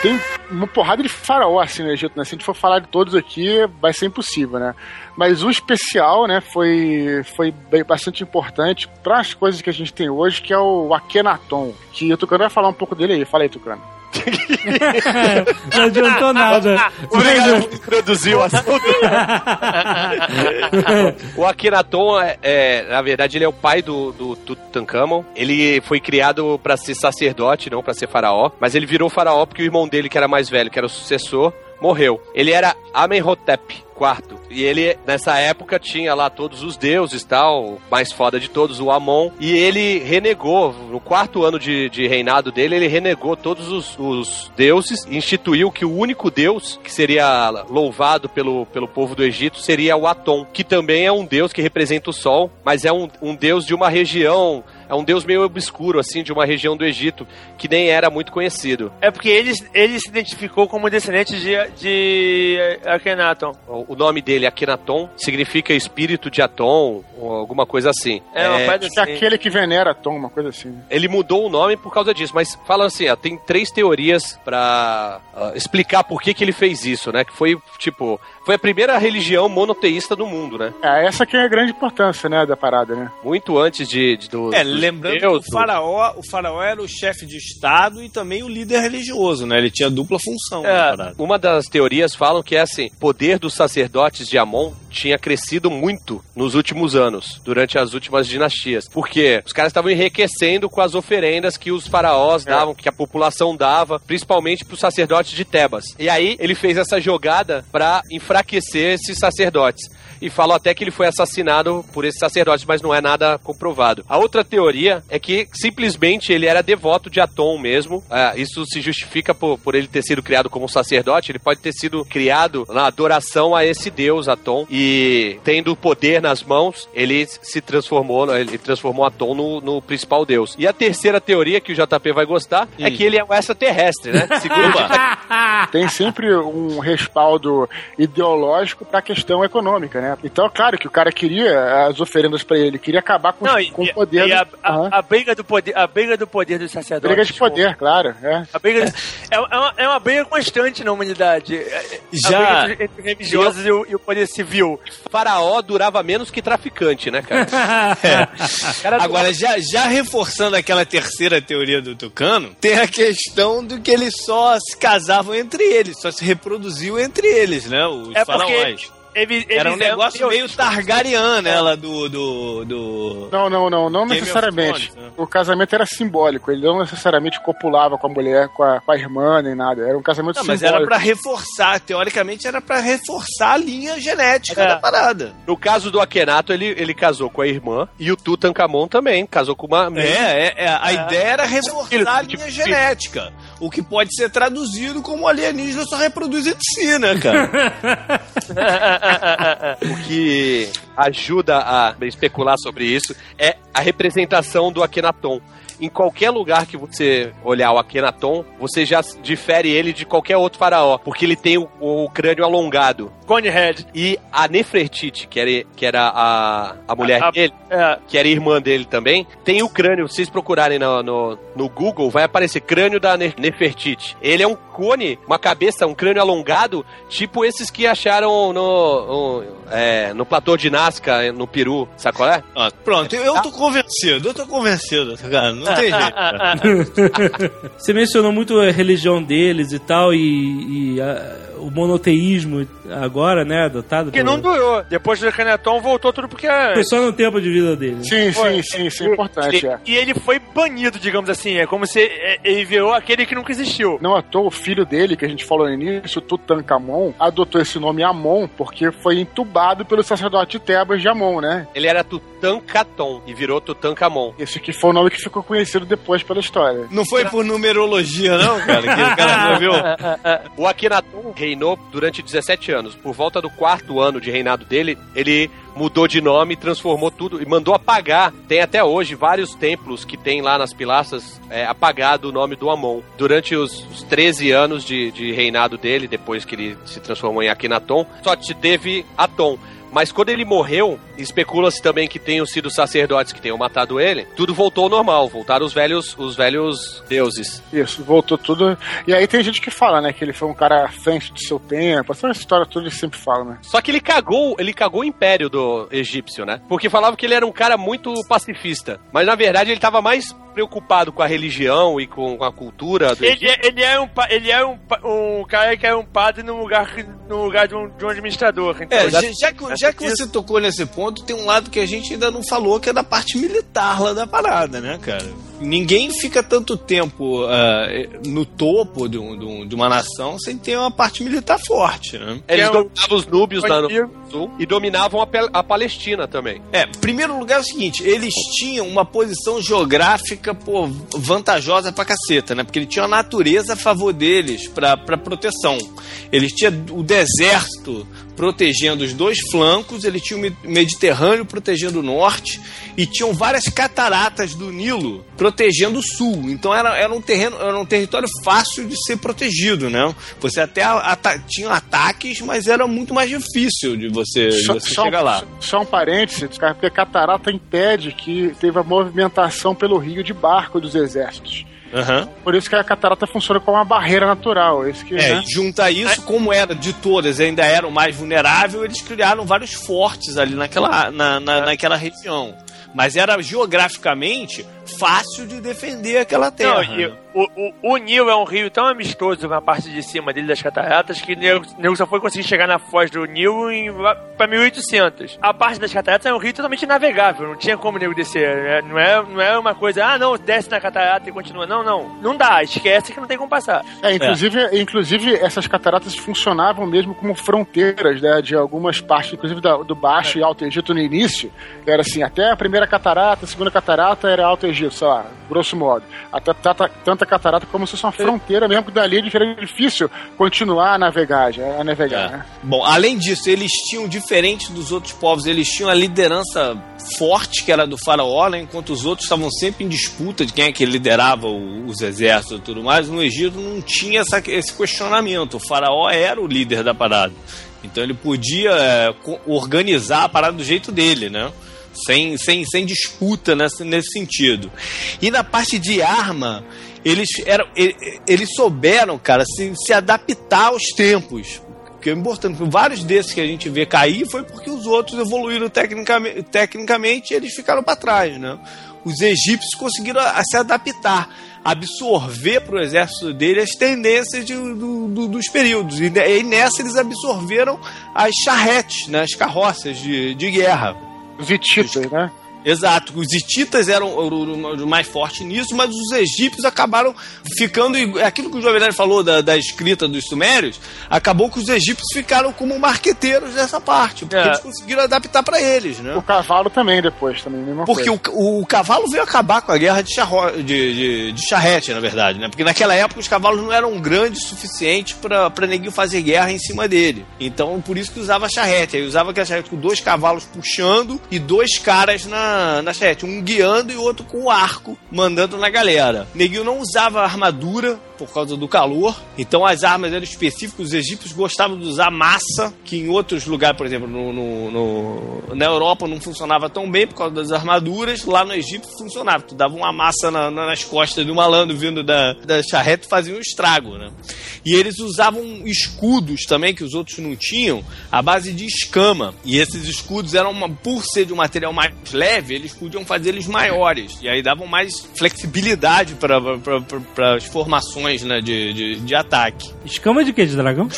[SPEAKER 3] Tem uma porrada de faraó assim no Egito, né? Se a gente for falar de todos aqui, vai ser impossível, né? Mas o especial, né, foi, foi bem- bastante importante para as coisas que a gente tem hoje, que é o Akhenaton. Que o Tucano vai falar um pouco dele aí. Fala aí, Tucano.
[SPEAKER 2] Não adiantou nada.
[SPEAKER 4] Obrigado por introduzir o assunto. o Akhenaton, é, é, na verdade, ele é o pai do, do Tutankhamon. Ele foi criado pra ser sacerdote, não pra ser faraó. Mas ele virou faraó porque o irmão dele, que era mais velho, que era o sucessor, morreu. Ele era Amenhotep IV. E ele, nessa época, tinha lá todos os deuses tal, o mais foda de todos, o Amon. E ele renegou, no quarto ano de, de reinado dele, ele renegou todos os, os deuses, instituiu que o único deus que seria louvado pelo, pelo povo do Egito seria o Atom, que também é um deus que representa o sol, mas é um, um deus de uma região. É um deus meio obscuro, assim, de uma região do Egito, que nem era muito conhecido.
[SPEAKER 8] É porque ele, ele se identificou como descendente de, de Akhenaton.
[SPEAKER 4] O o nome dele, Akhenaton, significa espírito de Atom, ou alguma coisa assim.
[SPEAKER 8] É, uma coisa
[SPEAKER 3] Que é
[SPEAKER 8] assim.
[SPEAKER 3] aquele que venera Tom, uma coisa assim.
[SPEAKER 4] Ele mudou o nome por causa disso, mas fala assim, ó, tem três teorias pra ah, explicar por que, que ele fez isso, né? Que foi, tipo, foi a primeira religião monoteísta do mundo, né?
[SPEAKER 3] É, essa que é a grande importância, né, da parada, né?
[SPEAKER 4] Muito antes de, de do,
[SPEAKER 7] É,
[SPEAKER 4] dos
[SPEAKER 7] lembrando
[SPEAKER 4] judeus,
[SPEAKER 7] que o faraó, o faraó era o chefe de estado e também o líder religioso, né? Ele tinha dupla função.
[SPEAKER 8] É.
[SPEAKER 4] Uma das teorias falam que é assim: o poder dos sacerdotes de Amon tinha crescido muito nos últimos anos, durante as últimas dinastias. Porque os caras estavam enriquecendo com as oferendas que os faraós davam, que a população dava, principalmente para os sacerdotes de Tebas. E aí ele fez essa jogada para enfraquecer esses sacerdotes. E falam até que ele foi assassinado por esses sacerdotes, mas não é nada comprovado. A outra teoria é que simplesmente ele era devoto de Atom mesmo. Ah, isso se justifica por, por ele ter sido criado como sacerdote. Ele pode ter sido criado na adoração a esse deus Atom. E tendo o poder nas mãos, ele se transformou, ele transformou Atom no, no principal deus. E a terceira teoria, que o JP vai gostar, é que ele é um extraterrestre, né? Segundo
[SPEAKER 3] Tem sempre um respaldo ideológico pra questão econômica, né? Então, claro que o cara queria as oferendas pra ele, queria acabar com,
[SPEAKER 8] Não, e,
[SPEAKER 3] com o poder.
[SPEAKER 8] e a,
[SPEAKER 3] do-
[SPEAKER 8] a-
[SPEAKER 3] Aham.
[SPEAKER 8] a briga do poder, a briga do poder dos sacerdotes.
[SPEAKER 3] Briga de poder, claro. É.
[SPEAKER 8] A briga é, é, uma, é uma briga constante na humanidade. É- é-
[SPEAKER 7] Já-
[SPEAKER 8] A briga entre, religiosos e o, e o poder civil.
[SPEAKER 4] Faraó durava menos que traficante, né, cara? Cara,
[SPEAKER 7] Agora, já, já reforçando aquela terceira teoria do Tucano, tem a questão do que eles só se casavam entre eles, só se reproduziam entre eles, né? Os
[SPEAKER 8] É porque
[SPEAKER 7] faraós.
[SPEAKER 8] Ele,
[SPEAKER 7] Era um negócio meio Targaryen, né? Ela do. do, do...
[SPEAKER 3] Não, não, não, não
[SPEAKER 7] Game
[SPEAKER 3] necessariamente.
[SPEAKER 7] Thrones, né?
[SPEAKER 3] O casamento era simbólico, ele não necessariamente copulava com a mulher, com a, com a irmã, nem nada. Era um casamento
[SPEAKER 7] Não, mas
[SPEAKER 3] simbólico.
[SPEAKER 7] era pra reforçar, teoricamente era pra reforçar a linha genética
[SPEAKER 8] É.
[SPEAKER 7] da parada.
[SPEAKER 4] No caso do Akhenato, ele, ele casou com a irmã e o Tutankhamon também casou com uma.
[SPEAKER 7] É, é, é, a ideia era reforçar a
[SPEAKER 4] Tipo,
[SPEAKER 7] linha
[SPEAKER 4] tipo,
[SPEAKER 7] genética. O que pode ser traduzido como alienígena só reproduz entre si, né, cara?
[SPEAKER 4] O que ajuda a especular sobre isso é a representação do Akhenaton. Em qualquer lugar que você olhar o Akhenaton, você já difere ele de qualquer outro faraó, porque ele tem o, o crânio alongado.
[SPEAKER 8] Conehead.
[SPEAKER 4] E a Nefertiti, que era, que era a, a mulher
[SPEAKER 8] A- a-
[SPEAKER 4] dele,
[SPEAKER 8] É,
[SPEAKER 4] que era irmã dele também, tem o crânio. Se vocês procurarem no, no, no Google, vai aparecer crânio da Ne- Nefertiti. Ele é um cone, uma cabeça, um crânio alongado, tipo esses que acharam no, no, é, no platô de Nazca, no Peru, sabe qual é?
[SPEAKER 7] Ah, pronto, eu, eu tô convencido, eu tô convencido, cara. Não tem jeito.
[SPEAKER 2] Você mencionou muito a religião deles e tal, e, e, ah, o monoteísmo agora, né, adotado.
[SPEAKER 8] que
[SPEAKER 2] pelo-
[SPEAKER 8] não durou. Depois do Akhenaton voltou tudo porque...
[SPEAKER 2] Foi só no tempo de vida dele.
[SPEAKER 3] Sim,
[SPEAKER 8] Foi.
[SPEAKER 3] sim, sim, isso é importante, é.
[SPEAKER 8] E ele foi banido, digamos assim. É como se é, ele virou aquele que nunca existiu.
[SPEAKER 3] Não à toa, o filho dele, que a gente falou no início, Tutankhamon, adotou esse nome Amon porque foi entubado pelo sacerdote Tebas de Amon, né?
[SPEAKER 4] Ele era Tutankhaton e virou Tutankhamon.
[SPEAKER 3] Esse que foi o nome que ficou conhecido depois pela história.
[SPEAKER 7] Não foi por numerologia, não, cara, que o cara viu.
[SPEAKER 4] O Akhenaton reinou durante 17 anos. Por volta do quarto ano de reinado dele, ele mudou de nome, transformou tudo e mandou apagar. Tem até hoje vários templos que tem lá nas pilastras é, apagado o nome do Amon. Durante os, os 13 anos de, de reinado dele, depois que ele se transformou em Akhenaton, só te teve Aton. Mas quando ele morreu, especula-se também que tenham sido sacerdotes que tenham matado ele. Tudo voltou ao normal, voltaram os velhos, os velhos deuses.
[SPEAKER 3] Isso, voltou tudo. E aí tem gente que fala, né, que ele foi um cara à frente do seu tempo. Essa história toda ele sempre fala, né?
[SPEAKER 4] Só que ele cagou, ele cagou o império do egípcio, né? Porque falava que ele era um cara muito pacifista. Mas na verdade ele tava mais preocupado com a religião e com, com a cultura do
[SPEAKER 8] Ele, é- ele é um ele é um, um cara que é um padre no lugar, no lugar de, um, de um administrador. Então,
[SPEAKER 7] É,
[SPEAKER 8] já,
[SPEAKER 7] já que, já que você tocou nesse ponto, tem um lado que a gente ainda não falou, que é da parte militar lá da parada, né, cara? Ninguém fica tanto tempo ah, no topo de, um- de um- de uma nação sem ter uma parte militar forte, né?
[SPEAKER 4] Eles
[SPEAKER 8] que é
[SPEAKER 4] dominavam os núbios lá no sul e dominavam a, a Palestina também.
[SPEAKER 7] É, primeiro lugar é o seguinte, eles tinham uma posição geográfica, pô, vantajosa pra caceta, né? Porque ele tinha a natureza a favor deles pra, pra proteção. Eles tinham o deserto protegendo os dois flancos, ele tinha o Me- Mediterrâneo protegendo o norte e tinham várias cataratas do Nilo protegendo o sul. Então era, era um terreno, era um território fácil de ser protegido, né? Você até ata- tinha ataques, mas era muito mais difícil de você, de você chegar lá.
[SPEAKER 3] Só um parênteses, cara, porque a catarata impede que teve a movimentação pelo rio de barco dos exércitos.
[SPEAKER 7] Aham.
[SPEAKER 3] Por isso que a catarata funciona como uma barreira natural. Isso que,
[SPEAKER 7] É,
[SPEAKER 3] né?
[SPEAKER 7] junta isso, como era de todas, ainda era o mais vulnerável, eles criaram vários fortes ali naquela, na, na, naquela região. Mas era geograficamente fácil de defender aquela terra.
[SPEAKER 8] Não, e o, o, o Nil é um rio tão amistoso na parte de cima dele das cataratas que o nego, nego só foi conseguir chegar na foz do Nil em, pra 1800. A parte das cataratas é um rio totalmente navegável, não tinha como o nego descer. né? Não, é, não é uma coisa, ah não, desce na catarata e continua. Não, não. Não dá, esquece que não tem como passar.
[SPEAKER 3] É, inclusive, inclusive essas cataratas funcionavam mesmo como fronteiras né, de algumas partes, inclusive da- do Baixo e Alto Egito no início. Era assim, até a primeira catarata, a segunda catarata era Alto Egito, sei lá, grosso modo. Até tanta, catarata como se fosse uma fronteira mesmo, que dali era difícil continuar a navegar, a navegar,
[SPEAKER 7] É.
[SPEAKER 3] né?
[SPEAKER 7] Bom, além disso, eles tinham, diferente dos outros povos, eles tinham a liderança forte, que era do faraó, né, enquanto os outros estavam sempre em disputa de quem é que liderava os exércitos e tudo mais. No Egito não tinha essa- esse questionamento. O faraó era o líder da parada. Então ele podia é, organizar a parada do jeito dele, né? Sem, sem, sem disputa nesse, nesse sentido. E na parte de arma, eles, eram, eles souberam, cara, se, se adaptar aos tempos. Porque é importante, vários desses que a gente vê cair foi porque os outros evoluíram tecnicamente, tecnicamente e eles ficaram para trás, né? Os egípcios conseguiram a- a se adaptar, absorver para o exército dele as tendências de- do- do- dos períodos. E, e nessa eles absorveram as charretes, né? as carroças de, de guerra.
[SPEAKER 3] Hititas, né?
[SPEAKER 7] Exato, os hititas eram o- mais forte nisso, mas os egípcios acabaram ficando. igu- Aquilo que o Jovem Nerd falou da, da escrita dos sumérios, acabou que os egípcios ficaram como marqueteiros dessa parte, porque
[SPEAKER 8] É.
[SPEAKER 7] eles conseguiram adaptar para eles, né?
[SPEAKER 3] O cavalo também depois, também, mesma
[SPEAKER 7] Porque o, o cavalo veio acabar com a guerra de, charro, de, de, de charrete, na verdade, né? Porque naquela época os cavalos não eram grandes o suficiente para neguinho fazer guerra em cima dele. Então, por isso que usava charrete. Aí usava aquela charrete com dois cavalos puxando e dois caras na, na, na um guiando e outro com o arco, mandando na galera. Neguinho não usava armadura por causa do calor, então as armas eram específicas. Os egípcios gostavam de usar massa, que em outros lugares, por exemplo, no, no- no- na Europa não funcionava tão bem por causa das armaduras. Lá no Egito funcionava. Tu dava uma massa na- na- nas costas do malandro vindo da, da charrete fazia um estrago, né? E eles usavam escudos também, que os outros não tinham, à base de escama. E esses escudos eram, uma, por ser de um material mais leve, eles podiam fazer eles maiores. E aí davam mais flexibilidade para as formações né, de, de, de ataque.
[SPEAKER 2] Escama de quê? De dragão?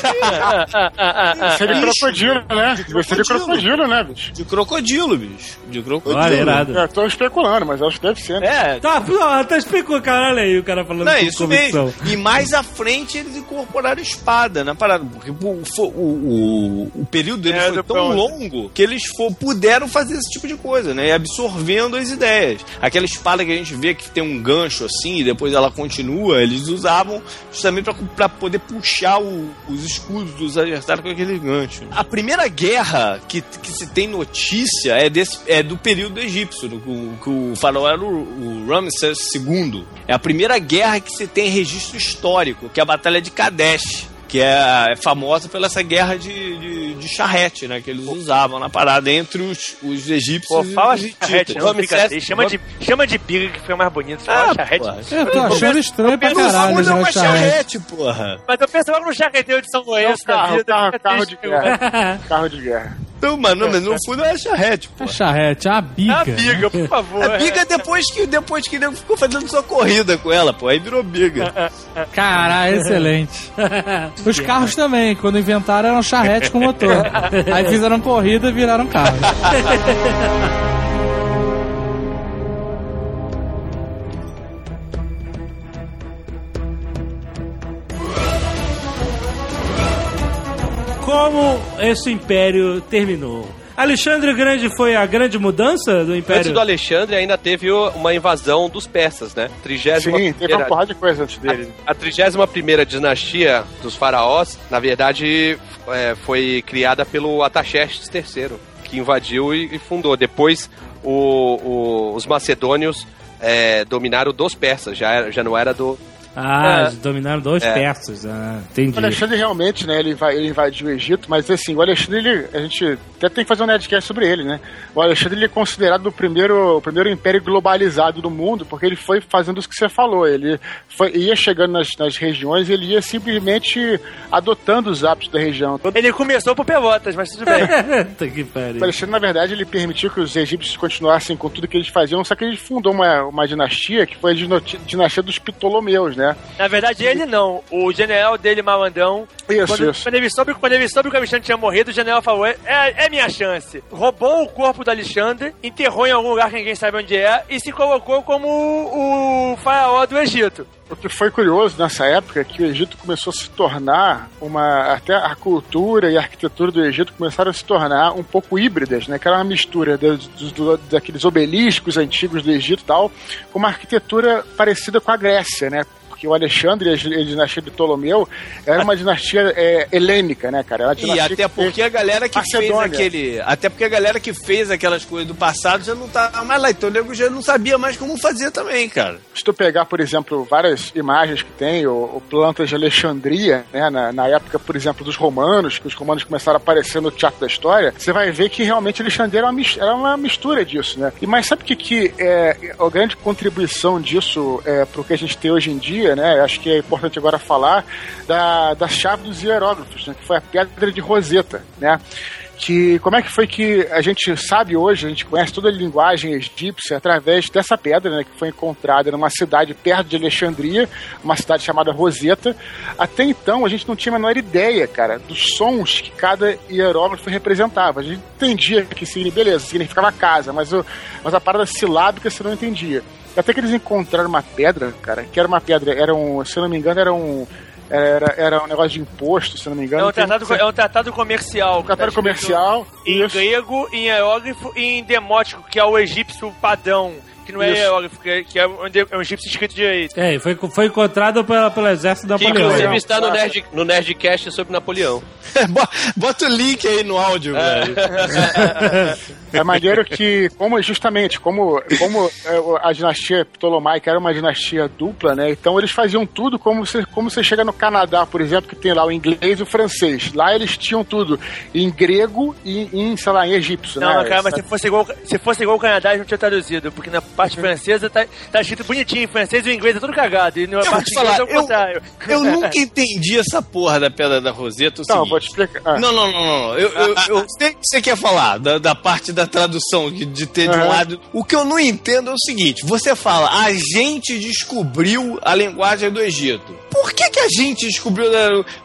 [SPEAKER 3] Isso é de crocodilo, né? Isso é de crocodilo, né, bicho?
[SPEAKER 7] De crocodilo, bicho. De crocodilo.
[SPEAKER 2] Olha, irado.
[SPEAKER 3] Eu tô especulando, mas acho que deve ser. né?
[SPEAKER 7] É,
[SPEAKER 2] Tá, tá explicou, caralho aí, o cara falando
[SPEAKER 7] Não, é isso
[SPEAKER 2] convicção.
[SPEAKER 7] mesmo. E mais à frente eles incorporaram espada na parada. Porque o, o, o, o período deles
[SPEAKER 8] É,
[SPEAKER 7] foi tão longo que eles fo- puderam fazer esse tipo de coisa, né? E absorvendo as ideias. Aquela espada que a gente vê que tem um gancho assim e depois ela continua, eles usavam justamente pra poder puxar o- os escudos dos adversários com aquele gancho. A primeira guerra que, que se tem notícia é, desse, é do período egípcio, que o faraó era o, o Ramsés II. É a primeira guerra que se tem registro histórico, que é a Batalha de Kadesh. Que é, é famosa pela essa guerra de, de, de charrete, né? Que eles usavam na parada entre os, os egípcios
[SPEAKER 8] Pô,
[SPEAKER 7] e
[SPEAKER 8] fala
[SPEAKER 7] os
[SPEAKER 8] charrete, não fica assim. Chama de, chama de biga que foi mais bonito. Fala
[SPEAKER 7] Ah,
[SPEAKER 8] charrete.
[SPEAKER 7] porra.
[SPEAKER 5] Eu tô achando estranho pra
[SPEAKER 7] Mas o
[SPEAKER 5] caralho
[SPEAKER 7] bagulho é
[SPEAKER 5] já
[SPEAKER 7] uma
[SPEAKER 5] charrete.
[SPEAKER 7] charrete, porra.
[SPEAKER 8] Mas eu penso logo no charreteiro de São
[SPEAKER 3] É
[SPEAKER 8] Lourenço
[SPEAKER 3] um
[SPEAKER 8] da
[SPEAKER 3] carro,
[SPEAKER 8] vida.
[SPEAKER 3] carro,
[SPEAKER 8] fica
[SPEAKER 3] carro
[SPEAKER 8] triste,
[SPEAKER 3] de guerra. Carro de guerra.
[SPEAKER 7] Não, mano, mas no fundo é charrete,
[SPEAKER 5] É
[SPEAKER 7] porra.
[SPEAKER 5] charrete, é uma biga.
[SPEAKER 8] Ah, biga, por favor.
[SPEAKER 7] A biga depois que, depois que ele ficou fazendo sua corrida com ela, pô. Aí virou biga.
[SPEAKER 5] Caralho, excelente. Os carros também, quando inventaram, eram charrete com motor. Aí fizeram corrida e viraram carro.
[SPEAKER 2] Como esse império terminou? Alexandre o Grande foi a grande mudança do
[SPEAKER 9] Antes
[SPEAKER 2] império?
[SPEAKER 9] do Alexandre ainda teve uma invasão dos persas, né? Trigésima
[SPEAKER 3] Sim, teve uma
[SPEAKER 9] primeira-
[SPEAKER 3] porrada de coisa antes dele.
[SPEAKER 9] A 31 dinastia dos faraós, na verdade, é, foi criada pelo Ataxerxes III, que invadiu e, e fundou. Depois, o- o- os macedônios é, dominaram dos persas, já, já não era do...
[SPEAKER 2] Ah,
[SPEAKER 8] É.
[SPEAKER 2] eles dominaram dois
[SPEAKER 9] É.
[SPEAKER 2] persas. Ah, entendi.
[SPEAKER 3] O Alexandre realmente, né, ele, vai, ele invadiu o Egito, mas assim, o Alexandre, ele, a gente até tem que fazer um Nerdcast sobre ele, né? O Alexandre, ele é considerado o primeiro, o primeiro império globalizado do mundo, porque ele foi fazendo isso que você falou, ele foi, ia chegando nas, nas regiões e ele ia simplesmente adotando os hábitos da região.
[SPEAKER 8] Ele começou por Pelotas, mas tudo bem.
[SPEAKER 2] Que
[SPEAKER 3] O
[SPEAKER 2] pariu.
[SPEAKER 3] Alexandre, na verdade, ele permitiu que os egípcios continuassem com tudo que eles faziam, só que ele fundou uma, uma dinastia que foi a dinastia dos Ptolomeus, né?
[SPEAKER 8] Na verdade, ele não. O general dele, Malandão,
[SPEAKER 3] Isso,
[SPEAKER 8] quando,
[SPEAKER 3] isso.
[SPEAKER 8] quando ele soube, quando ele soube que o Alexandre tinha morrido, o general falou: é, é minha chance. Roubou o corpo do Alexandre, enterrou em algum lugar que ninguém sabe onde é, e se colocou como o, o faraó do Egito.
[SPEAKER 3] O que foi curioso nessa época é que o Egito começou a se tornar uma. Até a cultura e a arquitetura do Egito começaram a se tornar um pouco híbridas, né? Que era uma mistura dos- dos- do- daqueles obeliscos antigos do Egito e tal, com uma arquitetura parecida com a Grécia, né? Porque o Alexandre e a dinastia de Ptolomeu era uma dinastia é, helênica, né, cara?
[SPEAKER 7] E até
[SPEAKER 3] que
[SPEAKER 7] porque
[SPEAKER 3] fez-
[SPEAKER 7] a galera que fez
[SPEAKER 3] Macedônia.
[SPEAKER 7] aquele. Até porque a galera que fez aquelas coisas do passado já não tá mais lá. Então o nego já não sabia mais como fazer também, cara.
[SPEAKER 3] Se tu pegar, por exemplo, várias imagens que tem, ou plantas de Alexandria, né, na, na época, por exemplo, dos romanos, que os romanos começaram a aparecer no teatro da história, você vai ver que realmente Alexandria era uma, era uma mistura disso, né? E, mas sabe o que, que é a grande contribuição disso é, para o que a gente tem hoje em dia, né? Acho que é importante agora falar da, da chave dos hieróglifos, né, que foi a pedra de Roseta, né? que como é que foi que a gente sabe hoje, a gente conhece toda a linguagem egípcia através dessa pedra, né, que foi encontrada numa cidade perto de Alexandria, uma cidade chamada Roseta. Até então a gente não tinha a menor ideia, cara, dos sons que cada hieróglifo representava. A gente entendia que beleza, significava casa, mas, o, mas a parada silábica você não entendia. Até que eles encontraram uma pedra, cara, que era uma pedra, era um, se eu não me engano, era um era, era um negócio de imposto, se eu não me engano.
[SPEAKER 8] É um tratado, é um tratado comercial.
[SPEAKER 3] um tratado comercial.
[SPEAKER 8] Em
[SPEAKER 3] isso.
[SPEAKER 8] grego, em hierógrafo e em demótico, que é o egípcio padrão. Que não é
[SPEAKER 3] Isso.
[SPEAKER 8] hieróglifo, que é, que é um, é um egípcio escrito direito.
[SPEAKER 2] É, foi, foi encontrado pela, pelo exército
[SPEAKER 9] Que
[SPEAKER 2] Napoleão.
[SPEAKER 9] inclusive está no, Nerd, no Nerdcast sobre Napoleão.
[SPEAKER 7] Bo- Bota o link aí no áudio, velho.
[SPEAKER 3] É maneiro que, como justamente, como, como é, a dinastia Ptolomaica era uma dinastia dupla, né? Então eles faziam tudo como você, como você chega no Canadá, por exemplo, que tem lá o inglês e o francês. Lá eles tinham tudo em grego e em, sei lá, em egípcio,
[SPEAKER 8] Não,
[SPEAKER 3] né?
[SPEAKER 8] cara, mas se fosse, igual, se fosse igual o Canadá, eles não tinha traduzido, porque na parte francesa tá, tá escrito bonitinho em francês e o inglês é tudo cagado. E na
[SPEAKER 7] Eu
[SPEAKER 8] parte
[SPEAKER 7] te falar,
[SPEAKER 8] inglesa é o
[SPEAKER 7] eu,
[SPEAKER 8] contrário.
[SPEAKER 7] eu nunca entendi essa porra da Pedra da Roseta. é
[SPEAKER 3] Não,
[SPEAKER 7] seguinte.
[SPEAKER 3] vou te explicar. Ah.
[SPEAKER 7] Não, não, não, não. Eu, eu, eu sei o que você quer falar, da, da parte da tradução, de, de ter de um lado. O que eu não entendo é o seguinte: você fala, a gente descobriu a linguagem do Egito. Por que, que a gente descobriu?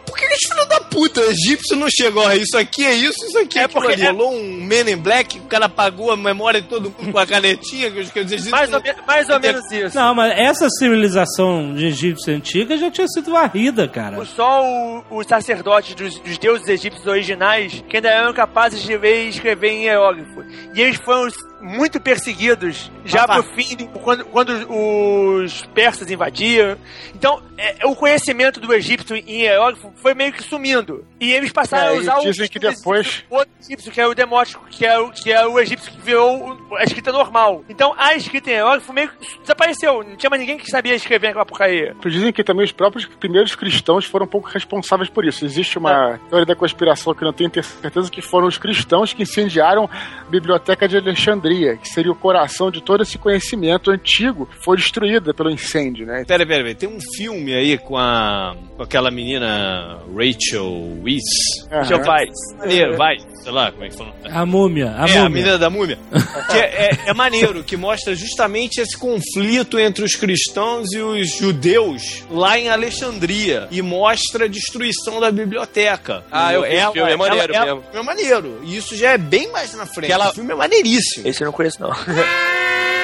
[SPEAKER 7] Por que, os filhos da puta egípcio não chegou a isso aqui é isso, isso aqui é,
[SPEAKER 8] É porque
[SPEAKER 7] ali?
[SPEAKER 8] é-
[SPEAKER 7] Rolou um Men in Black, o cara apagou a memória de todo mundo com a canetinha, que os egípcios
[SPEAKER 8] Mais
[SPEAKER 7] não-
[SPEAKER 8] ou, me- mais ou menos isso.
[SPEAKER 2] Não, mas essa civilização de egípcia antiga já tinha sido varrida, cara.
[SPEAKER 8] Só os sacerdotes dos, dos deuses egípcios originais que ainda eram capazes de ler e escrever em hieróglifo. E eles foram muito perseguidos já
[SPEAKER 3] Ah,
[SPEAKER 8] pro fim, do- quando, quando os persas invadiram. Então, é, o conhecimento do egípcio em hieróglifo foi meio que sumindo. E eles passaram
[SPEAKER 3] É,
[SPEAKER 8] a usar o
[SPEAKER 3] dizem que depois-
[SPEAKER 8] o outro egípcio, que é o demótico, que é o, que é o egípcio que virou a escrita normal. Então, a escrita em hieróglifo meio que desapareceu. Não tinha mais ninguém que sabia escrever aquela porcaria.
[SPEAKER 3] Dizem que também os próprios primeiros cristãos foram um pouco responsáveis por isso. Existe uma teoria da conspiração que eu não tenho certeza que foram os cristãos que incendiaram a Biblioteca de Alexandria, que seria o coração de todo esse conhecimento antigo, foi destruída pelo incêndio, né?
[SPEAKER 7] Pera, pera, pera. Tem um filme aí com a. com aquela menina Rachel Weisz.
[SPEAKER 8] Seu pai.
[SPEAKER 7] Maneiro, vai. Sei lá como é que fala.
[SPEAKER 2] A múmia, a
[SPEAKER 7] é, a
[SPEAKER 2] múmia.
[SPEAKER 7] menina da múmia. que é, é- é maneiro, que mostra justamente esse conflito entre os cristãos e os judeus lá em Alexandria. E mostra a destruição da biblioteca.
[SPEAKER 9] Ah, eu esse filme, é maneiro mesmo.
[SPEAKER 7] É maneiro. E isso já é bem mais na frente.
[SPEAKER 9] Que ela-
[SPEAKER 7] O filme é maneiríssimo.
[SPEAKER 8] Esse eu não conheço, não.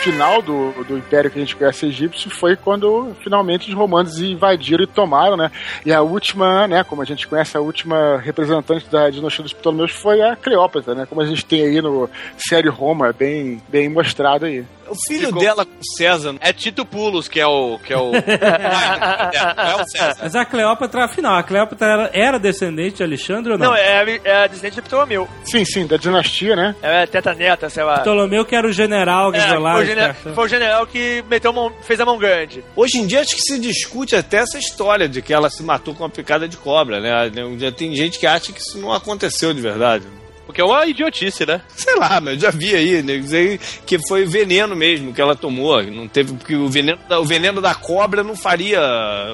[SPEAKER 3] final do, do império que a gente conhece egípcio foi quando finalmente os romanos invadiram e tomaram, né? E a última, né, como a gente conhece, a última representante da dinastia dos Ptolomeus foi a Cleópatra, né? Como a gente tem aí no série Roma, bem, bem mostrado aí.
[SPEAKER 7] O filho
[SPEAKER 9] Ficou-
[SPEAKER 7] dela com César.
[SPEAKER 9] É Tito Pulos, que é o. Que é o... é, é o César.
[SPEAKER 2] Mas a Cleópatra, afinal, a Cleópatra era, era descendente de Alexandre ou não?
[SPEAKER 8] Não, é, a- é a descendente de Ptolomeu.
[SPEAKER 3] Sim, sim, da dinastia, né?
[SPEAKER 8] É teta-neta, sei lá.
[SPEAKER 2] Ptolomeu que era o general que
[SPEAKER 8] É,
[SPEAKER 2] foi lá.
[SPEAKER 8] foi, o gene-
[SPEAKER 2] cara.
[SPEAKER 8] foi o general que meteu mão, fez a mão grande.
[SPEAKER 7] Hoje em dia acho que se discute até essa história de que ela se matou com uma picada de cobra, né? Tem gente que acha que isso não aconteceu de verdade.
[SPEAKER 9] Porque é uma idiotice, né?
[SPEAKER 7] Sei lá, mas já vi aí, né? Que foi veneno mesmo que ela tomou. Não teve, porque o veneno, da- o veneno da cobra não faria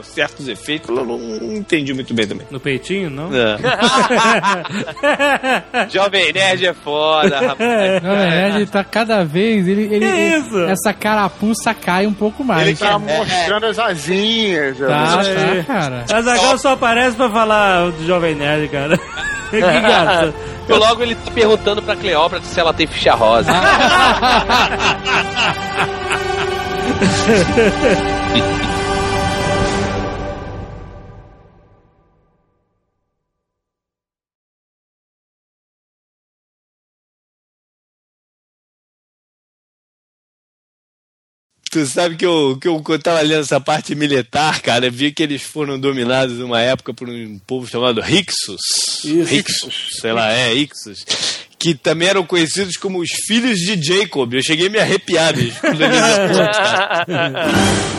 [SPEAKER 7] certos efeitos. Eu não, entendi muito bem também.
[SPEAKER 2] No peitinho, não?
[SPEAKER 7] É.
[SPEAKER 9] Jovem Nerd é foda, rapaz.
[SPEAKER 5] Na verdade, ele tá cada vez. Ele, ele,
[SPEAKER 2] Que
[SPEAKER 5] ele-
[SPEAKER 2] isso?
[SPEAKER 5] Essa carapuça cai um pouco mais.
[SPEAKER 3] Ele tá mostrando as asinhas.
[SPEAKER 5] Tá, tá, cara.
[SPEAKER 2] A Zagal só aparece pra falar do Jovem Nerd, cara. que gato.
[SPEAKER 9] E logo ele tá perguntando pra Cleópatra se ela tem ficha rosa.
[SPEAKER 7] Tu sabe que eu, que eu, que eu tava lendo essa parte militar, cara, vi que eles foram dominados numa época por um povo chamado Hyksos. Hyksos, sei lá, é, Hyksos. Que também eram conhecidos como os filhos de Jacob. Eu cheguei a me arrepiar, bicho.